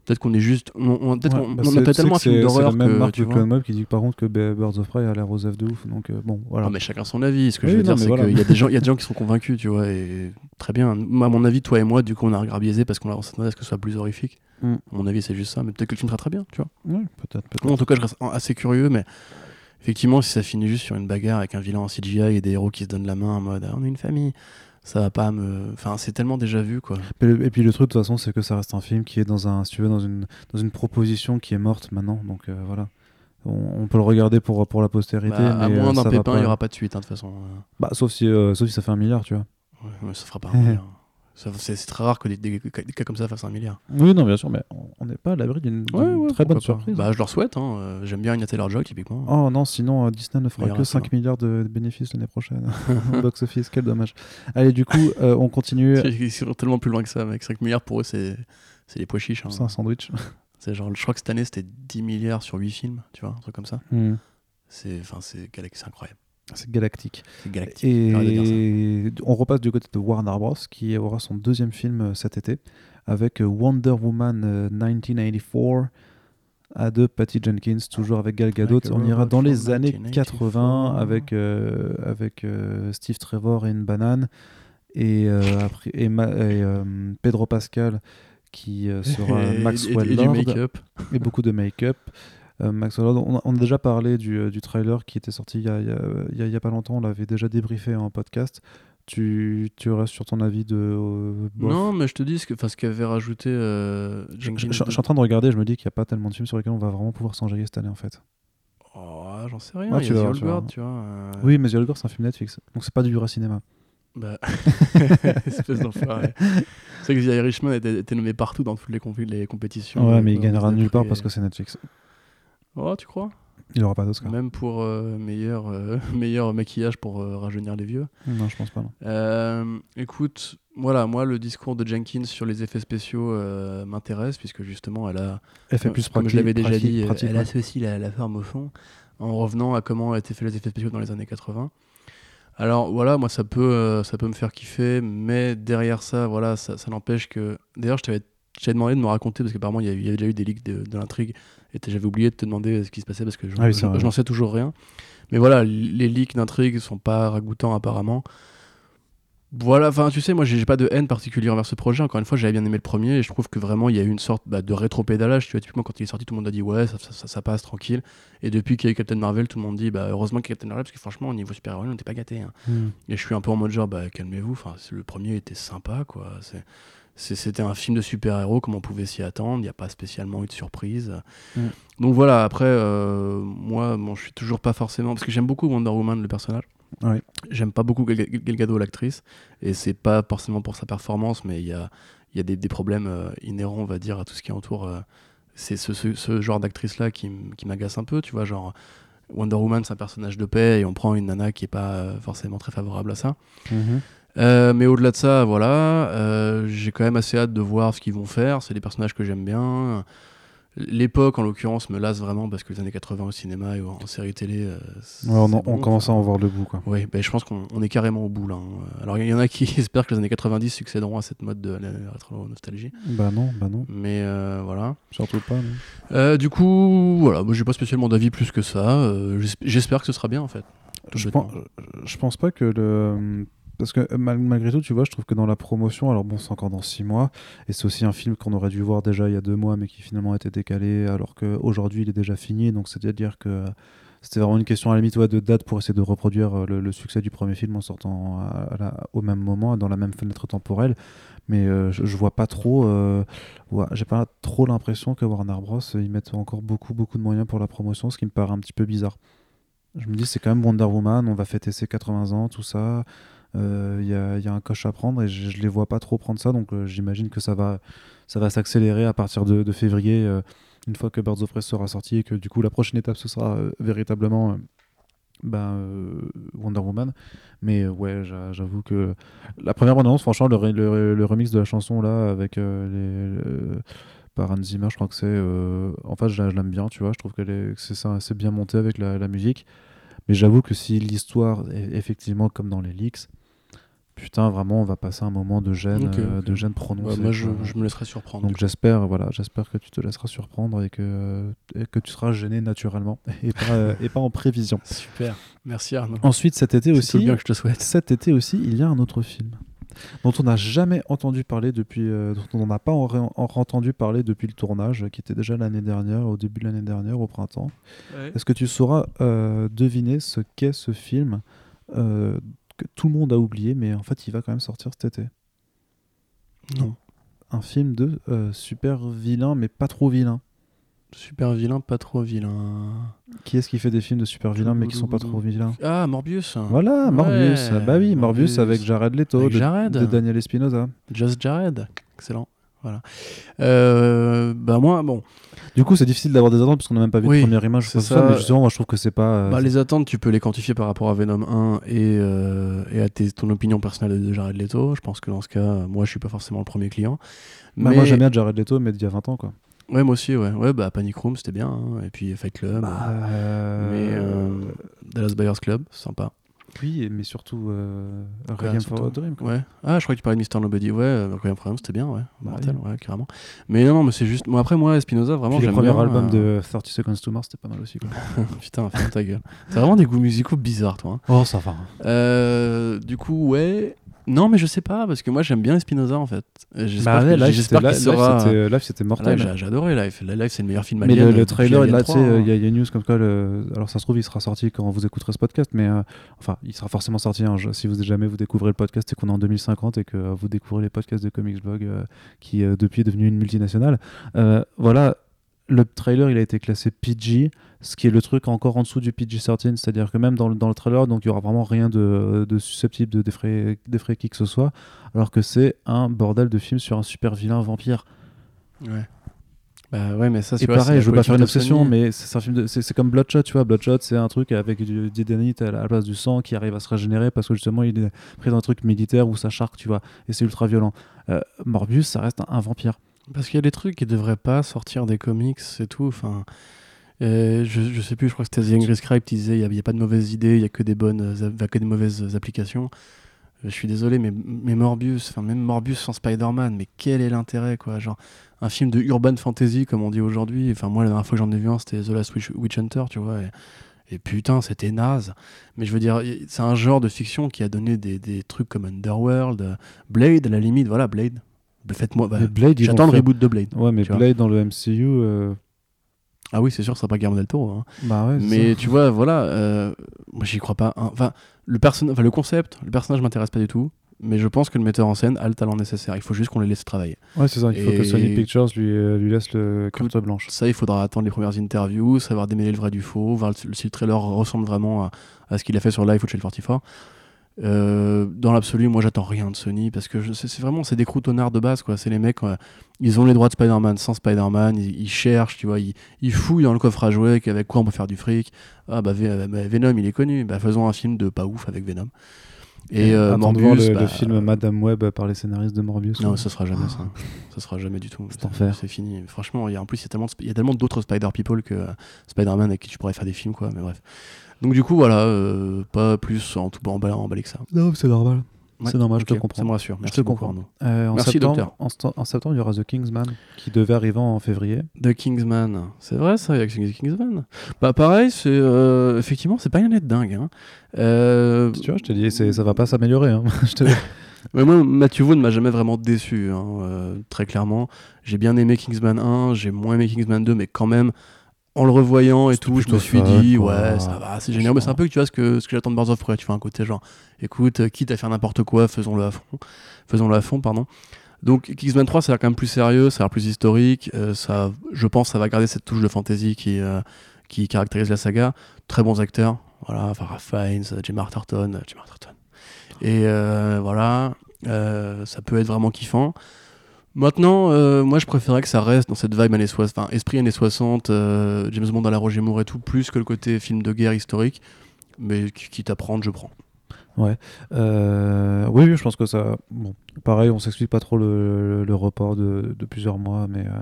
Peut-être qu'on est juste, on, on- peut-être Ouais, bah on a sais tellement un film d'horreur C'est la même que marque tu vois. Qui dit par contre que Birds of Prey a l'air aux de ouf. Donc euh, bon, voilà. Mais chacun son avis. Ce que Oui, je veux non, dire, c'est voilà. qu'il y a des gens, il y a des gens qui sont convaincus, tu vois, et très bien. À mon avis, toi et moi, du coup, on a regardé biaisé parce qu'on on s'attendait à ce que ce soit plus horrifique. Mm. À mon avis, c'est juste ça. Mais peut-être que le film sera très bien, tu vois. Peut-être, en tout cas, je reste assez curieux, mais effectivement, si ça finit juste sur une bagarre avec un vilain en CGI et des héros qui se donnent la main en mode ah, on est une famille, ça va pas me. Enfin, c'est tellement déjà vu, quoi. Et puis le truc de toute façon, c'est que ça reste un film qui est dans un, si tu veux, dans une, dans une proposition qui est morte maintenant. Donc euh, voilà. On, on peut le regarder pour, pour la postérité. Bah, à mais, moins euh, d'un pépin, il pas- n'y aura pas de suite, hein, de toute façon. Bah, sauf si, euh, sauf si ça fait un milliard, tu vois. ouais, mais ça fera pas un milliard. C'est très rare que des, des- des cas comme ça fassent un milliard. Oui, non, bien sûr, mais on- n'est pas à l'abri d'une d'une très bonne surprise. Bah, je leur souhaite. Hein. euh, J'aime bien Anya Taylor-Joy, typiquement. Oh non, sinon euh, Disney ne fera que acteur. 5 milliards de, bénéfices l'année prochaine. Au box-office, quel dommage. Allez, du coup, euh, on continue. Ils sont tellement plus loin que ça, mec. 5 milliards pour eux, c'est des pois chiches. hein. C'est un sandwich. C'est genre, je crois que cette année, c'était 10 milliards sur 8 films, tu vois, un truc comme ça. Galac- c'est incroyable. C'est galactique. Galactique. Et on repasse du côté de Warner Bros. qui aura son deuxième film euh, cet été avec euh, Wonder Woman euh, 1984. à de Patty Jenkins, toujours avec Gal Gadot. On ira dans les années 1984. 80 avec, euh, avec euh, Steve Trevor et une banane. Et, euh, après, et, Ma- et, euh, Pedro Pascal qui euh, sera Maxwell et, et du Lord et beaucoup de make-up. Euh, Maxwell Lord, on, a- on a déjà parlé du, euh, du trailer qui était sorti il y a, il y a- il y a- il y a pas longtemps, on l'avait déjà débriefé en podcast. Tu, tu restes sur ton avis de. euh, Non, mais je te dis ce que- enfin, ce qu'avait rajouté euh, je, Jenkins. je- je suis en train de regarder, je me dis qu'il n'y a pas tellement de films sur lesquels on va vraiment pouvoir s'enjailler cette année en fait. Oh, j'en sais rien. Ah, il y tu a vas The Old tu vois. euh, Oui, mais The Old c'est un film Netflix, donc c'est pas du vrai cinéma. Bah, espèce d'enfoiré. C'est que The Irishman était, était nommé partout dans toutes les, les compétitions. Ouais, mais il gagnera nulle part parce que c'est Netflix. Oh, tu crois? Il aura pas d'Oscar. Même pour euh, meilleur, euh, meilleur maquillage pour euh, rajeunir les vieux. Non, je pense pas. Non. Écoute, voilà, moi, le discours de Jenkins sur les effets spéciaux m'intéresse, puisque justement, elle a, Effet plus comme pratique. je l'avais déjà pratique, dit, pratique, elle ouais. associe la, la forme au fond, en revenant à comment étaient faits les effets spéciaux dans les années 80. Alors voilà, moi ça peut, euh, ça peut me faire kiffer, mais derrière ça, voilà, ça, ça n'empêche que. D'ailleurs, je t'avais je t'avais demandé de me raconter, parce qu'apparemment il y, avait déjà eu des leaks de, de l'intrigue, et j'avais oublié de te demander ce qui se passait, parce que je, Ah oui, je- c'est vrai. je n'en sais toujours rien. Mais voilà, les leaks d'intrigue sont pas ragoûtants apparemment. Voilà, enfin, tu sais, moi, j'ai pas de haine particulière envers ce projet. Encore une fois, j'avais bien aimé le premier et je trouve que vraiment, il y a eu une sorte bah, de rétro-pédalage. Tu vois, typiquement, quand il est sorti, tout le monde a dit ouais, ça, ça- ça- ça passe tranquille. Et depuis qu'il y a eu Captain Marvel, tout le monde dit bah, heureusement qu'il y a Captain Marvel parce que franchement, au niveau super-héros, on n'était pas gâtés. hein. Hmm. Et je suis un peu en mode genre, bah, calmez-vous. Enfin, le premier était sympa, quoi. C'est- C'était un film de super-héros comme on pouvait s'y attendre. Il n'y a pas spécialement eu de surprise. Mm. Donc voilà, après, euh, moi, bon, je suis toujours pas forcément. Parce que j'aime beaucoup Wonder Woman, le personnage. Ouais. J'aime pas beaucoup Gal Gal Gadot, l'actrice. Et c'est pas forcément pour sa performance, mais il y a, y a des, des problèmes euh, inhérents, on va dire, à tout ce qui entoure. euh, c'est ce, ce- ce genre d'actrice-là qui, qui m'agace un peu, tu vois. Genre, Wonder Woman, c'est un personnage de paix et on prend une nana qui est pas euh, forcément très favorable à ça. Mhm. Euh, mais au-delà de ça, voilà, euh, j'ai quand même assez hâte de voir ce qu'ils vont faire. C'est des personnages que j'aime bien. L'époque, en l'occurrence, me lasse vraiment parce que les années 80 au cinéma et en série télé. euh, Ouais, on, commence à en voir le bout. Quoi. Oui, ben, je pense qu'on on est carrément au bout là. hein. Alors il y en a qui espèrent que les années 90 succéderont à cette mode de la rétro-nostalgie. Bah non, bah non, Mais euh, voilà. surtout pas. non. Euh, du coup, voilà, moi j'ai pas spécialement d'avis plus que ça. J'esp- J'espère que ce sera bien en fait. Je pense, je pense pas que le. Parce que mal- malgré tout, tu vois, je trouve que dans la promotion, alors bon, c'est encore dans six mois, et c'est aussi un film qu'on aurait dû voir déjà il y a deux mois, mais qui finalement a été décalé, alors qu'aujourd'hui il est déjà fini, donc c'est-à-dire que c'était vraiment une question à la limite ouais, de date pour essayer de reproduire euh, le, succès du premier film en sortant au même moment, dans la même fenêtre temporelle. Mais euh, je, je vois pas trop, euh, j'ai pas trop l'impression que Warner Bros. ils mettent encore beaucoup, beaucoup de moyens pour la promotion, ce qui me paraît un petit peu bizarre. Je me dis, c'est quand même Wonder Woman, on va fêter ses 80 ans, tout ça. Il y, a, y a un coche à prendre et je, je les vois pas trop prendre ça, donc euh, j'imagine que ça va, ça va s'accélérer à partir de, février, euh, une fois que Birds of Prey sera sorti et que du coup la prochaine étape ce sera euh, véritablement euh, ben, euh, Wonder Woman. Mais euh, ouais, j'a- j'avoue que la première bande-annonce, franchement, le, le- remix de la chanson là avec euh, les. le- par Hans Zimmer, je crois que c'est. euh, en fait, je, la- je l'aime bien, tu vois. Je trouve qu'elle est- c'est ça, assez bien monté avec la, la musique. Mais j'avoue que si l'histoire est effectivement comme dans les leaks, putain, vraiment, on va passer un moment de gêne, Ok, euh, de gêne Ouais, prononcé. moi je, me laisserai surprendre. Donc j'espère, voilà, j'espère que tu te laisseras surprendre et que, et que tu seras gêné naturellement et pas, euh, et pas en prévision. Super. Merci Arnaud. Ensuite, cet été tout aussi, le bien que je te souhaite. cet été aussi, il y a un autre film dont on n'a jamais entendu parler depuis, euh, dont on n'a pas en, en- entendu parler depuis le tournage, qui était déjà l'année dernière, au début de l'année dernière, au printemps. Est-ce que tu sauras euh, deviner ce qu'est ce film euh, que tout le monde a oublié, mais en fait, il va quand même sortir cet été Non. Un film de euh, super vilain, mais pas trop vilain. Super vilain, pas trop vilain. Qui est-ce qui fait des films de super vilains, mais qui sont pas trop vilains? Ah, Morbius. Voilà, Morbius. Ouais, bah oui, Morbius, Morbius. avec Jared Leto, Avec de, Jared. de Daniel Espinosa. Just Jared. Excellent. Voilà. Euh, bah moi, bon. Du coup, c'est difficile d'avoir des attentes parce qu'on n'a même pas vu Oui, de première image. ça, ça. mais justement, moi, je trouve que c'est pas. euh, Bah, les attentes, tu peux les quantifier par rapport à Venom 1 et, euh, et à tes- ton opinion personnelle de Jared Leto. Je pense que dans ce cas, moi, je suis pas forcément le premier client. bah, Moi, j'aime bien Jared Leto, mais d'il y a 20 ans, quoi. Ouais, moi aussi, ouais. Ouais, bah, Panic Room, c'était bien. hein. Et puis Fight Club. Mais euh, Dallas Buyers Club, sympa. Oui, mais surtout euh, Requiem for a Dream. quoi. Ouais. Ah, je crois que tu parlais de Mr. Nobody. Ouais, euh, Requiem for a Dream, c'était bien, ouais. Bah Mortel, oui. ouais, carrément. Mais non, non, mais c'est juste. Bon, après, moi, Spinoza, vraiment, j'aime bien. albums euh, de 30 Seconds to Mars, c'était pas mal aussi. Quoi. Putain, ferme ta gueule. T'as vraiment des goûts musicaux bizarres, toi. hein. Oh, ça va. Euh, du coup, ouais. Non, mais je sais pas, parce que moi, j'aime bien Spinoza, en fait. J'espère Bah ouais, Live, qu'il Live, sera. c'était- Live, c'était Live, mortel. j'ai- j'ai adoré Live. Live, c'est le meilleur film Mais alien le, le depuis trailer, Alien là, tu 3, sais, hein. il y, a- il y a une news comme quoi, le... alors ça se trouve, il sera sorti quand vous écouterez ce podcast, mais euh, enfin, il sera forcément sorti hein, si vous jamais vous découvrez le podcast et qu'on est en 2050 et que euh, vous découvrez les podcasts de Comics Blog euh, qui euh, depuis est devenu une multinationale. Euh, voilà, le trailer, il a été classé PG, ce qui est le truc encore en dessous du PG-13, c'est-à-dire que même dans le, dans le trailer, donc il y aura vraiment rien de, de susceptible de défrayer, défrayer qui que ce soit, alors que c'est un bordel de film sur un super vilain vampire. Ouais. Bah ouais, mais ça, c'est pareil, je veux pas faire une obsession, Sony. mais c'est un film c'est comme Bloodshot, tu vois. Bloodshot, c'est un truc avec du dédanite à la place du sang qui arrive à se régénérer parce que justement il est pris dans un truc militaire où ça charque, tu vois, et c'est ultra violent. Euh, Morbius, ça reste un, un vampire. Parce qu'il y a des trucs qui devraient pas sortir des comics et tout. Enfin, je, je sais plus, je crois que c'était The Angry Scribe qui disait il n'y a, pas de mauvaises idées, il y a que des bonnes, euh, que des mauvaises applications. Je suis désolé, mais, Morbius, enfin même Morbius sans Spider-Man, mais quel est l'intérêt quoi? Genre un film de urban fantasy comme on dit aujourd'hui. Enfin moi la dernière fois que j'en ai vu un, c'était The Last Witch, Hunter, tu vois. Et, putain, c'était naze. Mais je veux dire, c'est un genre de fiction qui a donné des, des trucs comme Underworld, Blade à la limite. Voilà, Blade. Faites-moi. bah, J'attends le faire- reboot de Blade. Ouais, mais vois. Blade dans le MCU, euh, Ah oui, c'est sûr, ce sera pas Guillermo del Toro. hein. bah ouais. Mais tu vois, voilà, euh, moi j'y crois pas. hein. Enfin, le, enfin, le concept, le personnage m'intéresse pas du tout. Mais je pense que le metteur en scène a le talent nécessaire. Il faut juste qu'on les laisse travailler. ouais, c'est ça. Il faut que Et- Sony Pictures lui, euh, lui laisse le carte blanche. Ça, il faudra attendre les premières interviews, savoir démêler le vrai du faux, voir si le trailer ressemble vraiment à, à ce qu'il a fait sur Live ou chez le 44. Euh, dans l'absolu, moi j'attends rien de Sony parce que c'est vraiment c'est des croutonnards de base quoi. C'est les mecs, euh, ils ont les droits de Spider-Man sans Spider-Man, ils, ils cherchent, tu vois, ils, ils fouillent dans le coffre à jouer avec quoi on peut faire du fric. Ah bah, bah, Venom il est connu, bah faisons un film de pas ouf avec Venom. Et euh, Morbius, le, bah, le film Madame Web par les scénaristes de Morbius. non, quoi. ça sera jamais ça. Ça sera jamais du tout. C'est fini. Franchement, il y a, en plus, il y a tellement, de sp- il y a tellement d'autres Spider People que euh, Spider-Man avec qui tu pourrais faire des films, quoi. Mais bref. Donc, du coup, voilà, euh, pas plus en tout emballé, emballé que ça. Non, c'est normal. Ouais, C'est normal, je te comprends. Ça me rassure. Merci te comprends. Euh, en, Merci, septembre, docteur. en, en septembre, il y aura The Kingsman qui devait arriver en février. The Kingsman. C'est vrai, ça, avec The Kingsman. Bah, pareil, c'est. euh, effectivement, c'est pas une année de dingue. Hein. Euh, Tu vois, je te dis, ça va pas s'améliorer. hein. Je Mais moi, Matthew Vaughn m'a jamais vraiment déçu, hein, euh, très clairement. J'ai bien aimé Kingsman 1, j'ai moins aimé Kingsman 2, mais quand même, en le revoyant et tout, je me suis dit, quoi. ouais, ça va, c'est génial. Mais c'est un peu, tu vois, ce que, ce que j'attends de Birds of Prey. Tu vois, un côté genre, écoute, euh, quitte à faire n'importe quoi, faisons-le à fond. Faisons-le à fond, pardon. Donc, Kingsman 3, ça a l'air quand même plus sérieux, ça a l'air plus historique. euh, ça, je pense, ça va garder cette touche de fantasy qui, euh, qui caractérise la saga. Très bons acteurs. Voilà, Farrah Fiennes, Jim Arterton, euh, Jim Arterton. Et euh, voilà, euh, ça peut être vraiment kiffant. Maintenant, euh, moi je préférais que ça reste dans cette vibe années 60, enfin esprit années 60, euh, James Bond à la Roger Moore et tout, plus que le côté film de guerre historique. Mais qui- quitte à prendre, je prends. Euh, oui, oui, je pense que ça. Bon, pareil, on s'explique pas trop le, le report de, de plusieurs mois, mais euh,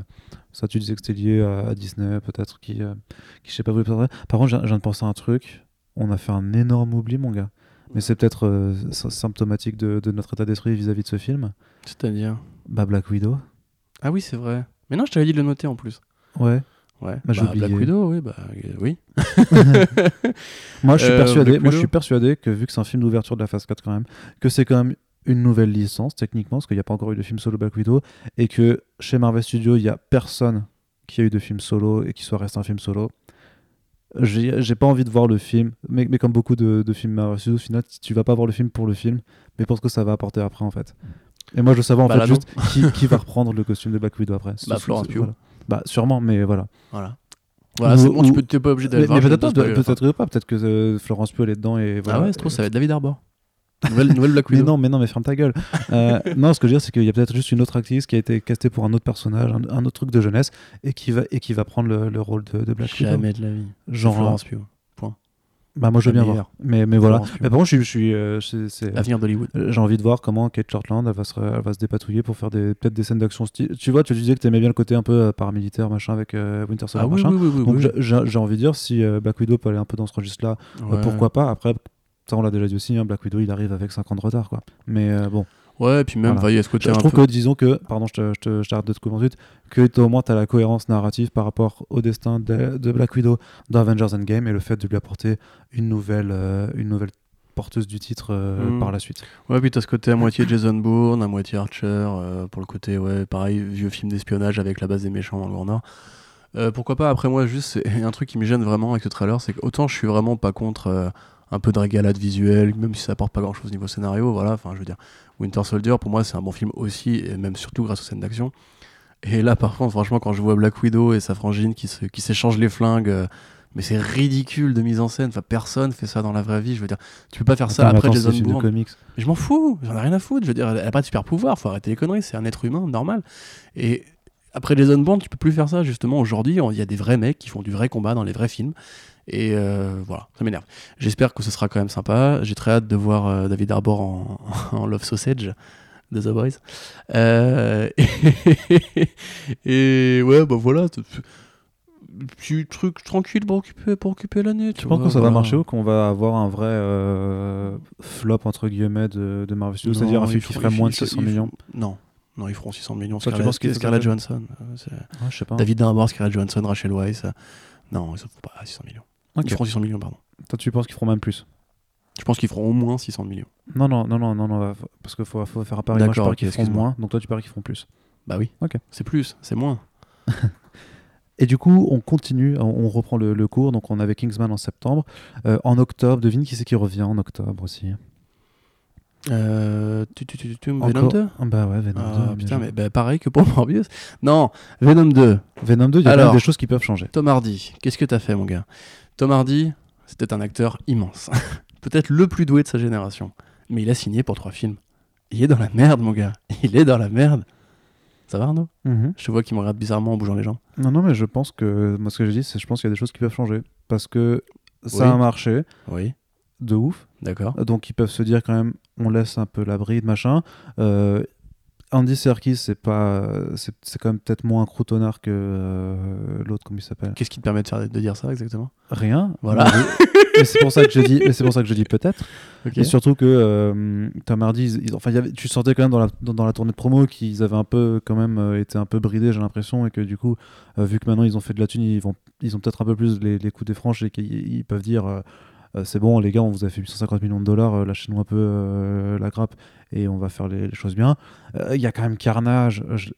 ça, tu disais que c'était lié à, à Disney, peut-être, qui, euh, qui, je sais pas, voulait. Par contre, je viens de penser à un truc. On a fait un énorme oubli, mon gars. Mais c'est peut-être sy- symptomatique de, de notre état d'esprit vis-à-vis de ce film. C'est-à-dire? Bah, Black Widow. Ah oui, c'est vrai. Mais non, je t'avais dit de le noter en plus. Ouais. Ouais. Bah, j'ai Black. Widow, oui, bah euh, oui. Moi, je suis Euh, persuadé. Moi, je suis persuadé que vu que c'est un film d'ouverture de la phase 4 quand même, que c'est quand même une nouvelle licence techniquement, parce qu'il n'y a pas encore eu de film solo Black Widow, et que chez Marvel Studios, il y a personne qui a eu de film solo et qui soit resté un film solo. J'ai j'ai pas envie de voir le film, mais, mais comme beaucoup de, de films Marvel Studios, au final, tu vas pas voir le film pour le film, mais pour ce que ça va apporter après en fait. Et moi, je savais en Bah, fait juste qui, qui va reprendre le costume de Black Widow après. Bah, Florence Pugh. voilà. Bah, sûrement, mais voilà. Voilà. Voilà, c'est bon, tu ou- t'es pas obligé d'aller Mais, voir. mais peut-être pas, peut-être pas, peut-être que euh, Florence Pugh elle est dedans et voilà. Ah ouais, c'est trop, ça va être David Arbor. Nouvelle, nouvelle Black Mais Widow. non, mais non, mais ferme ta gueule. Euh, non, ce que je veux dire, c'est qu'il y a peut-être juste une autre actrice qui a été castée pour un autre personnage, un, un autre truc de jeunesse, et qui va, et qui va prendre le, le rôle de, de Black Widow. Jamais de la vie. Genre, Florence Pugh. Bah moi je veux bien voir. Mais, mais voilà. Mais par contre, je suis, je suis, euh, c'est- L'avenir d'Hollywood. euh, j'ai envie de voir comment Kate Shortland elle va se, elle va se dépatouiller pour faire des, peut-être des scènes d'action style. Tu vois, tu disais que t'aimais bien le côté un peu euh, paramilitaire machin avec Winter Soldier Ah machin. oui, oui, oui. Donc j'ai- j'ai envie de dire si Black Widow peut aller un peu dans ce registre-là, Ouais. pourquoi pas. Après, Ça, on l'a déjà dit aussi, hein, Black Widow, il arrive avec 5 ans de retard, quoi. Mais euh, bon, Ouais, et puis même, Voilà. il y a ce je, côté je un trouve peu- que, disons que, pardon, je te- je te- je t'arrête de te couper ensuite, que au moins tu as la cohérence narrative par rapport au destin de, de Black Widow dans Avengers Endgame et le fait de lui apporter une nouvelle, euh, une nouvelle porteuse du titre euh, Mm. par la suite. Ouais, puis t'as ce côté à moitié Jason Bourne, à moitié Archer, euh, pour le côté, ouais, pareil, vieux film d'espionnage avec la base des méchants dans le Grand Nord. Euh, pourquoi pas, après moi, juste, un truc qui me gêne vraiment avec ce trailer, c'est qu'autant je suis vraiment pas contre un peu de régalade visuelle, même si ça apporte pas grand chose niveau scénario, voilà, enfin, je veux dire, Winter Soldier, pour moi, c'est un bon film aussi, et même surtout grâce aux scènes d'action. Et là, par contre, franchement, quand je vois Black Widow et sa frangine qui se- qui s'échangent les flingues, euh, mais c'est ridicule de mise en scène, enfin, personne fait ça dans la vraie vie, je veux dire, tu peux pas faire ça Attends, mais après Jason Bourne. comics. Mais je m'en fous, j'en ai rien à foutre. Je veux dire, elle a pas de super pouvoir, faut arrêter les conneries, c'est un être humain normal. Et après Jason Bourne, tu peux plus faire ça justement. Aujourd'hui, il y a des vrais mecs qui font du vrai combat dans les vrais films. Et euh, voilà, ça m'énerve. J'espère que ce sera quand même sympa. J'ai très hâte de voir euh, David Arbor en, en Love Sausage de The Boys. Euh, et, ouais, bah voilà. Petit truc tranquille pour occuper, pour occuper l'année. Tu penses que ça va marcher ou qu'on va avoir un vrai flop entre guillemets de, de Marvel Studios, c'est-à-dire un il film qui ferait moins de faut- 600 il faut- millions? Non, non, ils feront 600 millions. Toi, tu Scarlett, penses Scarlett Johansson. c'est- Ouais, Je sais pas. David Harbour, Scarlett Johansson, Rachel Weisz. euh, Non, ils ne feront pas 600 millions. Ils feront 600 millions, pardon. Toi, tu penses qu'ils feront même plus? Je pense qu'ils feront au moins 600 millions. Non, non, non, non, non, parce qu'il faut, faut faire un pari. Moi, je qu'ils feront moins, donc toi, tu paries qu'ils feront plus. Bah oui. Ok. C'est plus, c'est moins. Et du coup, on continue, on, on reprend le, le cours. Donc, on avait Kingsman en septembre. Euh, en octobre, devine qui c'est qui revient en octobre aussi? Euh, tu, tu, tu, tu, Venom Encore- 2 Ah Bah ouais, Venom 2. Ah, putain, mais bah, pareil que pour Morbius. Non, Venom 2. Venom 2, il y a Alors- des choses qui peuvent changer. Tom Hardy, qu'est-ce que t'as fait, mon gars? Tom Hardy, c'était un acteur immense. Peut-être le plus doué de sa génération. Mais il a signé pour trois films. Il est dans la merde, mon gars. Il est dans la merde. Ça va, Arnaud? Mhm. Je te vois qui me regarde bizarrement en bougeant les jambes. Non, non, mais je pense que. Moi, ce que j'ai dit, c'est je pense qu'il y a des choses qui peuvent changer. Parce que ça Oui. a marché Oui, de ouf. d'accord. Donc, ils peuvent se dire quand même, on laisse un peu la bride, machin. Euh, Andy Serkis, c'est pas. C'est quand même peut-être moins un croutonnard que euh, l'autre, comment il s'appelle? Qu'est-ce qui te permet de, faire- de dire ça exactement? Rien. Voilà. Mais, mais c'est pour ça que je dis. Mais c'est pour ça que je dis peut-être. Et surtout que euh, Tom Hardy, ils- ils- enfin, il y avait- tu sentais quand même dans la, dans, dans la tournée de promo qu'ils avaient un peu, quand même, euh, été un peu bridés, j'ai l'impression, et que du coup, vu que maintenant ils ont fait de la thune, ils, vont, ils ont peut-être un peu plus les, les coups des franches et qu'ils ils peuvent dire c'est bon, les gars, on vous a fait 850 millions de dollars, euh, lâchez-nous un peu euh, la grappe et on va faire les, choses bien. Euh, Il y a quand même Carnage. euh, je-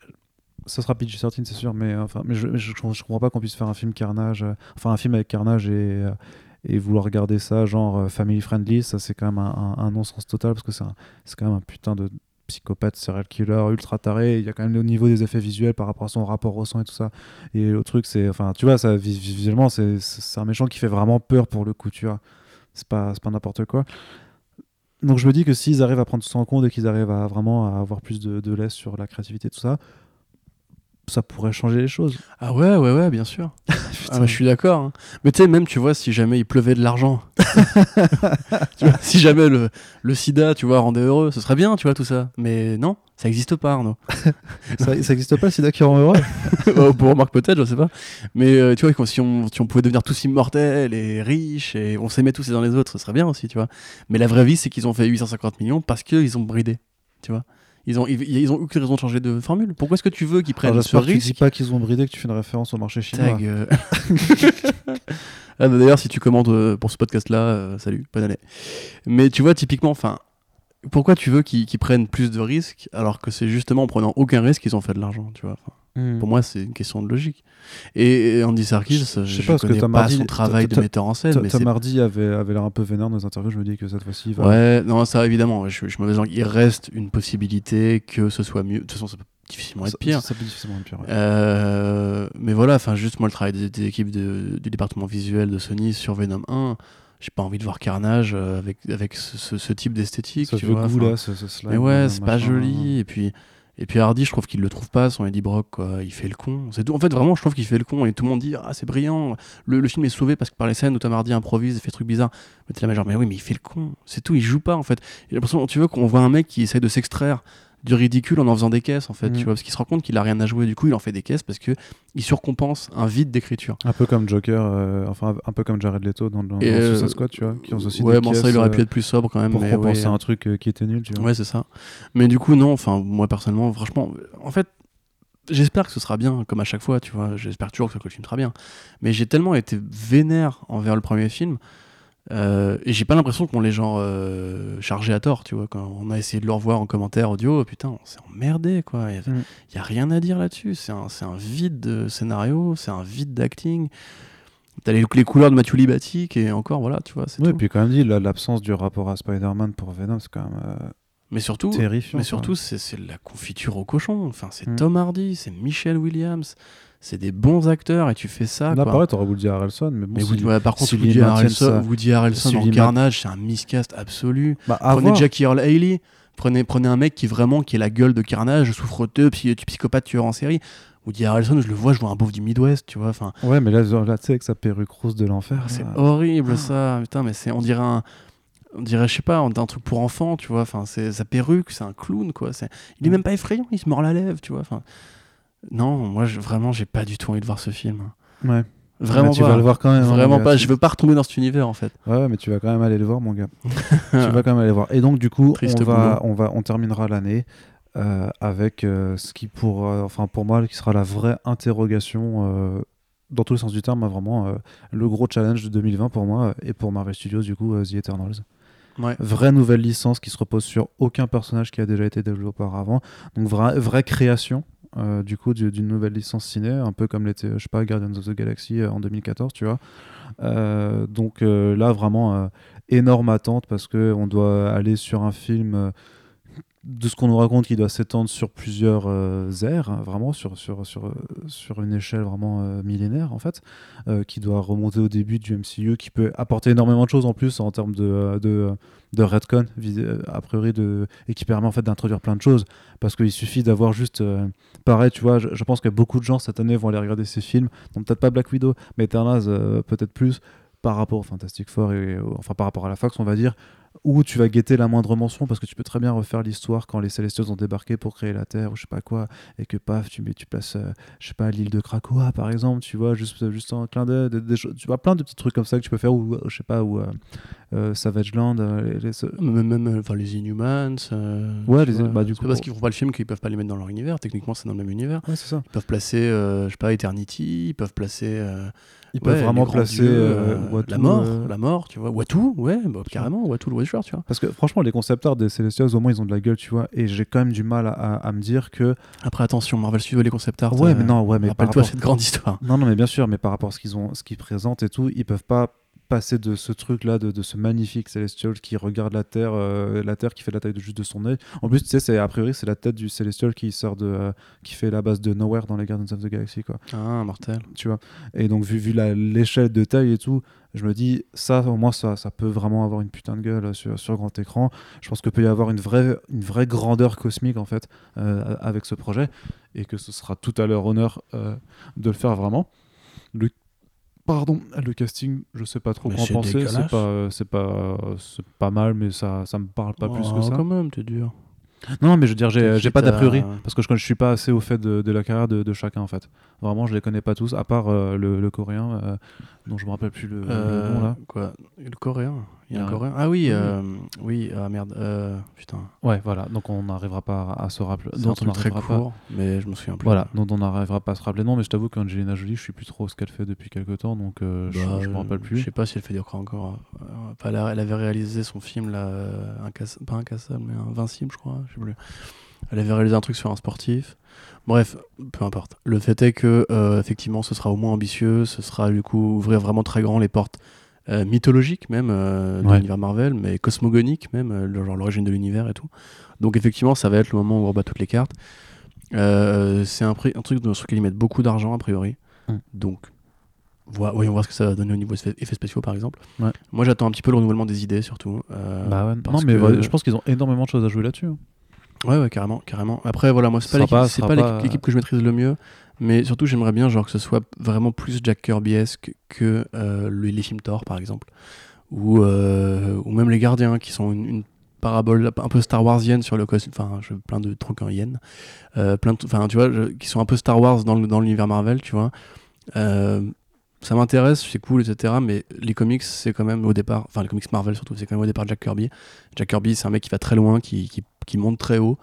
ça sera PG-13, c'est sûr, mais, euh, je, mais je, je comprends pas qu'on puisse faire un film Carnage, euh, enfin un film avec Carnage et, euh, vouloir regarder ça genre euh, family friendly, ça c'est quand même un, non-sens total parce que c'est quand même un putain de psychopathe, serial killer, ultra taré. Il y a quand même le niveau des effets visuels par rapport à son rapport au sang et tout ça. Et le truc, c'est, enfin, tu vois, ça, vis- visuellement, c'est un méchant qui fait vraiment peur pour le coup, tu vois. C'est pas, pas n'importe quoi. Donc je me dis que s'ils arrivent à prendre tout ça en compte et qu'ils arrivent à vraiment à avoir plus de, de laisse sur la créativité et tout ça, ça pourrait changer les choses. Ah ouais, ouais, ouais, bien sûr. Ah bah, je suis d'accord. hein. Mais tu sais, même, tu vois, si jamais il pleuvait de l'argent, si jamais le, le sida, tu vois, rendait heureux, ce serait bien, tu vois, tout ça. Mais non, ça n'existe pas, Arnaud. ça, ça existe pas sida qui rend heureux Oh, Pour remarque peut-être, je sais pas. Mais euh, tu vois, quand- si on, si on pouvait devenir tous immortels et riches et on s'aimait tous les uns les autres, ce serait bien aussi, tu vois. Mais la vraie vie, c'est qu'ils ont fait 850 millions parce qu'ils ont bridé, tu vois. Ils ont, ils, ils ont aucune raison de changer de formule. Pourquoi est-ce que tu veux qu'ils prennent Alors, ce J'espère que tu dis risque pas qu'ils ont bridé, que tu fais une référence au marché chinois. Ah, bah, D'ailleurs, si tu commandes euh, pour ce podcast-là, euh, salut, bonne année. Mais tu vois, typiquement, enfin, pourquoi tu veux qu'ils prennent plus de risques alors que c'est justement en prenant aucun risque qu'ils ont fait de l'argent, tu vois Enfin, Hmm. Pour moi, c'est une question de logique. Et, et Andy Serkis, Je- je, je sais pas, que connais pas son travail de metteur en scène, mais Tom Hardy avait, avait l'air un peu vénère dans les interviews. Je me dis que cette fois-ci, va. Ouais, non, ça évidemment, je, je suis mauvais langue. Il reste une possibilité que ce soit mieux. De toute façon, ça peut difficilement être pire. ça peut difficilement être pire. ouais. Euh, mais voilà, enfin, juste moi, le travail des, des équipes de- du département visuel de Sony sur Venom 1, j'ai pas envie de voir Carnage euh, avec, avec ce, ce- ce type d'esthétique. Tu vois, goût là, ce, ce slime, Mais ouais, euh, c'est pas joli. Et puis, et puis Hardy, je trouve qu'il le trouve pas, son Eddie Brock, quoi. Il fait le con. C'est tout. En fait, vraiment, je trouve qu'il fait le con. Et tout le monde dit, ah, c'est brillant. Le, le film est sauvé parce que par les scènes où Tom Hardy improvise et fait des trucs bizarres. Mais t'es là, mais genre, mais oui, mais il fait le con. C'est tout, il joue pas, en fait. J'ai l'impression, tu vois, qu'on voit un mec qui essaie de s'extraire du ridicule en en faisant des caisses en fait, Mm. tu vois, parce qu'il se rend compte qu'il a rien à jouer, du coup il en fait des caisses parce que il surcompense un vide d'écriture. Un peu comme Joker, euh, enfin un peu comme Jared Leto dans, dans, euh, Suicide Squad, tu vois, qui ont aussi ouais, des bon ça il aurait pu euh, être plus sobre quand même, pour mais compenser ouais, un truc euh, qui était nul, tu vois. Ouais, c'est ça. Mais du coup, non, enfin, moi personnellement, franchement, en fait, j'espère que ce sera bien, comme à chaque fois, tu vois. J'espère toujours que le film sera bien. Mais j'ai tellement été vénère envers le premier film, euh, et j'ai pas l'impression qu'on l'ait genre euh, chargé à tort, tu vois. Quand on a essayé de le revoir en commentaire audio, putain, on s'est emmerdé, quoi. Il y, a- Mm. y a rien à dire là-dessus. C'est un, un vide de scénario, c'est un vide d'acting. T'as les, les couleurs de Mathieu Libatique, et encore, voilà, tu vois, Ouais, tout. puis quand même dit, la- l'absence du rapport à Spider-Man pour Venom, c'est quand même euh, Mais surtout, terrifiant. Mais surtout, c'est la confiture au cochon. Enfin, c'est Mm. Tom Hardy, c'est Michelle Williams, c'est des bons acteurs et tu fais ça. Là, pareil, t'aurais Woody Harrelson, mais bon, mais si- Woody- ouais, par contre, s'ils Woody Harrelson, Woody Harrelson en carnage, c'est un miscast absolu. bah, Prenez voir. Jackie Earl Haley, prenez, prenez un mec qui vraiment qui est la gueule de carnage, souffreteux, psy- psychopathe, tueur en série. Woody Harrelson, je le vois, je vois un beauf du Midwest, tu vois. Enfin, Ouais, mais là, là tu sais, avec sa perruque rose de l'enfer. c'est horrible ça. Putain, mais c'est, on dirait un. On dirait, je sais pas, un truc pour enfants, tu vois. Enfin, c'est sa perruque, c'est un clown, quoi. Il est même pas effrayant, il se mord la lèvre, tu vois. Enfin, non, moi, je- vraiment, j'ai pas du tout envie de voir ce film. Ouais. Vraiment Mais tu pas. vas le voir quand même. hein, Vraiment pas. Je veux pas retomber dans cet univers, en fait. Ouais, mais tu vas quand même aller le voir, mon gars. tu vas quand même aller le voir. Et donc, du coup, Triste on va, on va, on terminera l'année euh, avec euh, ce qui, pour, euh, enfin, pour moi, qui sera la vraie interrogation dans tous les sens du terme, hein, vraiment le gros challenge de 2020 pour moi et pour Marvel Studios, du coup, The Eternals. Ouais. Vraie nouvelle licence qui se repose sur aucun personnage qui a déjà été développé auparavant. Donc, vraie, vraie création. Euh, du coup du- d'une nouvelle licence ciné un peu comme l'était je sais pas Guardians of the Galaxy euh, en 2014 tu vois. Euh, donc là vraiment énorme attente parce que on doit aller sur un film de ce qu'on nous raconte qui doit s'étendre sur plusieurs euh, ères, hein, vraiment sur, sur, sur, euh, sur une échelle vraiment euh, millénaire en fait, euh, qui doit remonter au début du MCU, qui peut apporter énormément de choses en plus en termes de, de, de retcon, a priori, de, et qui permet en fait d'introduire plein de choses, parce qu'il suffit d'avoir juste, pareil, tu vois, je, je pense que beaucoup de gens cette année vont aller regarder ces films, donc peut-être pas Black Widow, mais Eternals peut-être plus, par rapport au Fantastic Four et enfin par rapport à la Fox on va dire où tu vas guetter la moindre mention parce que tu peux très bien refaire l'histoire quand les Célestials ont débarqué pour créer la Terre ou je sais pas quoi et que paf tu mets tu places euh, je sais pas l'île de Krakoa par exemple tu vois juste juste un clin d'œil tu vois plein de petits trucs comme ça que tu peux faire ou euh, je sais pas ou euh, euh, Savage Land euh, les- les- Même, même, euh, enfin, les Inhumans. euh, Ouais, les- vois, bah, du coup, parce qu'ils font pas le film qu'ils peuvent pas les mettre dans leur univers. Techniquement, c'est dans le même univers. ouais c'est ça Ils peuvent placer, euh, je sais pas, Eternity. Ils peuvent placer. Ils peuvent vraiment placer dieux, euh, euh, Watu, la mort, euh, la mort, tu vois. Watu, ouais, bah, carrément. Watu le Watcher, tu vois. parce que franchement les concept art des Célestials au moins ils ont de la gueule tu vois et j'ai quand même du mal à, à- à me dire que Après, attention, Marvel Studios, les concept art. ouais mais non ouais mais par Rappelle-toi rapport cette grande histoire. Non, non, mais bien sûr, mais par rapport à ce qu'ils ont, ce qu'ils présentent et tout, ils peuvent pas passer de ce truc-là, de, de ce magnifique Celestial qui regarde la Terre, euh, la Terre qui fait la taille de juste de son œil. En plus, tu sais, c'est a priori c'est la tête du Celestial qui sort de, euh, qui fait la base de Nowhere dans les Guardians of the Galaxy, quoi. Ah, mortel. Tu vois. Et donc vu, vu l'échelle de taille et tout, je me dis ça, au moins ça, ça peut vraiment avoir une putain de gueule sur, sur grand écran. Je pense que peut y avoir une vraie, une vraie grandeur cosmique en fait euh, avec ce projet et que ce sera tout à leur honneur euh, de le faire vraiment. Le Pardon, le casting, je sais pas trop quoi en penser. C'est pas, c'est pas, c'est pas mal, mais ça, ça me parle pas plus que Oh, ça. Quand même, t'es dur. Non, mais je veux dire, j'ai, pas d'a priori parce que je, je suis pas assez au fait de, de la carrière de, de chacun en fait. Vraiment, je les connais pas tous, à part euh, le, le coréen euh, dont je me rappelle plus le, le Euh, nom là. Quoi? Le coréen? Il y a un Ouais. coréen Ah oui, Oui. euh, oui, ah merde. euh, putain. Ouais, voilà. Donc on n'arrivera pas à, se rappeler. C'est on très pas. court, mais je me souviens plus. Voilà, dont on n'arrivera pas à se rappeler. Non, mais je t'avoue qu'Angelina Jolie, je suis plus trop ce qu'elle fait depuis quelques temps, donc euh, je, Bah, je me rappelle Je plus. sais pas si elle fait encore encore. euh, enfin, elle, avait réalisé son film là, Incass- pas incassable, mais invincible, je crois. Je sais plus. Elle avait réalisé un truc sur un sportif. Bref, peu importe. Le fait est que euh, effectivement, ce sera au moins ambitieux. Ce sera du coup ouvrir vraiment très grand les portes euh, mythologiques même euh, de Ouais. l'univers Marvel, mais cosmogoniques même, euh, genre l'origine de l'univers et tout. Donc effectivement, ça va être le moment où on rebat toutes les cartes. Euh, c'est un, un truc sur lequel ils mettent beaucoup d'argent a priori. Mm. Donc voyons voir ce que ça va donner au niveau effets spéciaux par exemple. Ouais. Moi j'attends un petit peu le renouvellement des idées surtout. Bah ouais, parce non, mais que- je pense qu'ils ont énormément de choses à jouer là-dessus. hein. Ouais, ouais, carrément, carrément. Après, voilà, moi, c'est Ce pas l'équipe que je maîtrise le mieux, mais surtout, j'aimerais bien genre que ce soit vraiment plus Jack Kirbyesque que euh, le- les Thor, par exemple, ou, euh, ou même les Gardiens, qui sont une, paraboles un peu Star Warsiennes sur le costume, enfin je- plein de trucs en yen, euh, enfin tu vois, qui sont un peu Star Wars dans dans l'univers Marvel, tu vois. Euh, ça m'intéresse, c'est cool, etc. Mais les comics, c'est quand même au départ, enfin les comics Marvel surtout, c'est quand même au départ Jack Kirby. Jack Kirby, c'est un mec qui va très loin, qui, qui monte très haut.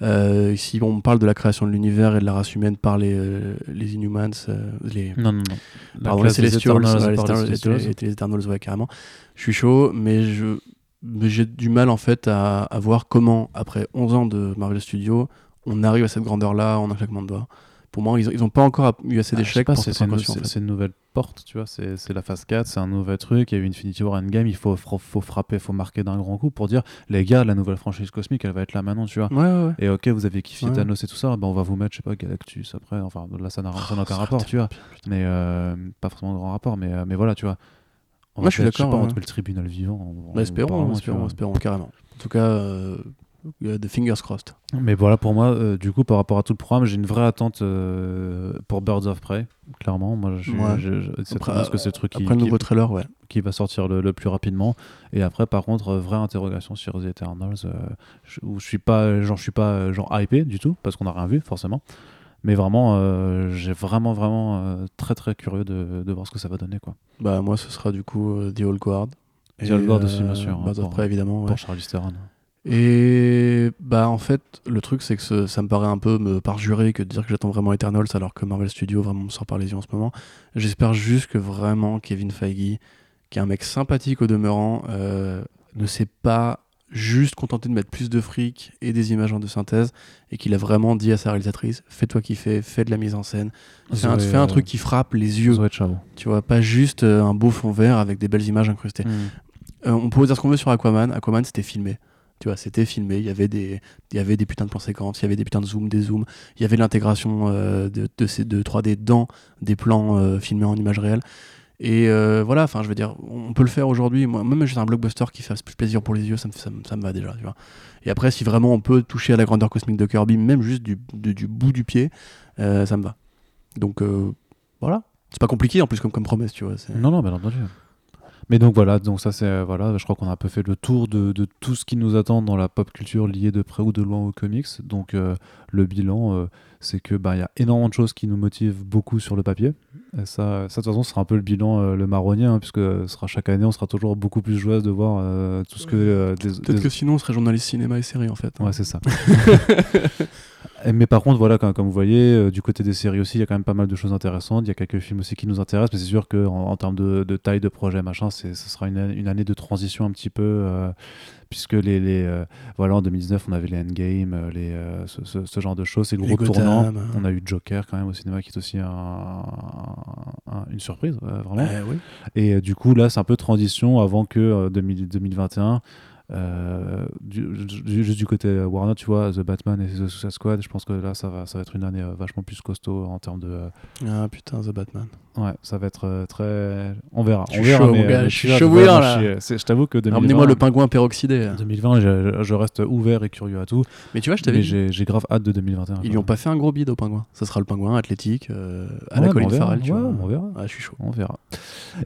Euh, si on parle de la création de l'univers et de la race humaine par les, euh, les Inhumans, euh, les, Non, non, non. La Pardon, les Celestials, les, Eternals, ouais, carrément. Je suis chaud, mais je mais j'ai du mal en fait à, à voir comment, après 11 ans de Marvel Studios, on arrive à cette grandeur-là en un claquement de doigts. Pour moi, ils n'ont pas encore eu assez Ah, d'échecs pour c'est cette c'est une, incursion, en c'est- fait. c'est une nouvelle porte, tu vois, c'est la phase 4, c'est un nouvel truc, il y a eu Infinity War Endgame, il faut, faut, frapper, faut marquer d'un grand coup pour dire, les gars, la nouvelle franchise cosmique, elle va être là maintenant, tu vois. Ouais, ouais, ouais. Et ok, vous avez kiffé. Thanos et tout ça, ben on va vous mettre, je sais pas, Galactus après, enfin là ça n'a n'a aucun rapport, va tu vois. Mais euh, pas forcément de grand rapport, mais, euh, mais voilà, tu vois. On Moi, va je suis d'accord, on met le tribunal vivant. en- en Bah, espérons, parlant, espérons, espérons, carrément. En tout cas, euh, the fingers crossed. Mais voilà, pour moi, euh, du coup, par rapport à tout le programme, j'ai une vraie attente euh, pour Birds of Prey, clairement. Moi, je, Ouais. je, je- c'est parce que c'est le truc qui, Après le qui- nouveau trailer, ouais. qui va sortir le, le plus rapidement. Et après, par contre, euh, vraie interrogation sur The Eternals, euh, je, où je suis pas, genre, je suis pas euh, genre hypé du tout, parce qu'on n'a rien vu, forcément. Mais vraiment, euh, j'ai vraiment, vraiment euh, très, très curieux de, de voir ce que ça va donner, quoi. Bah, moi, ce sera du coup euh, The Old Guard. The Old Guard aussi, bien sûr, hein, Birds of Prey, évidemment. ouais. Pour Charlize Theron. Et bah en fait, le truc c'est que ce- ça me paraît un peu me parjurer que de dire que j'attends vraiment Eternals alors que Marvel Studios vraiment me sort par les yeux en ce moment. J'espère juste que vraiment Kevin Feige, qui est un mec sympathique au demeurant, euh, ne s'est pas juste contenté de mettre plus de fric et des images en de synthèse et qu'il a vraiment dit à sa réalisatrice fais-toi kiffer, fais de la mise en scène, fais un, Zoé, fais un euh, truc qui frappe les yeux, tu vois, pas juste euh, un beau fond vert avec des belles images incrustées. Euh, on peut dire ce qu'on veut sur Aquaman. Aquaman, c'était filmé. Tu vois, c'était filmé. Il y avait des, il y avait des putains de plans séquences. Il y avait des putains de zooms, des zooms. Il y avait l'intégration euh, de, ces de 3D dans des plans euh, filmés en image réelle. Et euh, voilà, enfin, je veux dire, on peut le faire aujourd'hui. Moi, même juste un blockbuster qui fasse plus plaisir pour les yeux, ça me, ça ça me va déjà. Tu vois. Et après, si vraiment on peut toucher à la grandeur cosmique de Kirby, même juste du, de- du bout du pied, ça me va. Donc voilà. C'est pas compliqué en plus comme, comme promesse, tu vois. Non, non, bien entendu. Mais donc voilà, donc ça c'est voilà, je crois qu'on a un peu fait le tour de, de tout ce qui nous attend dans la pop culture liée de près ou de loin aux comics. Donc euh, le bilan, euh, c'est que bah il y a énormément de choses qui nous motivent beaucoup sur le papier. Et ça, ça de toute façon ce sera un peu le bilan euh, le marronnier, hein, puisque ce sera chaque année, on sera toujours beaucoup plus joyeuse de voir tout ce que Peut-être des- que sinon on serait journaliste cinéma et série en fait. Ouais, c'est ça. Mais par contre, voilà, comme, comme vous voyez, euh, du côté des séries aussi, il y a quand même pas mal de choses intéressantes. Il y a quelques films aussi qui nous intéressent, mais c'est sûr qu'en en, en termes de, de taille de projet, machin, ce sera une, une année de transition un petit peu, euh, puisque les, les euh, voilà, en 2019, on avait les Endgame, les, ce, ce- ce genre de choses, c'est le Les gros tournant. Hein. On a eu Joker quand même au cinéma, qui est aussi un- un- une surprise, vraiment. Eh oui. Et du coup, là, c'est un peu transition avant que euh, 2000 2021. Euh, juste du côté Warner, tu vois, The Batman et The Suicide Squad, je pense que là, ça va, ça va être une année euh, vachement plus costaud en termes de. euh, Ah putain, The Batman. Ouais, ça va être euh, très. On verra. Je on suis verra, chaud, mais, mon gars, euh, je suis bouillant, là. Je t'avoue que 2020. Ramenez-moi le pingouin peroxydé. 2020, je, je reste ouvert et curieux à tout. Mais tu vois, je t'avais j'ai grave hâte de 2021. ils lui quoi. ont pas fait un gros bide au pingouin. Ça sera le pingouin athlétique euh, à Ouais, la verra, Farrell, tu ouais, vois. on verra. Ah, je suis chaud. On verra.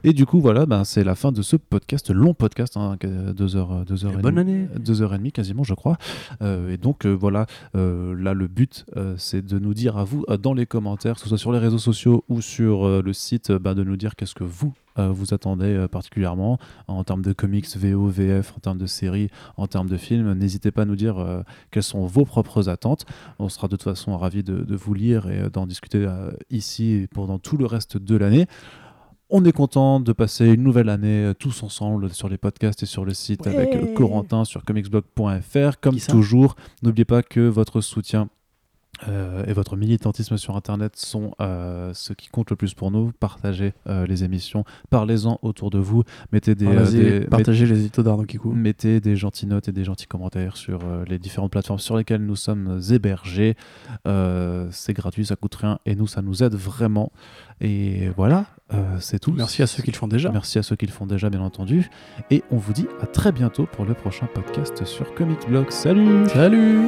Et du coup, voilà, ben, c'est la fin de ce podcast, long podcast, hein, que- deux heures, deux heures Et bonne demie. année. deux heures et demie quasiment je crois Euh, et donc euh, voilà euh, là le but euh, c'est de nous dire à vous euh, dans les commentaires que ce soit sur les réseaux sociaux ou sur euh, le site euh, bah, de nous dire qu'est-ce que vous euh, vous attendez euh, particulièrement en termes de comics VO VF en termes de séries en termes de films. N'hésitez pas à nous dire euh, quelles sont vos propres attentes. On sera de toute façon ravis de, de vous lire et d'en discuter ici et pendant tout le reste de l'année. On est content de passer une nouvelle année tous ensemble sur les podcasts et sur le site avec Corentin sur comicsblog.fr. Comme toujours, n'oubliez pas que votre soutien euh, et votre militantisme sur Internet sont euh, ce qui compte le plus pour nous. Partagez euh, les émissions, parlez-en autour de vous, mettez des, Ah, euh, des- partagez les éditos. Mettez des gentilles notes et des gentils commentaires sur les différentes plateformes sur lesquelles nous sommes hébergés. C'est gratuit, ça coûte rien et nous, ça nous aide vraiment. Et voilà, c'est tout. Merci à ceux qui le font déjà. Merci à ceux qui le font déjà, bien entendu. Et on vous dit à très bientôt pour le prochain podcast sur Comic Blog. Salut Salut